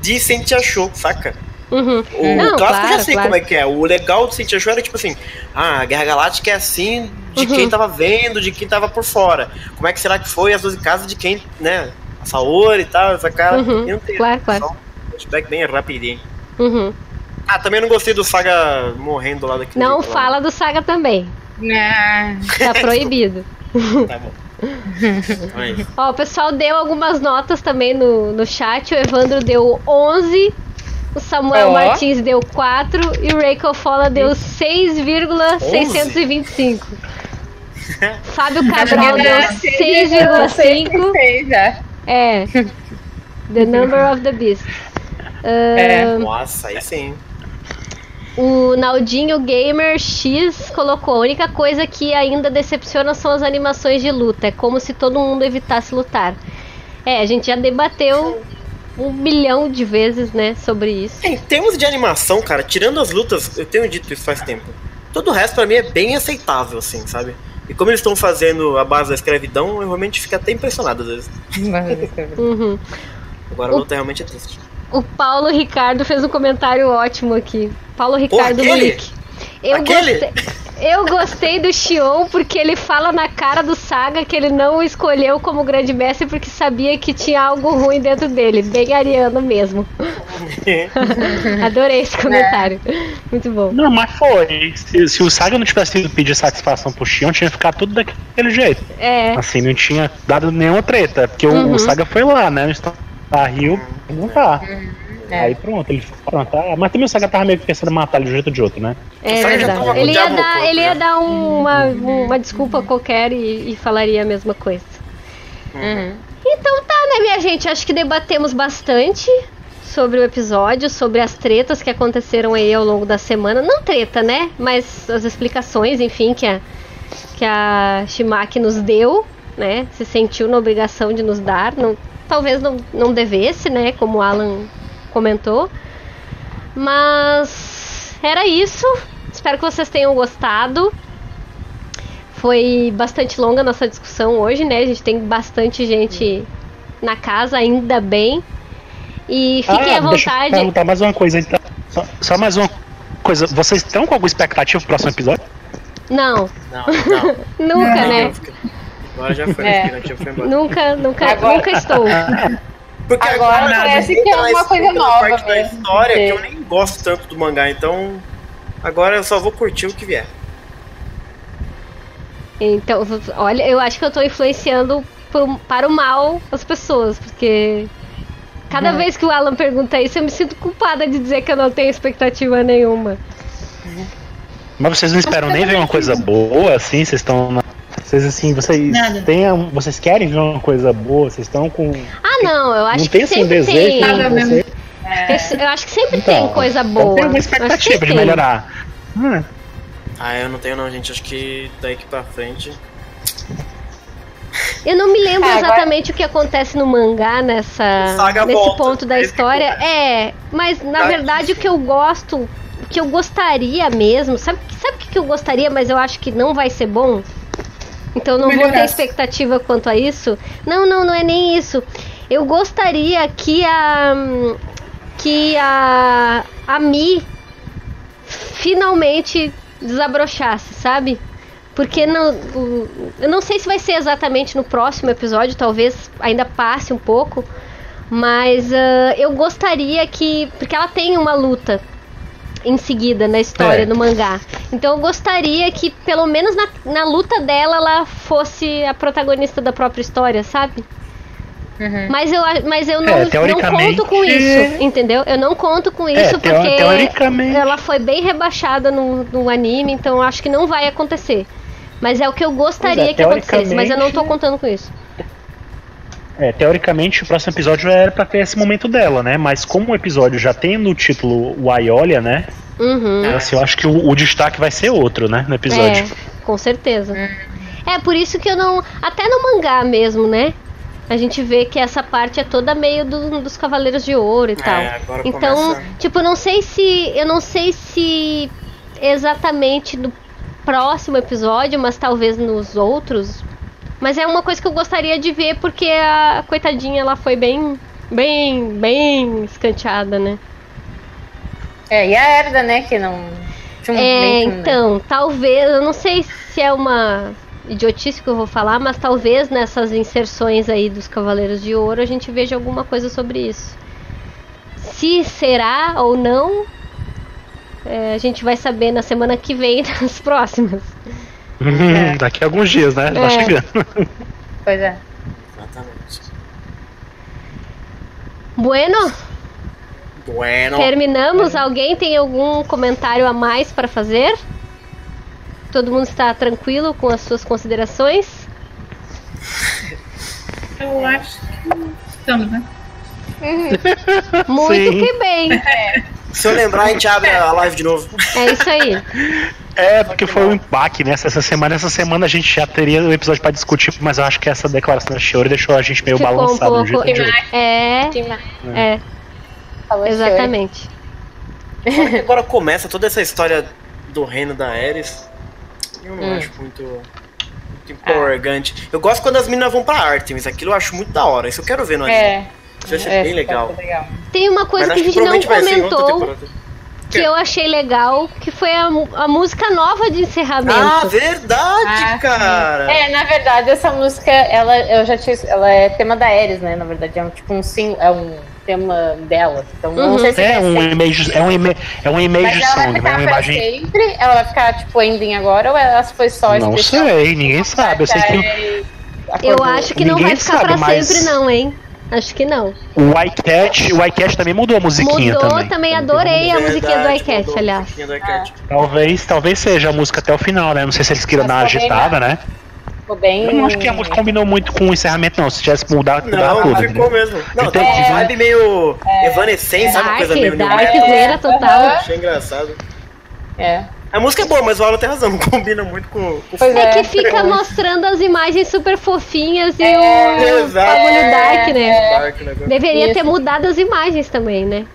de Sentia Show, saca? Uhum. O Não, clássico eu claro, já sei claro. como é que é. O legal do Sentia Show era tipo assim: ah, a Guerra Galáctica é assim de Uhum. quem tava vendo, de quem tava por fora. Como é que será que foi as 12 casas de quem, né? A Saori e tal, essa cara. Uhum, não tem. claro, claro. Só um flashback bem rapidinho. Uhum. Ah, também não gostei do Saga morrendo lá daquele Não jeito lá. fala do Saga também. Ah, Tá proibido. Tá bom. É. Ó, o pessoal deu algumas notas também no, no chat. O Evandro deu 11. O Samuel Ó. Martins deu 4 e o Reiko Fola deu 6,625. Fábio Cabral deu 6,5. Sei já. É. The Number of the Beast. É. Ahn, Nossa, aí sim. O Naldinho Gamer X colocou: a única coisa que ainda decepciona são as animações de luta. É como se todo mundo evitasse lutar. É, a gente já debateu um milhão de vezes, né, sobre isso. Em termos de animação, cara, tirando as lutas, eu tenho dito isso faz tempo. Todo o resto pra mim é bem aceitável, assim, sabe? E como eles estão fazendo a base da escravidão, eu realmente fico até impressionado às vezes. Uhum. Agora a luta realmente é triste. O Paulo Ricardo fez um comentário ótimo aqui. Paulo Ricardo aquele? Luick. Eu Aquele? gostei, eu gostei do Xion porque ele fala na cara do Saga que ele não o escolheu como grande mestre porque sabia que tinha algo ruim dentro dele. Bem ariano mesmo. Adorei esse comentário. Muito bom. Não, mas foi. Se, se o Saga não tivesse ido pedir satisfação pro Shion, tinha ficado tudo daquele jeito. É. Assim, não tinha dado nenhuma treta. Porque o- Uhum. o, Saga foi lá, né? No Star Rio, não tá. É. Aí pronto, ele pronto, ah, Mas também o Saga tava meio que pensando em matar ele de um jeito ou de outro, né? É verdade. Ele ia dar, ele ia já. dar uma, uma desculpa qualquer e, e falaria a mesma coisa. Uhum. Então tá, né, minha gente? Acho que debatemos bastante sobre o episódio, sobre as tretas que aconteceram aí ao longo da semana. Não treta, né? Mas as explicações, enfim, que a, que a Shimaki nos deu, né? Se sentiu na obrigação de nos dar. Não, talvez não, não devesse, né? Como o Alan comentou. Mas era isso. Espero que vocês tenham gostado. Foi bastante longa a nossa discussão hoje, né? A gente tem bastante gente na casa, ainda bem. E fiquem à Ah, deixa eu vontade. perguntar mais uma coisa, então. Só, só mais uma coisa. Vocês estão com alguma expectativa pro próximo episódio? Não, Não, não. nunca, né? Agora já foi, É. foi embora. Nunca, nunca, Agora- nunca estou. Porque Agora agora parece que é uma coisa nova parte da mesmo. história que Sim. eu nem gosto tanto do mangá, então agora eu só vou curtir o que vier. Então, olha, eu acho que eu tô influenciando pro- para o mal as pessoas, porque cada vez que o Alan pergunta isso, eu me sinto culpada de dizer que eu não tenho expectativa nenhuma. Mas vocês não esperam nem ver uma coisa boa, assim? Vocês estão na Vocês assim, vocês Nada. têm, um- vocês querem ver uma coisa boa? Vocês estão com Ah, não, eu acho não tem que assim um sempre desejo tem. Nada de mesmo. você? Eu, acho que sempre Então, tem coisa então boa. Tem uma expectativa de melhorar. Hum, Ah, eu não tenho não, gente. Acho que daqui pra frente. Eu não me lembro agora- exatamente o que acontece no mangá nessa Saga nesse volta, ponto da é isso história. É, mas na verdade o que eu gosto, o que eu gostaria mesmo, sabe, sabe o que eu gostaria, mas eu acho que não vai ser bom? Então não vou ter Melhorasse. expectativa quanto a isso. Não, não, não é nem isso. Eu gostaria que a que a a Mi finalmente desabrochasse, sabe? Porque não, eu não sei se vai ser exatamente no próximo episódio, talvez ainda passe um pouco, mas ah, eu gostaria que. Porque ela tem uma luta em seguida na história, É. no mangá. Então eu gostaria que, pelo menos na, na luta dela, ela fosse a protagonista da própria história, sabe? Mas eu, mas eu não, É, não teoricamente- conto com isso, entendeu? Eu não conto com É, isso teo- porque teoricamente. ela foi bem rebaixada no, no anime, então eu acho que não vai acontecer. Mas é o que eu gostaria Pois é, que acontecesse, mas eu não tô contando com isso. É, teoricamente o próximo episódio era pra ter esse momento dela, né? Mas como o episódio já tem no título o Aiolia, né? Uhum. Assim, eu acho que o, o destaque vai ser outro, né? No episódio. É, com certeza. É por isso que eu não. Até no mangá mesmo, né? A gente vê que essa parte é toda meio do- dos Cavaleiros de Ouro e tal. agora Então, começa- tipo, eu não sei se. Eu não sei se exatamente no próximo episódio, mas talvez nos outros. Mas é uma coisa que eu gostaria de ver porque a coitadinha ela foi bem. Bem, bem escanteada, né? É, e a Herda, né, que não. Tchum, É, então, talvez, eu não sei se é uma idiotice que eu vou falar, mas talvez nessas inserções aí dos Cavaleiros de Ouro a gente veja alguma coisa sobre isso. Se será ou não, é, a gente vai saber na semana que vem, nas próximas. Daqui a alguns dias, né? Tá É. chegando. Pois é. Exatamente. Bueno, Bueno. terminamos. Alguém tem algum comentário a mais para fazer? Todo mundo está tranquilo com as suas considerações? Eu acho que estamos, né? Muito Sim. que bem. Se eu lembrar, a gente abre a live de novo. É isso aí. É, porque foi um empaque, né? Essa semana, essa semana a gente já teria o episódio pra discutir, mas eu acho que essa declaração da Shiori deixou a gente meio Ficou um balançado no pouco- jeito hoje. É, Tima- é, falou exatamente. Agora começa toda essa história do reino da Ares. Eu não Hum. acho muito, muito empolgante. Eu gosto quando as meninas vão pra Artemis. Aquilo eu acho muito da hora. Isso eu quero ver no anime. É. Isso vai ser é, bem legal. legal. Tem uma coisa Mas que a gente não comentou, temporada. Que eu achei legal, que foi a, a música nova de Ah, encerramento. verdade, Ah, cara! É, na verdade, essa música, ela, eu já tinha, ela é tema da Ares, né? Na verdade, é um tipo um sim, é um tema dela. Então, Uhum. não sei se É vai um ser- image, é um image, é um image song, né? Uma imagem. sempre? Ela vai ficar, tipo, ending agora ou ela foi só Não especial? sei, ninguém sabe. Eu sei que Eu acho que não Ninguém vai ficar sabe, pra mas- sempre não, hein? Acho que não. o iCat, o iCat também mudou a musiquinha Mudou, também. também adorei a Verdade, musiquinha do iCat, a aliás. musiquinha do iCat. Talvez, talvez seja a música até o final, né? Não sei se eles queriam Mas dar agitada, né? Ficou bem... Eu não acho que a música combinou muito com o encerramento, não. Se tivesse mudado, mudava Não, tudo. ficou entendeu? mesmo. Não, tem tenho- uma vibe meio evanescente, sabe? Uma Dark, coisa meio dark, zoeira total. Achei engraçado. É. A música é boa, mas o Alan tem razão, não combina muito com, com o Pois É é. que fica mostrando as imagens super fofinhas e É, o exato. bagulho dark, né? Dark negócio. Deveria Isso. ter mudado as imagens também, né?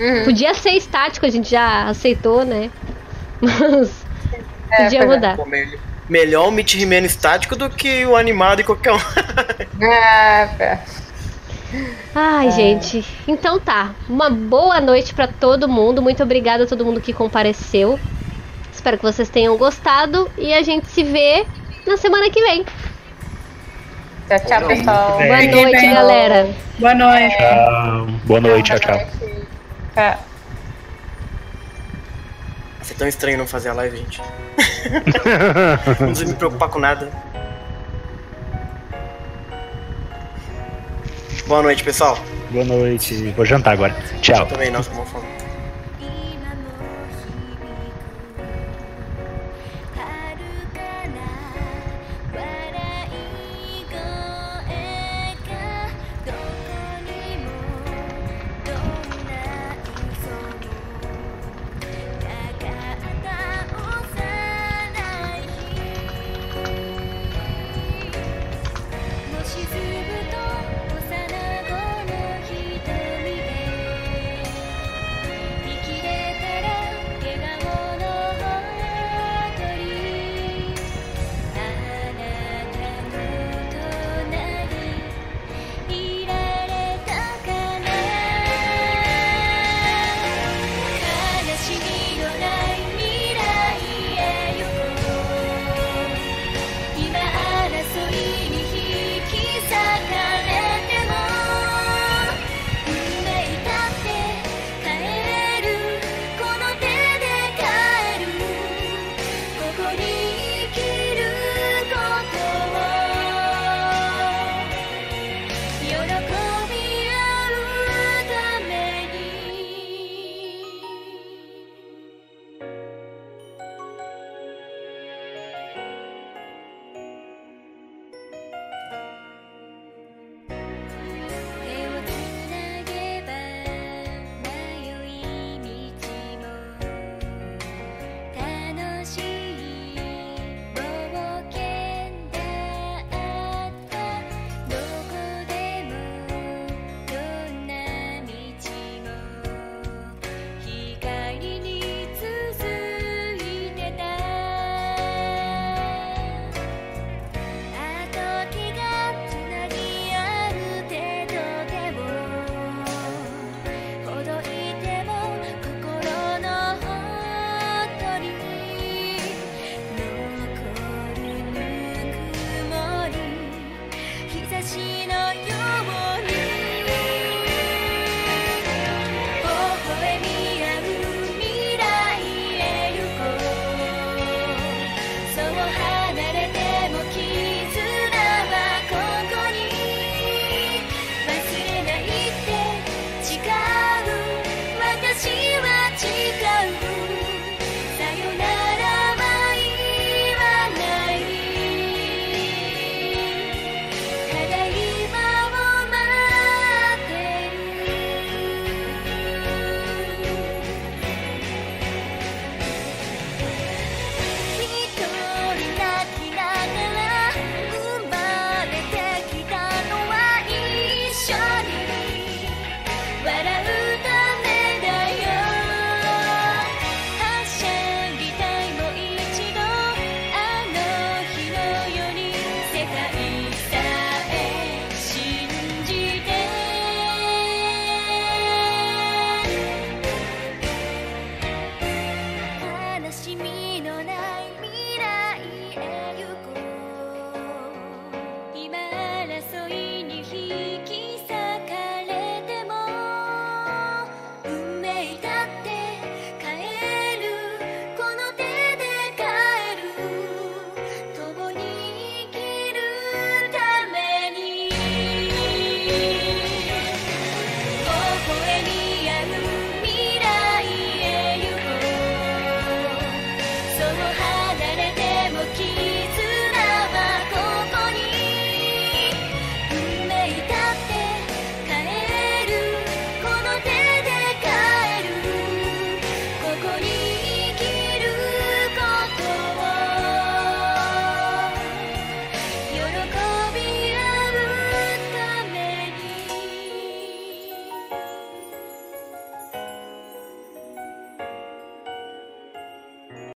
Uhum. Podia ser estático, a gente já aceitou, né? Mas É, podia é. mudar. Me- Melhor o Meet He-Man estático do que o animado e qualquer um. Ah, Ai, gente. Então tá. Uma boa noite pra todo mundo. Muito obrigada a todo mundo que compareceu. Espero que vocês tenham gostado e a gente se vê na semana que vem. Tchau, tchau, pessoal. É. Boa noite, bem. galera. Boa noite. Tchau. Boa noite, tchau, tchau. Tchau. Vai ser tão estranho não fazer a live, gente. não precisa me preocupar com nada. Boa noite, pessoal. Boa noite. Vou jantar agora. Tchau. Também, nossa, como fome.